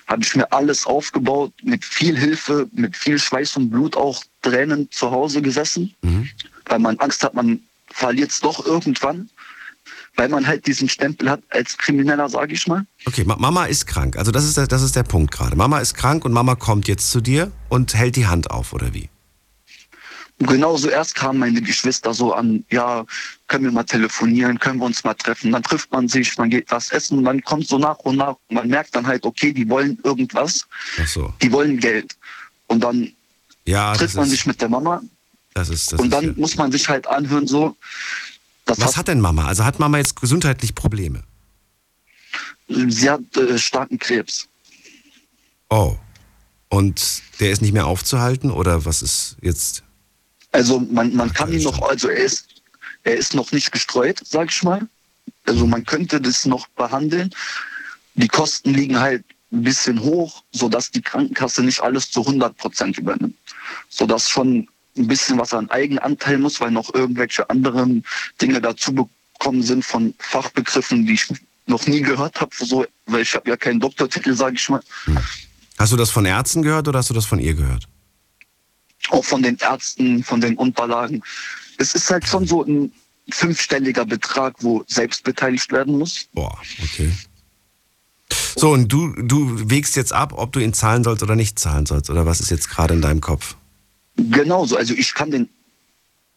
habe ich mir alles aufgebaut, mit viel Hilfe, mit viel Schweiß und Blut, auch Tränen zu Hause gesessen, weil man Angst hat, man verliert es doch irgendwann, weil man halt diesen Stempel hat als Krimineller, sage ich mal. Okay, Ma- Mama ist krank. Also das ist, der, das ist der Punkt gerade. Mama ist krank und Mama kommt jetzt zu dir und hält die Hand auf, oder wie? Genau so erst kamen meine Geschwister so an, ja, können wir mal telefonieren, können wir uns mal treffen. Dann trifft man sich, man geht was essen dann kommt so nach und nach. Man merkt dann halt, okay, die wollen irgendwas, Ach so. die wollen Geld. Und dann Ja, trifft man ist- sich mit der Mama Das ist, das und ist, dann muss man sich halt anhören, so, Was hat denn Mama? Also hat Mama jetzt gesundheitlich Probleme? sie hat äh, starken Krebs. Oh. Und der ist nicht mehr aufzuhalten oder was ist jetzt? Also man, man kann ihn noch, also er ist, er ist noch nicht gestreut, sag ich mal. Also man könnte das noch behandeln. Die Kosten liegen halt ein bisschen hoch, sodass die Krankenkasse nicht alles zu 100 Prozent übernimmt. Sodass schon ein bisschen was an Eigenanteil muss, weil noch irgendwelche anderen Dinge dazu bekommen sind von Fachbegriffen, die ich noch nie gehört habe, so, weil ich habe ja keinen Doktortitel, sage ich mal. Hast du das von Ärzten gehört oder hast du das von ihr gehört? Auch von den Ärzten, von den Unterlagen. Es ist halt schon so ein fünfstelliger Betrag, wo selbst beteiligt werden muss. Boah, okay. So, und du, du wägst jetzt ab, ob du ihn zahlen sollst oder nicht zahlen sollst, oder was ist jetzt gerade in deinem Kopf? Genauso, also ich kann den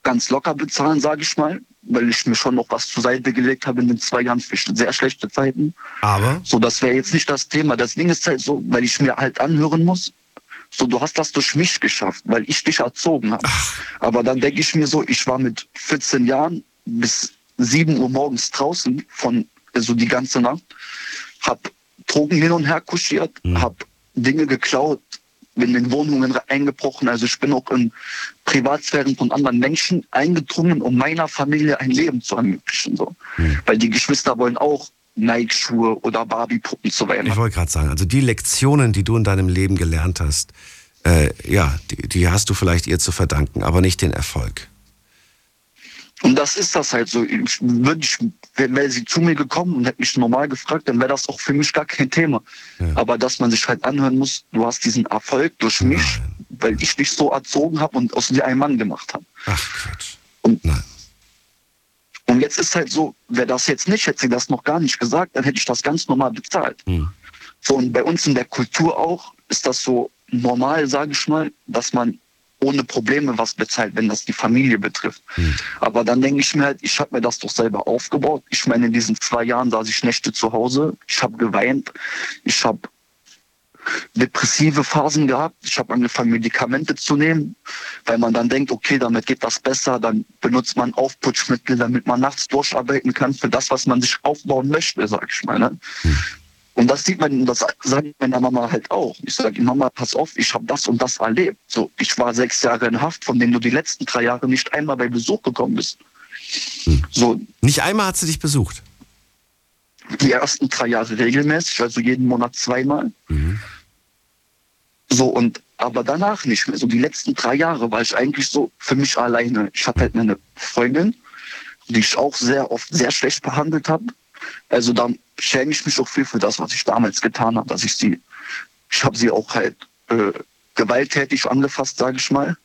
ganz locker bezahlen, sage ich mal, weil ich mir schon noch was zur Seite gelegt habe in den zwei Jahren für sehr schlechte Zeiten. Aber? So, das wäre jetzt nicht das Thema. Das Ding ist halt so, weil ich mir halt anhören muss, so, du hast das durch mich geschafft, weil ich dich erzogen habe. Aber dann denke ich mir so, ich war mit 14 Jahren bis 7 Uhr morgens draußen von, also die ganze Nacht, hab Drogen hin und her kuschiert, hab Dinge geklaut, bin in Wohnungen eingebrochen. Also ich bin auch in Privatsphären von anderen Menschen eingedrungen, um meiner Familie ein Leben zu ermöglichen. So. Weil die Geschwister wollen auch Nike-Schuhe oder Barbie-Puppen zu Weihnachten. Ich wollte gerade sagen, also die Lektionen, die du in deinem Leben gelernt hast, äh, ja, die, die hast du vielleicht ihr zu verdanken, aber nicht den Erfolg. Und das ist das halt so. Ich, würde ich, wäre sie zu mir gekommen und hätte mich normal gefragt, dann wäre das auch für mich gar kein Thema. Aber dass man sich halt anhören muss, du hast diesen Erfolg durch mich, weil ich dich so erzogen habe und aus dir einen Mann gemacht habe. Ach Quatsch. Und, und jetzt ist halt so, wäre das jetzt nicht, hätte sie das noch gar nicht gesagt, dann hätte ich das ganz normal bezahlt. So, und bei uns in der Kultur auch ist das so normal, sage ich mal, dass man ohne Probleme was bezahlt, wenn das die Familie betrifft. Aber dann denke ich mir halt, ich habe mir das doch selber aufgebaut. Ich meine, in diesen zwei Jahren saß ich Nächte zu Hause, ich habe geweint, ich habe depressive Phasen gehabt, ich habe angefangen, Medikamente zu nehmen, weil man dann denkt, okay, damit geht das besser, dann benutzt man Aufputschmittel, damit man nachts durcharbeiten kann für das, was man sich aufbauen möchte, sag ich mal. Ne? Und das sieht man, das sage ich meiner Mama halt auch. Ich sage, Mama, pass auf, ich habe das und das erlebt. So, ich war sechs Jahre in Haft, von denen du die letzten drei Jahre nicht einmal bei Besuch gekommen bist. So, Nicht einmal hat sie dich besucht. die ersten drei Jahre regelmäßig, also jeden Monat zweimal. So, und aber danach nicht mehr. So die letzten drei Jahre war ich eigentlich so für mich alleine. Ich hatte halt meine Freundin, die ich auch sehr oft sehr schlecht behandelt habe. Also da schäme ich mich auch viel für das, was ich damals getan habe, dass ich sie, ich habe sie auch halt äh, gewalttätig angefasst, sage ich mal.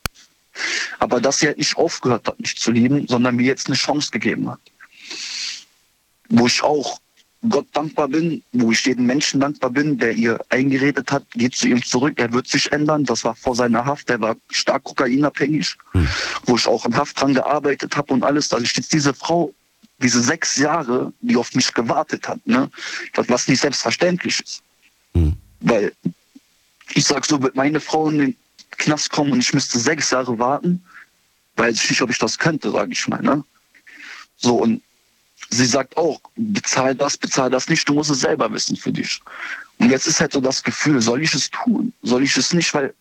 Aber dass sie halt nicht aufgehört hat, mich zu lieben, sondern mir jetzt eine Chance gegeben hat. Wo ich auch Gott dankbar bin, wo ich jedem Menschen dankbar bin, der ihr eingeredet hat, geht zu ihm zurück, er wird sich ändern. Das war vor seiner Haft, er war stark kokainabhängig, wo ich auch in Haft dran gearbeitet habe und alles, dass ich jetzt diese Frau, diese sechs Jahre, die auf mich gewartet hat, ne, das, was nicht selbstverständlich ist. Weil ich sag so, wird meine Frau in den Knast kommen und ich müsste sechs Jahre warten, weiß ich nicht, ob ich das könnte, sage ich mal. Ne? So, und sie sagt auch, bezahl das, bezahl das nicht, du musst es selber wissen für dich. Und jetzt ist halt so das Gefühl, soll ich es tun? Soll ich es nicht? Weil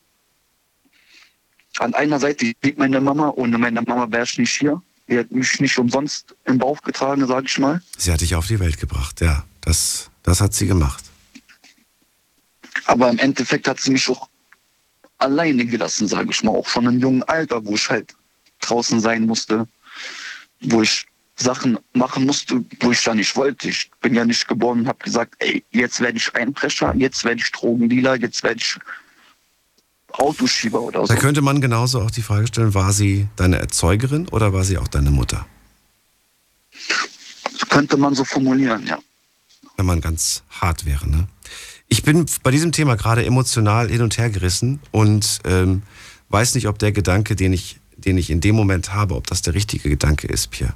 an einer Seite liegt meine Mama, ohne meine Mama wäre ich nicht hier. Die hat mich nicht umsonst im Bauch getragen, sage ich mal. Sie hat dich auf die Welt gebracht, ja. Das, das hat sie gemacht. Aber im Endeffekt hat sie mich auch alleine gelassen, sage ich mal. Auch schon im jungen Alter, wo ich halt draußen sein musste, wo ich Sachen machen musste, wo ich da nicht wollte. Ich bin ja nicht geboren und habe gesagt, ey, jetzt werde ich Einbrecher, jetzt werde ich Drogendealer, jetzt werde ich Autoschieber oder so. Da könnte man genauso auch die Frage stellen, war sie deine Erzeugerin oder war sie auch deine Mutter? Das könnte man so formulieren, ja. Wenn man ganz hart wäre, ne? Ich bin bei diesem Thema gerade emotional hin und her gerissen und ähm, weiß nicht, ob der Gedanke, den ich den ich in dem Moment habe, ob das der richtige Gedanke ist, Pierre.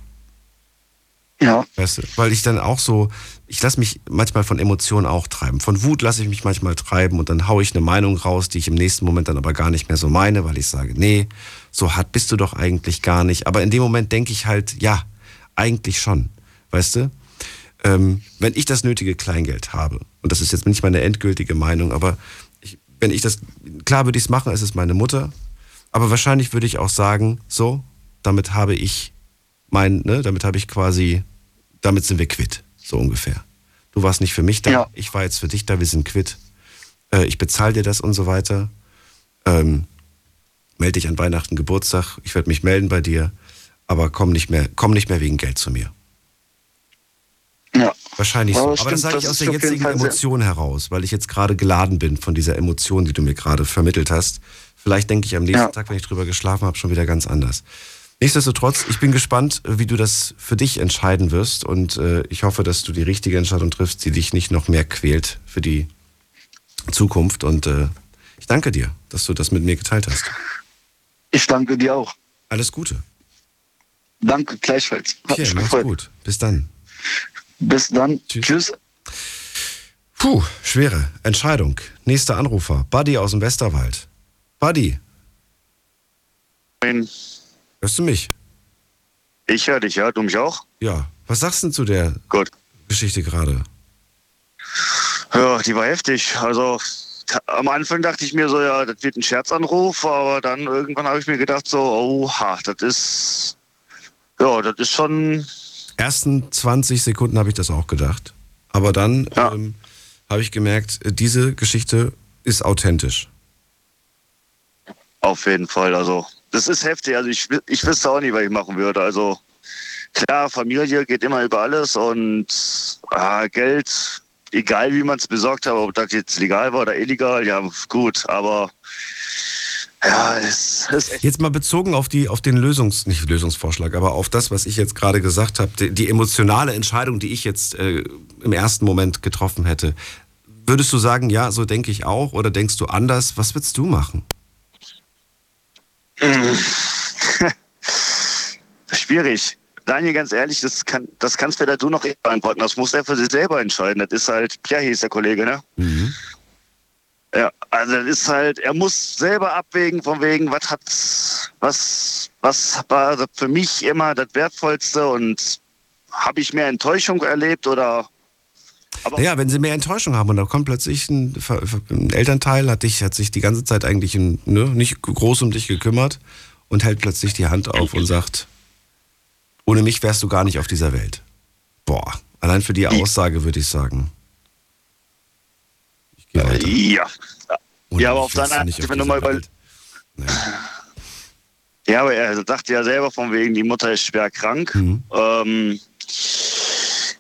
Ja. Weißt du, weil ich dann auch so, ich lasse mich manchmal von Emotionen auch treiben. Von Wut lasse ich mich manchmal treiben und dann haue ich eine Meinung raus, die ich im nächsten Moment dann aber gar nicht mehr so meine, weil ich sage, nee, so hart bist du doch eigentlich gar nicht. Aber in dem Moment denke ich halt, ja, eigentlich schon. Weißt du? Ähm, wenn ich das nötige Kleingeld habe, und das ist jetzt nicht meine endgültige Meinung, aber ich, wenn ich das, klar würde ich es machen, es ist meine Mutter, aber wahrscheinlich würde ich auch sagen, so, damit habe ich mein, ne, damit habe ich quasi damit sind wir quitt, so ungefähr. Du warst nicht für mich da, Ja. ich war jetzt für dich da, wir sind quitt. Äh, ich bezahle dir das und so weiter. Ähm, melde dich an Weihnachten, Geburtstag, ich werde mich melden bei dir, aber komm nicht mehr, komm nicht mehr wegen Geld zu mir. Ja. Wahrscheinlich Ja, so. das Aber das stimmt, sage ich aus der jetzigen Fall sehr- Emotion heraus, weil ich jetzt gerade geladen bin von dieser Emotion, die du mir gerade vermittelt hast. Vielleicht denke ich am nächsten Ja. Tag, wenn ich drüber geschlafen habe, schon wieder ganz anders. Nichtsdestotrotz, ich bin gespannt, wie du das für dich entscheiden wirst und äh, ich hoffe, dass du die richtige Entscheidung triffst, die dich nicht noch mehr quält für die Zukunft und äh, ich danke dir, dass du das mit mir geteilt hast. Ich danke dir auch. Alles Gute. Danke, gleichfalls. Hat Okay, mach's gefreut. gut. Bis dann. Bis dann. Tschüss. Puh, schwere Entscheidung. Nächster Anrufer, Buddy aus dem Westerwald. Buddy, hörst du mich? Ich höre dich, ja. Du mich auch? Ja. Was sagst du denn zu der Geschichte gerade? Ja, die war heftig. Also am Anfang dachte ich mir so, ja, das wird ein Scherzanruf, aber dann irgendwann habe ich mir gedacht so, oha, das ist, ja, das ist schon, Ersten 20 Sekunden habe ich das auch gedacht. Aber dann ähm, habe ich gemerkt, diese Geschichte ist authentisch. auf jeden Fall. Also das ist heftig. Also ich, ich wüsste auch nicht, was ich machen würde. Also klar, Familie geht immer über alles und ah, Geld, egal wie man es besorgt hat, ob das jetzt legal war oder illegal, ja gut, aber ja, es ist Jetzt mal bezogen auf die, auf den Lösungs, nicht Lösungsvorschlag, aber auf das, was ich jetzt gerade gesagt habe, die, die emotionale Entscheidung, die ich jetzt äh, im ersten Moment getroffen hätte. Würdest du sagen, ja, so denke ich auch, oder denkst du anders? Was würdest du machen? schwierig. Daniel, ganz ehrlich, das, kann, das kannst weder du noch ich beantworten. Das muss er für sich selber entscheiden. Das ist halt, Pierre hieß der Kollege, ne? Ja, also das ist halt, er muss selber abwägen von wegen, was hat, was, was war für mich immer das Wertvollste und habe ich mehr Enttäuschung erlebt oder Naja, wenn sie mehr Enttäuschung haben und da kommt plötzlich ein, ein Elternteil, hat, dich, hat sich die ganze Zeit eigentlich ne, nicht groß um dich gekümmert und hält plötzlich die Hand auf und sagt, ohne mich wärst du gar nicht auf dieser Welt. Boah, allein für die Aussage würde ich sagen. Ich gehe weiter. ja. Ohne ja, aber auf deiner nicht auf wenn du mal dieser über, Welt. Ja, aber er dachte ja selber von wegen, die Mutter ist schwer krank. Mhm. Ähm,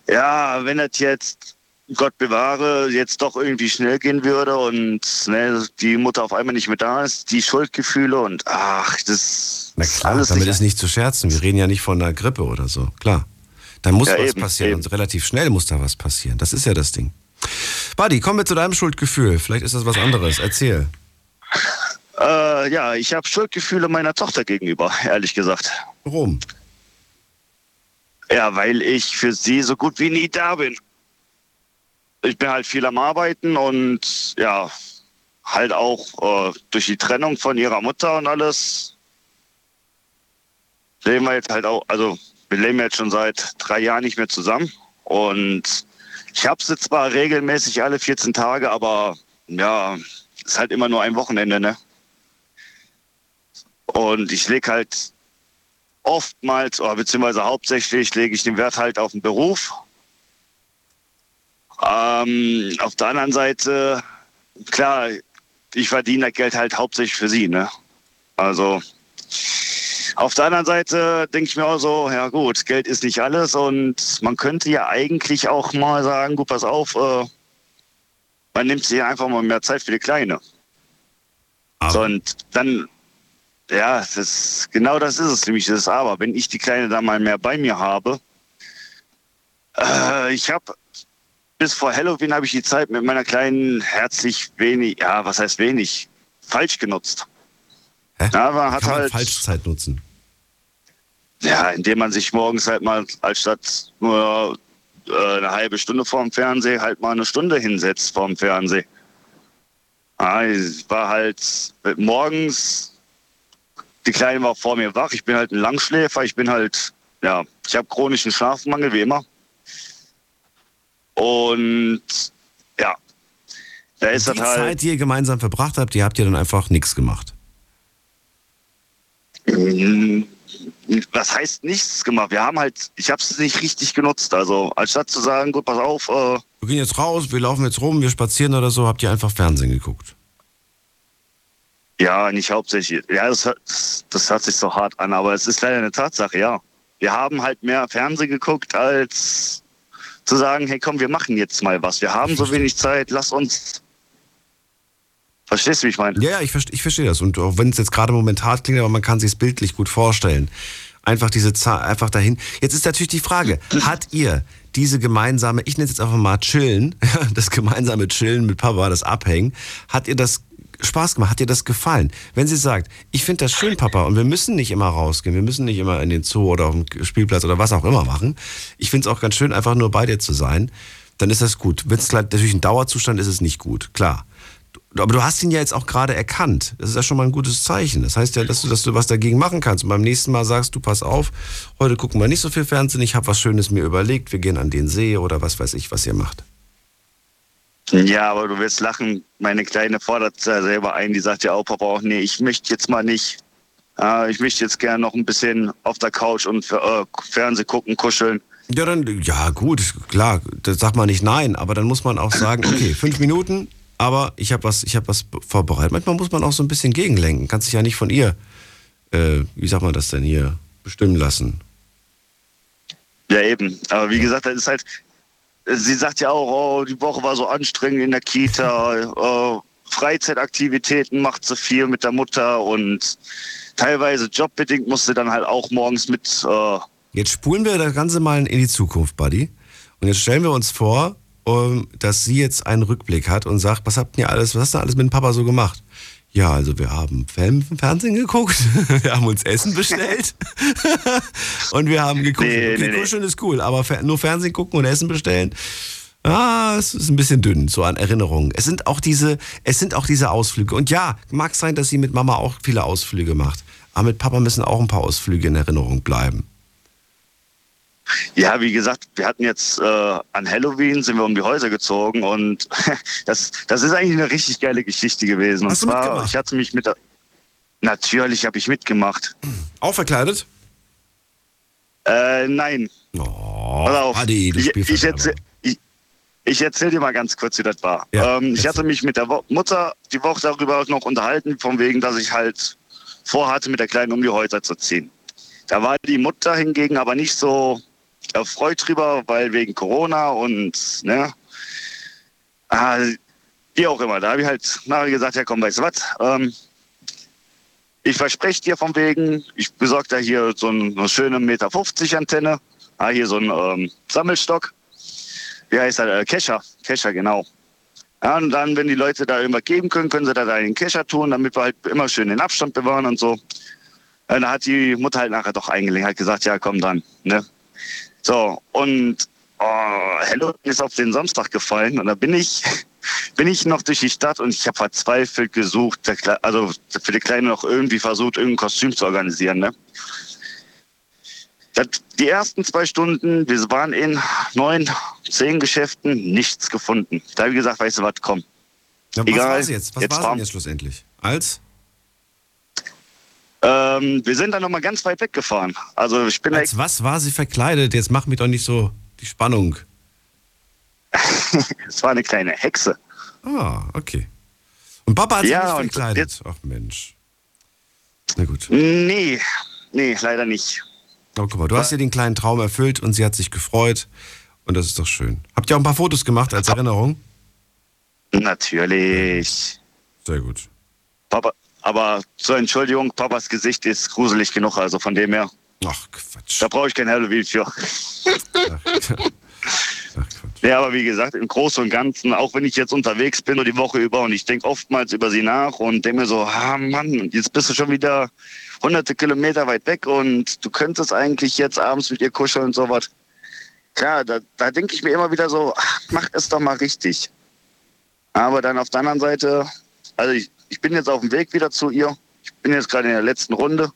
ja, wenn das jetzt, Gott bewahre, jetzt doch irgendwie schnell gehen würde und ne, die Mutter auf einmal nicht mehr da ist, die Schuldgefühle und ach, das Na ist klar, alles damit nicht ist nicht zu scherzen. Wir reden ja nicht von einer Grippe oder so. Klar. Da muss Ja, was eben, passieren eben. und relativ schnell muss da was passieren. Das ist ja das Ding. Buddy, kommen wir zu deinem Schuldgefühl. Vielleicht ist das was anderes. Erzähl. Äh, ja, ich habe Schuldgefühle meiner Tochter gegenüber, ehrlich gesagt. Warum? Ja, weil ich für sie so gut wie nie da bin. Ich bin halt viel am Arbeiten und ja, halt auch äh, durch die Trennung von ihrer Mutter und alles leben wir jetzt halt auch, also wir leben jetzt schon seit drei Jahren nicht mehr zusammen und ich habe sie zwar regelmäßig alle 14 Tage, aber ja, ist halt immer nur ein Wochenende, ne? Und ich lege halt oftmals, oder beziehungsweise hauptsächlich, lege ich den Wert halt auf den Beruf. Ähm, auf der anderen Seite, klar, ich verdiene das Geld halt hauptsächlich für sie, ne? Also, auf der anderen Seite denke ich mir auch so, ja gut, Geld ist nicht alles und man könnte ja eigentlich auch mal sagen, gut, pass auf, äh, man nimmt sich einfach mal mehr Zeit für die Kleine. So, und dann, ja, das genau das ist es nämlich, das Aber. Wenn ich die Kleine dann mal mehr bei mir habe, äh, ich habe bis vor Halloween habe ich die Zeit mit meiner Kleinen herzlich wenig, ja, was heißt wenig, falsch genutzt. Ja, man hat Kann halt, Falschzeit nutzen. ja, indem man sich morgens halt mal als statt nur äh, eine halbe Stunde vorm Fernseher halt mal eine Stunde hinsetzt vorm Fernseher. Ja, ich war halt morgens, die Kleine war vor mir wach, ich bin halt ein Langschläfer, ich bin halt, ja, ich habe chronischen Schlafmangel, wie immer. Und ja, da ist die das halt. Zeit, die ihr gemeinsam verbracht habt, die habt ihr dann einfach nichts gemacht. Mm, Was heißt nichts gemacht? Wir haben halt, ich habe es nicht richtig genutzt. Also anstatt zu sagen, gut, pass auf, äh, Wir gehen jetzt raus, wir laufen jetzt rum, wir spazieren oder so, habt ihr einfach Fernsehen geguckt. ja, nicht hauptsächlich. Ja, das, hört- das hört sich so hart an, aber es ist leider eine Tatsache, ja. Wir haben halt mehr Fernsehen geguckt, als zu sagen, hey komm, wir machen jetzt mal was. Wir haben so wenig Zeit, lass uns. Verstehst du, wie ich meine? Ja, ja, ich, verste- ich verstehe das. Und auch wenn es jetzt gerade momentan klingt, aber man kann sich bildlich gut vorstellen. Einfach diese Zahl, einfach dahin. Jetzt ist natürlich die Frage, hat ihr diese gemeinsame, ich nenne es jetzt einfach mal Chillen, das gemeinsame Chillen mit Papa, das Abhängen, hat ihr das Spaß gemacht? Hat dir das gefallen? Wenn sie sagt, ich finde das schön, Papa, und wir müssen nicht immer rausgehen, wir müssen nicht immer in den Zoo oder auf den Spielplatz oder was auch immer machen. Ich finde es auch ganz schön, einfach nur bei dir zu sein. Dann ist das gut. Wenn es natürlich ein Dauerzustand ist, ist es nicht gut, klar. Aber du hast ihn ja jetzt auch gerade erkannt. Das ist ja schon mal ein gutes Zeichen. Das heißt ja, dass du, dass du was dagegen machen kannst. Und beim nächsten Mal sagst du, pass auf, heute gucken wir nicht so viel Fernsehen, ich habe was Schönes mir überlegt, wir gehen an den See oder was weiß ich, was ihr macht. Ja, aber du wirst lachen. Meine Kleine fordert selber ein, die sagt ja auch, Papa, auch nee, ich möchte jetzt mal nicht. Äh, ich möchte jetzt gerne noch ein bisschen auf der Couch und äh, Fernseh gucken, kuscheln. Ja, dann, ja, gut, klar, das sagt man nicht nein, aber dann muss man auch sagen, okay, fünf Minuten, aber ich habe was, ich habe was vorbereitet. Manchmal muss man auch so ein bisschen gegenlenken. Kannst dich ja nicht von ihr, äh, wie sagt man das denn hier, bestimmen lassen. Ja, eben. Aber wie gesagt, das ist halt, sie sagt ja auch, oh, die Woche war so anstrengend in der Kita, äh, Freizeitaktivitäten macht sie viel mit der Mutter und teilweise jobbedingt musste dann halt auch morgens mit. Äh, Jetzt spulen wir das Ganze mal in die Zukunft, Buddy. Und jetzt stellen wir uns vor, um, dass sie jetzt einen Rückblick hat und sagt, was habt ihr alles, was hast du alles mit dem Papa so gemacht? Ja, also wir haben Film, Fernsehen geguckt, wir haben uns Essen bestellt und wir haben geguckt. Nee, okay, nee, nee. kuscheln ist cool, aber nur Fernsehen gucken und Essen bestellen, ah, es ist ein bisschen dünn, so an Erinnerungen. Es sind auch diese, es sind auch diese Ausflüge. Und ja, mag sein, dass sie mit Mama auch viele Ausflüge macht. Aber mit Papa müssen auch ein paar Ausflüge in Erinnerung bleiben. Ja, wie gesagt, wir hatten jetzt äh, an Halloween sind wir um die Häuser gezogen und das, das ist eigentlich eine richtig geile Geschichte gewesen. Hast und du zwar, mitgemacht? ich hatte mich mit der, natürlich habe ich mitgemacht. Auch verkleidet? Äh, nein. Oh, auf. Adi, du ich, ich, Spielverderber. erzähl, ich, ich erzähl dir mal ganz kurz, wie das war. Ja, ähm, ich hatte mich mit der Wo Mutter die Woche darüber noch unterhalten, von wegen, dass ich halt vorhatte, mit der Kleinen um die Häuser zu ziehen. Da war die Mutter hingegen aber nicht so erfreut drüber, weil wegen Corona und, ne, ah, wie auch immer. Da habe ich halt nachher gesagt, ja komm, weißt du was, ähm, ich verspreche dir von wegen, ich besorge da hier so ein- eine schöne Meter 50 Antenne, ah, hier so ein ähm, Sammelstock. Wie heißt das? Äh, Kescher. Kescher, genau. Ja, und dann, wenn die Leute da irgendwas geben können, können sie da in den Kescher tun, damit wir halt immer schön den Abstand bewahren und so. Ja, da hat die Mutter halt nachher doch eingelegt, hat gesagt, ja, komm dann. Ne? So, und oh, Halloween ist auf den Samstag gefallen und da bin ich, bin ich noch durch die Stadt und ich habe verzweifelt gesucht, also für die Kleine noch irgendwie versucht, irgendein Kostüm zu organisieren. Ne? Die ersten zwei Stunden, wir waren in neun, zehn Geschäften, nichts gefunden. Da habe ich gesagt, weißt du was, komm. Ja, was Egal, jetzt? Was jetzt war sie fahren- denn jetzt schlussendlich? Als? Ähm, wir sind dann nochmal ganz weit weggefahren. Also ich bin Als was war sie verkleidet? Jetzt mach mir doch nicht so die Spannung. es war eine kleine Hexe. Ah, okay. Und Papa hat sich Ja, nicht und verkleidet. Ach Mensch. Na gut. Nee, nee, leider nicht. Aber guck mal, du hast ihr den kleinen Traum erfüllt und sie hat sich gefreut. Und das ist doch schön. Habt ihr auch ein paar Fotos gemacht als Erinnerung? Natürlich. Sehr gut. Papa, aber zur Entschuldigung, Papas Gesicht ist gruselig genug, also von dem her. Ach, Quatsch. Da brauche ich kein Halloween für. Ach, Quatsch. Ja, aber wie gesagt, im Großen und Ganzen, auch wenn ich jetzt unterwegs bin, nur die Woche über und ich denke oftmals über sie nach und denke mir so, ah Mann, jetzt bist du schon wieder hunderte Kilometer weit weg und du könntest eigentlich jetzt abends mit ihr kuscheln und sowas. Klar, da, da denke ich mir immer wieder so, ach, mach es doch mal richtig. Aber dann auf der anderen Seite, also ich, ich bin jetzt auf dem Weg wieder zu ihr. Ich bin jetzt gerade in der letzten Runde.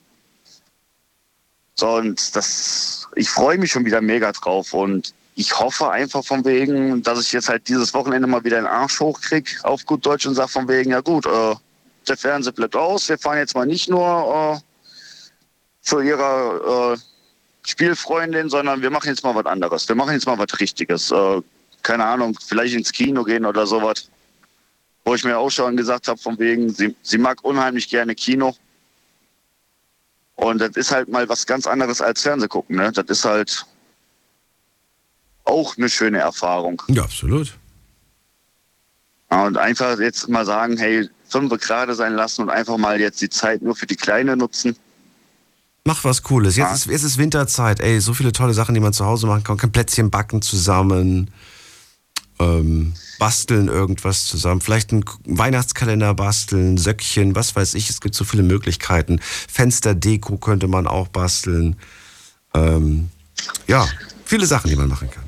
So, und das, ich freue mich schon wieder mega drauf und ich hoffe einfach von wegen, dass ich jetzt halt dieses Wochenende mal wieder einen Arsch hochkriege, auf gut Deutsch und sage von wegen, ja gut, äh, der Fernseher bleibt aus, wir fahren jetzt mal nicht nur äh, zu ihrer äh, Spielfreundin, sondern wir machen jetzt mal was anderes. Wir machen jetzt mal was Richtiges. Äh, keine Ahnung, vielleicht ins Kino gehen oder sowas. Wo ich mir auch schon gesagt habe, von wegen, sie, sie mag unheimlich gerne Kino. Und das ist halt mal was ganz anderes als Fernseh gucken. Ne? Das ist halt auch eine schöne Erfahrung. Ja, absolut. Und einfach jetzt mal sagen, hey, fünf gerade sein lassen und einfach mal jetzt die Zeit nur für die Kleine nutzen. Mach was Cooles. Jetzt, Ja. ist, jetzt ist Winterzeit. Ey, so viele tolle Sachen, die man zu Hause machen kann. Kann Plätzchen backen zusammen. Ähm, basteln irgendwas zusammen. Vielleicht einen Weihnachtskalender basteln, Söckchen, was weiß ich. Es gibt so viele Möglichkeiten. Fensterdeko könnte man auch basteln. Ähm, ja, viele Sachen, die man machen kann.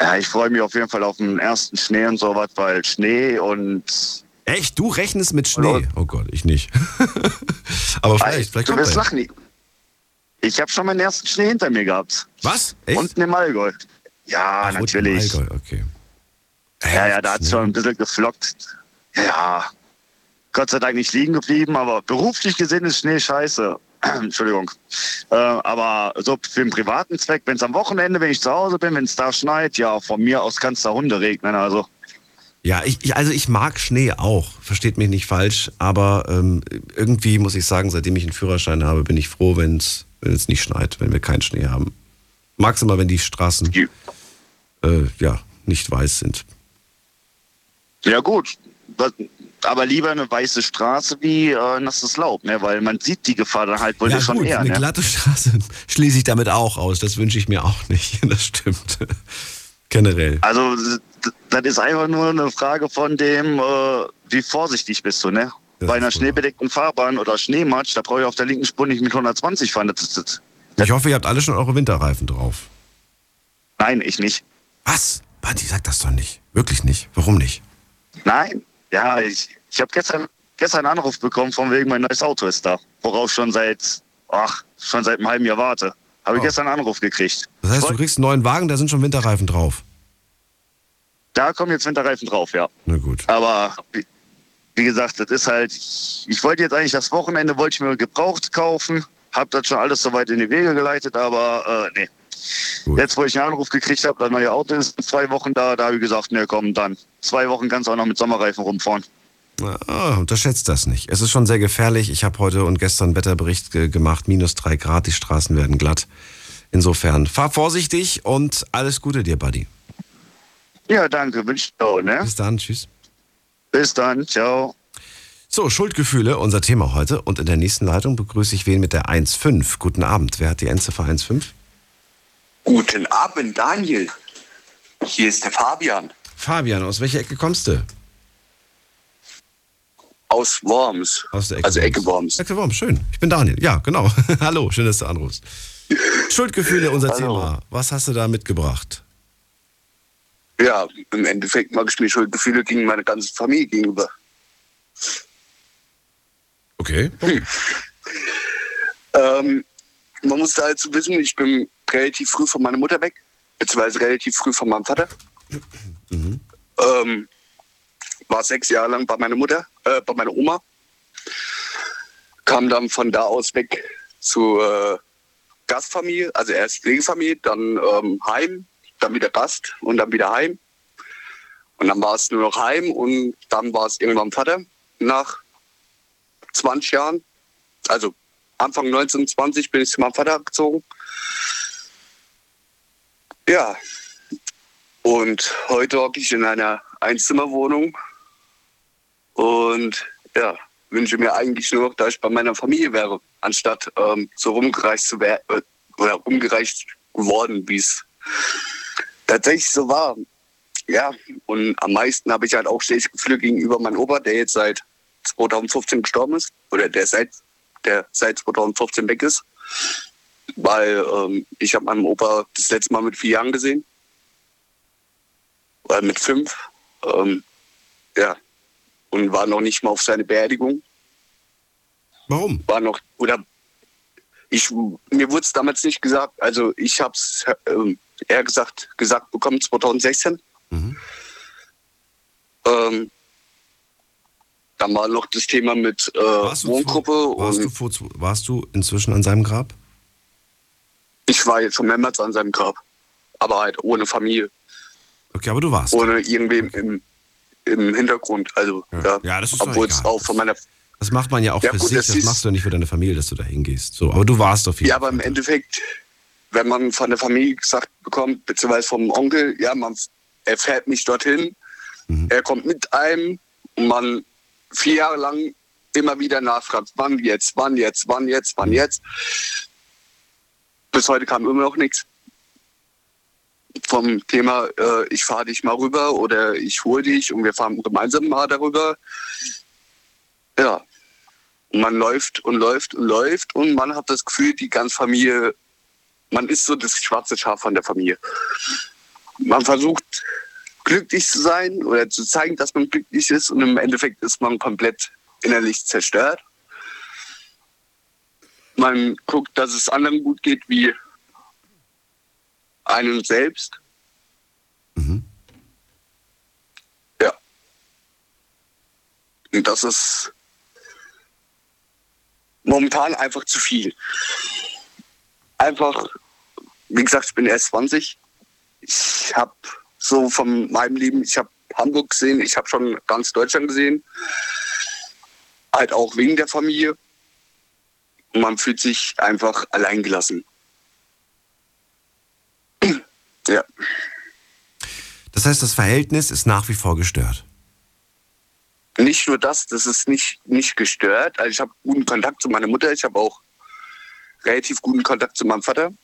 Ja, ich freue mich auf jeden Fall auf den ersten Schnee und sowas, weil Schnee und. Echt? Du rechnest mit Schnee? Oh Gott, ich nicht. Aber vielleicht, vielleicht du kommt wirst er. lachen. Ich habe schon meinen ersten Schnee hinter mir gehabt. Was? Echt? Unten im Allgäu. Ja, Ach, natürlich. Allgäu, okay. Ja, ja, da hat schon ein bisschen geflockt. Ja, Gott sei Dank nicht liegen geblieben, aber beruflich gesehen ist Schnee scheiße. Entschuldigung. Äh, aber so für den privaten Zweck, wenn es am Wochenende, wenn ich zu Hause bin, wenn es da schneit, ja, von mir aus kann es da Hunde regnen. Also Ja, ich, ich, also ich mag Schnee auch, versteht mich nicht falsch, aber ähm, irgendwie muss ich sagen, seitdem ich einen Führerschein habe, bin ich froh, wenn es es nicht schneit, wenn wir keinen Schnee haben. Mag's immer, wenn die Straßen äh, ja, nicht weiß sind. Ja gut, aber lieber eine weiße Straße wie äh, nasses Laub, ne? weil man sieht die Gefahr dann halt wohl ja, schon gut, eher. eine Ne? glatte Straße schließe ich damit auch aus. Das wünsche ich mir auch nicht. Das stimmt. Generell. Also das ist einfach nur eine Frage von dem, äh, wie vorsichtig bist du, ne? Bei einer schneebedeckten Fahrbahn oder Schneematsch, da brauche ich auf der linken Spur nicht mit 120 fahren. Das, das, Ich hoffe, ihr habt alle schon eure Winterreifen drauf. nein, ich nicht. Was? Buddy, sag das doch nicht. Wirklich nicht. Warum nicht? Nein, ja, ich, ich habe gestern, gestern einen Anruf bekommen, von wegen mein neues Auto ist da, worauf ich schon seit, ach, schon seit einem halben Jahr warte. Habe ich Oh. gestern einen Anruf gekriegt. Das heißt, du kriegst einen neuen Wagen, da sind schon Winterreifen drauf. Da kommen jetzt Winterreifen drauf, ja. Na gut. Aber wie, wie gesagt, das ist halt, ich, ich wollte jetzt eigentlich das Wochenende, wollte ich mir gebraucht kaufen, habe das schon alles soweit in die Wege geleitet, aber äh, nee. Jetzt, wo ich einen Anruf gekriegt habe, das neue Auto ist in zwei Wochen da, da habe ich gesagt, nee, komm, dann zwei Wochen kannst du auch noch mit Sommerreifen rumfahren. Ah, unterschätzt das nicht. Es ist schon sehr gefährlich. Ich habe heute und gestern einen Wetterbericht ge gemacht. Minus drei Grad, die Straßen werden glatt. Insofern, fahr vorsichtig und alles Gute dir, Buddy. Ja, danke, wünsche ich auch, ne? Bis dann, tschüss. Bis dann, ciao. So, Schuldgefühle, unser Thema heute. Und in der nächsten Leitung begrüße ich wen mit der 1.5. Guten Abend. Wer hat die Endziffer 1.5? Guten Abend, Daniel. Hier ist der Fabian Fabian, aus welcher Ecke kommst du? aus Worms. Aus der Ecke also Ecke Worms. Ecke Worms, schön. Ich bin Daniel. Ja, genau. Hallo, schön, dass du anrufst. Schuldgefühle, unser Hallo. Thema. Was hast du da mitgebracht? Ja, im Endeffekt mag ich mir Schuldgefühle gegen meine ganze Familie gegenüber. Okay. Ähm, man muss da halt wissen, ich bin relativ früh von meiner Mutter weg, beziehungsweise relativ früh von meinem Vater. Ähm, war sechs Jahre lang bei meiner Mutter, äh, bei meiner Oma. Kam dann von da aus weg zur äh, Gastfamilie, also erst Pflegefamilie, dann ähm, Heim, dann wieder Gast und dann wieder Heim. Und dann war es nur noch Heim und dann war es irgendwann Vater nach 20 Jahren. Also Anfang 1920 bin ich zu meinem Vater gezogen. Ja. Und heute hocke ich in einer Einzimmerwohnung und ja, wünsche mir eigentlich nur noch, dass ich bei meiner Familie wäre, anstatt ähm, so rumgereicht zu werden oder rumgereicht geworden, wie es tatsächlich so war. Ja, und am meisten habe ich halt auch schlechtes Gefühl gegenüber meinem Opa, der jetzt seit 2015 gestorben ist. Oder der seit, der seit 2015 weg ist. Weil ähm, ich habe meinen Opa das letzte Mal mit vier Jahren gesehen. Oder mit fünf. Ähm, ja. Und war noch nicht mal auf seine Beerdigung. Warum? War noch, oder ich, mir wurde es damals nicht gesagt, also ich habe es ähm, eher gesagt, gesagt bekommen 2016. Ähm, dann war noch das Thema mit äh, Wohngruppe. Warst und du, vor, warst du inzwischen an seinem Grab? ich war jetzt schon mehrmals an seinem Grab. Aber halt ohne Familie. Okay, aber du warst. Ohne irgendwem im, im Hintergrund. Also, ja. Ja, das ist Obwohl es auch von meiner. Das macht man ja auch Ja, für gut, sich, das das, machst du ja nicht für deine Familie, dass du da hingehst. So, aber du warst auf jeden Ja, aber im Endeffekt, wenn man von der Familie gesagt bekommt, beziehungsweise vom Onkel, ja, man, er fährt mich dorthin, Mhm. er kommt mit einem und man vier Jahre lang immer wieder nachfragt, wann jetzt, wann jetzt, wann jetzt, wann jetzt. Bis heute kam immer noch nichts. Vom Thema, äh, ich fahre dich mal rüber oder ich hole dich und wir fahren gemeinsam mal darüber. Ja, man läuft und läuft und läuft und man hat das Gefühl, die ganze Familie, man ist so das schwarze Schaf von der Familie. Man versucht glücklich zu sein oder zu zeigen, dass man glücklich ist und im Endeffekt ist man komplett innerlich zerstört. Man guckt, dass es anderen gut geht wie einem selbst. Ja. Und das ist momentan einfach zu viel. Einfach, wie gesagt, ich bin erst 20. Ich habe so von meinem Leben, ich habe Hamburg gesehen, ich habe schon ganz Deutschland gesehen. Halt auch wegen der Familie. Und man fühlt sich einfach alleingelassen. ja. Das heißt, das Verhältnis ist nach wie vor gestört. nicht nur das, das ist nicht, nicht gestört. Also ich habe guten Kontakt zu meiner Mutter, ich habe auch relativ guten Kontakt zu meinem Vater.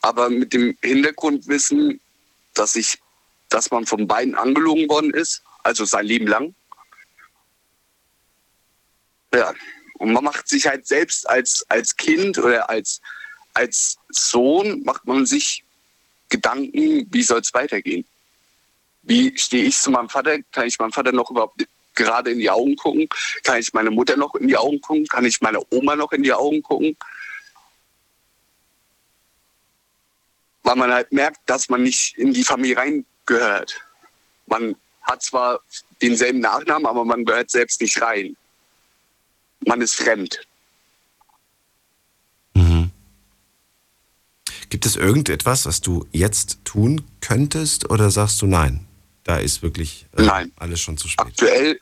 Aber mit dem Hintergrundwissen, dass ich, dass man von beiden angelogen worden ist, also sein Leben lang. Ja. Und man macht sich halt selbst als, als Kind oder als, als Sohn macht man sich Gedanken, wie soll es weitergehen? Wie stehe ich zu meinem Vater? Kann ich meinem Vater noch überhaupt gerade in die Augen gucken? Kann ich meine Mutter noch in die Augen gucken? Kann ich meine Oma noch in die Augen gucken? Weil man halt merkt, dass man nicht in die Familie reingehört. Man hat zwar denselben Nachnamen, aber man gehört selbst nicht rein. Man ist fremd. Gibt es irgendetwas, was du jetzt tun könntest oder sagst du nein? Da ist wirklich äh, Nein. alles schon zu spät. Aktuell,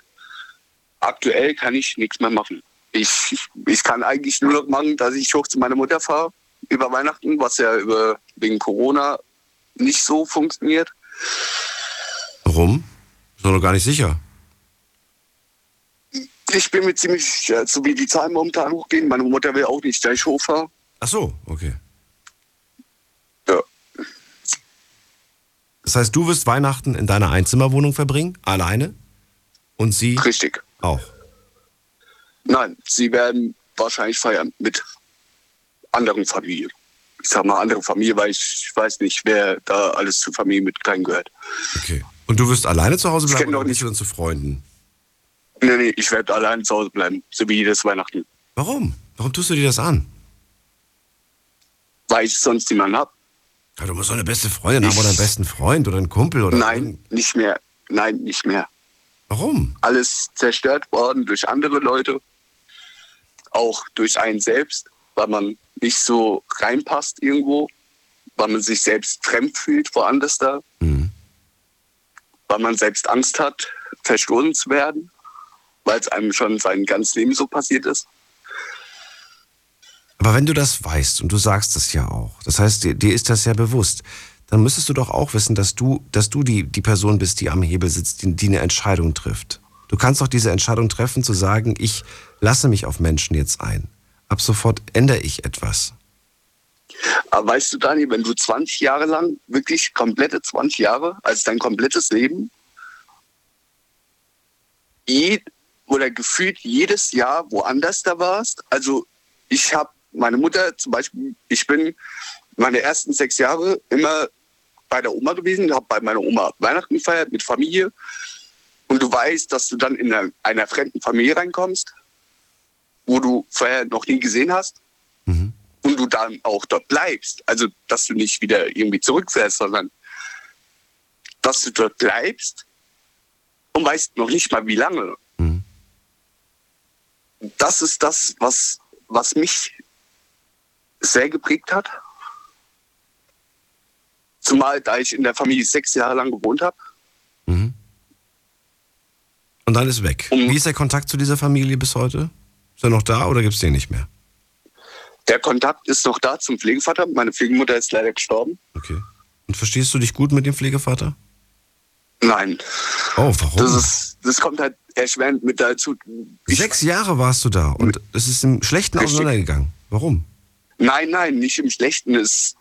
aktuell kann ich nichts mehr machen. Ich, ich, ich kann eigentlich nur noch machen, dass ich hoch zu meiner Mutter fahre über Weihnachten, was ja über, wegen Corona nicht so funktioniert. Warum? Ist doch noch gar nicht sicher. Ich bin mir ziemlich sicher, so wie die Zahlen momentan hochgehen, meine Mutter will auch nicht, dass ich hochfahre. Ach so, okay. Ja. Das heißt, du wirst Weihnachten in deiner Einzimmerwohnung verbringen, alleine? Und sie? Richtig. Auch. Nein, sie werden wahrscheinlich feiern mit anderen Familien. Ich sag mal andere Familie, weil ich weiß nicht, wer da alles zur Familie mit reingehört. Okay. Und du wirst alleine zu Hause Ich bleiben oder dann zu Freunden? Nee, nee, ich werde allein zu Hause bleiben, so wie jedes Weihnachten. Warum? Warum tust du dir das an? Weil ich sonst niemanden habe. Ja, du musst doch eine beste Freundin haben oder einen besten Freund oder einen Kumpel oder. Nein, nicht mehr. Nein, nicht mehr. Warum? Alles zerstört worden durch andere Leute. Auch durch einen selbst, weil man nicht so reinpasst irgendwo. Weil man sich selbst fremd fühlt, woanders da. Weil man selbst Angst hat, verstoßen zu werden. Weil es einem schon sein ganzes Leben so passiert ist. Aber wenn du das weißt und du sagst das ja auch, das heißt, dir, dir ist das ja bewusst, dann müsstest du doch auch wissen, dass du, dass du die, die Person bist, die am Hebel sitzt, die, die eine Entscheidung trifft. Du kannst doch diese Entscheidung treffen, zu sagen, ich lasse mich auf Menschen jetzt ein. Ab sofort ändere ich etwas. Aber weißt du, Dani, wenn du 20 Jahre lang, wirklich komplette 20 Jahre, also dein komplettes Leben, je, oder gefühlt jedes Jahr woanders da warst. Also ich habe meine Mutter zum Beispiel, ich bin meine ersten sechs Jahre immer bei der Oma gewesen, habe bei meiner Oma Weihnachten gefeiert mit Familie. Und du weißt, dass du dann in einer, einer fremden Familie reinkommst, wo du vorher noch nie gesehen hast. Und du dann auch dort bleibst. Also, dass du nicht wieder irgendwie zurückfährst, sondern dass du dort bleibst und weißt noch nicht mal wie lange. Das ist das, was, was mich sehr geprägt hat. Zumal, da ich in der Familie sechs Jahre lang gewohnt habe. Und dann ist weg. Wie ist der Kontakt zu dieser Familie bis heute? Ist er noch da oder gibt es den nicht mehr? Der Kontakt ist noch da zum Pflegevater. Meine Pflegemutter ist leider gestorben. Okay. Und verstehst du dich gut mit dem Pflegevater? Nein. Oh, warum? Das, ist, das kommt halt erschwerend mit dazu. Sechs Jahre warst du da und es ist im Schlechten Richtig. auseinandergegangen. Warum? Nein, nein, nicht im Schlechten. Es,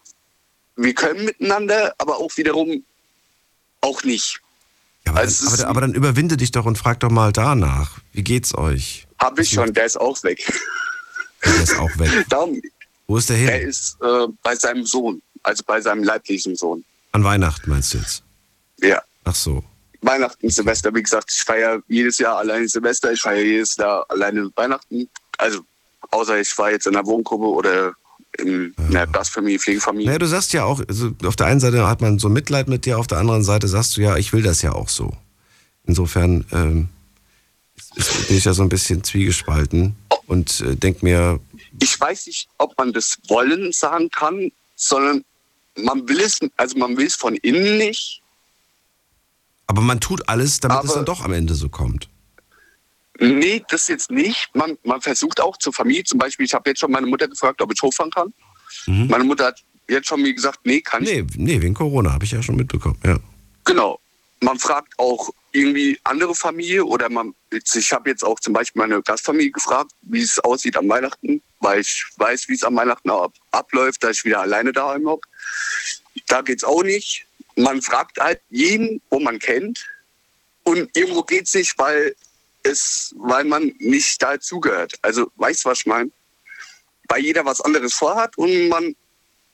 wir können miteinander, aber auch wiederum auch nicht. Ja, aber, Also dann, aber, aber dann überwinde dich doch und frag doch mal danach. Wie geht's euch? Hab ich schon, der ist auch weg. Der ist auch weg. Darum, Wo ist der hin? er ist äh, bei seinem Sohn, also bei seinem leiblichen Sohn. An Weihnachten meinst du jetzt? Ja. Ach so. Weihnachten, Silvester, wie gesagt, ich feiere jedes Jahr alleine Silvester, ich feiere jedes Jahr alleine Weihnachten. Also, außer ich war jetzt in einer Wohngruppe oder in einer Gastfamilie, Pflegefamilie. Naja, du sagst ja auch, also auf der einen Seite hat man so Mitleid mit dir, auf der anderen Seite sagst du ja, ich will das ja auch so. Insofern ähm, bin ich ja so ein bisschen zwiegespalten und äh, denk mir, ich weiß nicht, ob man das wollen sagen kann, sondern man will es, also man will es von innen nicht. aber man tut alles, damit es Aber- dann doch am Ende so kommt. Nee, das jetzt nicht. Man, man versucht auch zur Familie, zum Beispiel, ich habe jetzt schon meine Mutter gefragt, ob ich hochfahren kann. Meine Mutter hat jetzt schon mir gesagt, nee, kann ich Nee, nee, wegen Corona habe ich ja schon mitbekommen, ja. Genau. Man fragt auch irgendwie andere Familie oder man, ich habe jetzt auch zum Beispiel meine Gastfamilie gefragt, wie es aussieht am Weihnachten, weil ich weiß, wie es am Weihnachten ab, abläuft, da ich wieder alleine daheim hocke. Da geht's auch nicht. Man fragt halt jeden, wo man kennt und irgendwo geht's nicht, weil es, weil man nicht dazugehört. Also weißt du, was ich meine? Weil jeder was anderes vorhat und man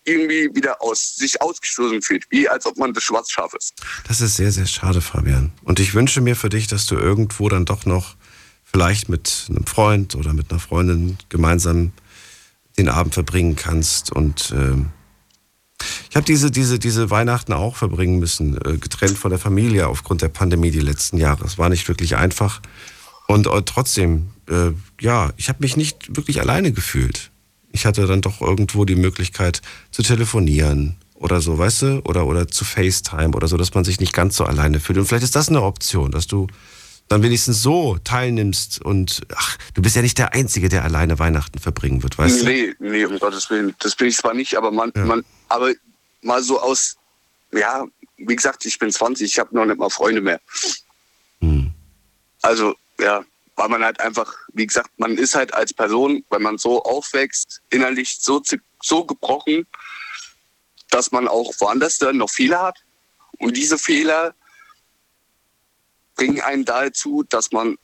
irgendwie wieder aus sich ausgestoßen fühlt, wie als ob man das Schwarzschaf ist. Das ist sehr, sehr schade, Fabian. Und ich wünsche mir für dich, dass du irgendwo dann doch noch vielleicht mit einem Freund oder mit einer Freundin gemeinsam den Abend verbringen kannst. Und ähm, ich habe diese, diese, diese Weihnachten auch verbringen müssen, äh, getrennt von der Familie aufgrund der Pandemie die letzten Jahre. Es war nicht wirklich einfach. Und äh, trotzdem, äh, ja, ich habe mich nicht wirklich alleine gefühlt. Ich hatte dann doch irgendwo die Möglichkeit zu telefonieren oder so, weißt du, oder, oder zu FaceTime oder so, dass man sich nicht ganz so alleine fühlt. Und vielleicht ist das eine Option, dass du dann wenigstens so teilnimmst und ach, du bist ja nicht der Einzige, der alleine Weihnachten verbringen wird, weißt du? nee, nee, um Gottes Willen. Das bin ich zwar nicht, aber man, man, aber mal so aus, ja, wie gesagt, ich bin 20, ich habe noch nicht mal Freunde mehr. Hm. Also, ja, weil man halt einfach, wie gesagt, man ist halt als Person, wenn man so aufwächst, innerlich so, so gebrochen, dass man auch woanders dann noch Fehler hat. Und diese Fehler bringen einen dazu, dass man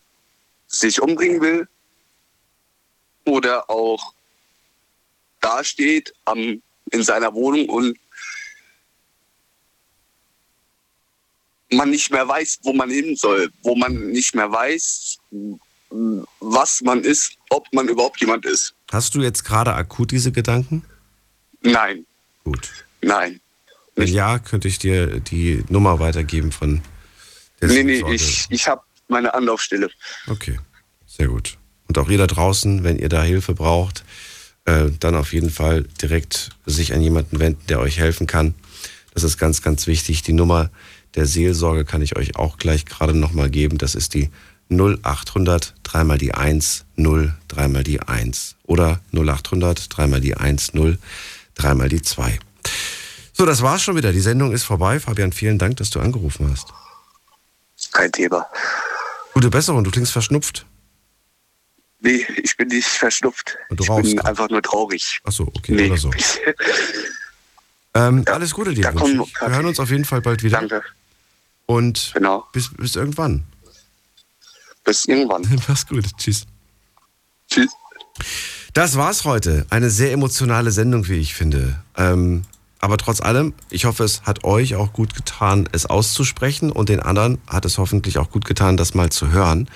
sich umbringen will oder auch dasteht am, in seiner Wohnung und man nicht mehr weiß, wo man hin soll, wo man nicht mehr weiß, was man ist, ob man überhaupt jemand ist. Hast du jetzt gerade akut diese Gedanken? Nein. Gut. Nein. Wenn ja, könnte ich dir die Nummer weitergeben von der Nee, nee, ich, ich habe meine Anlaufstelle. Okay, sehr gut. Und auch ihr da draußen, wenn ihr da Hilfe braucht, äh, dann auf jeden Fall direkt sich an jemanden wenden, der euch helfen kann. Das ist ganz, ganz wichtig. Die Nummer der Seelsorge kann ich euch auch gleich gerade nochmal geben. Das ist die 0800 dreimal die 1 0 dreimal die 1 oder 0800 dreimal die 1 0 dreimal die 2. So, das war's schon wieder. Die Sendung ist vorbei. Fabian, vielen Dank, dass du angerufen hast. Kein Thema. Gute Besserung, du klingst verschnupft. Nee, ich bin nicht verschnupft. Und du ich rauchst bin einfach nur traurig. Achso, okay, Nee. oder so. Ähm, alles Gute dir. Wir hören uns auf jeden Fall bald wieder. Danke. Und Genau. bis, bis irgendwann. Bis irgendwann. Mach's gut. Tschüss. Tschüss. Das war's heute. Eine sehr emotionale Sendung, wie ich finde. Ähm, aber trotz allem, ich hoffe, es hat euch auch gut getan, es auszusprechen und den anderen hat es hoffentlich auch gut getan, das mal zu hören.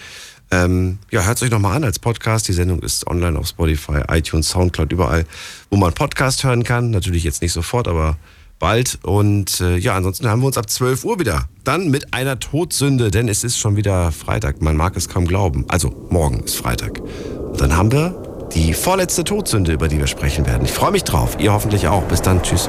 Ähm, ja, hört es euch nochmal an als Podcast. Die Sendung ist online auf Spotify, iTunes, Soundcloud, überall, wo man Podcast hören kann. Natürlich jetzt nicht sofort, aber bald. Und äh, ja, ansonsten haben wir uns ab 12 Uhr wieder. Dann mit einer Todsünde, denn es ist schon wieder Freitag. Man mag es kaum glauben. Also, morgen ist Freitag. Und dann haben wir die vorletzte Todsünde, über die wir sprechen werden. Ich freue mich drauf. Ihr hoffentlich auch. Bis dann. Tschüss.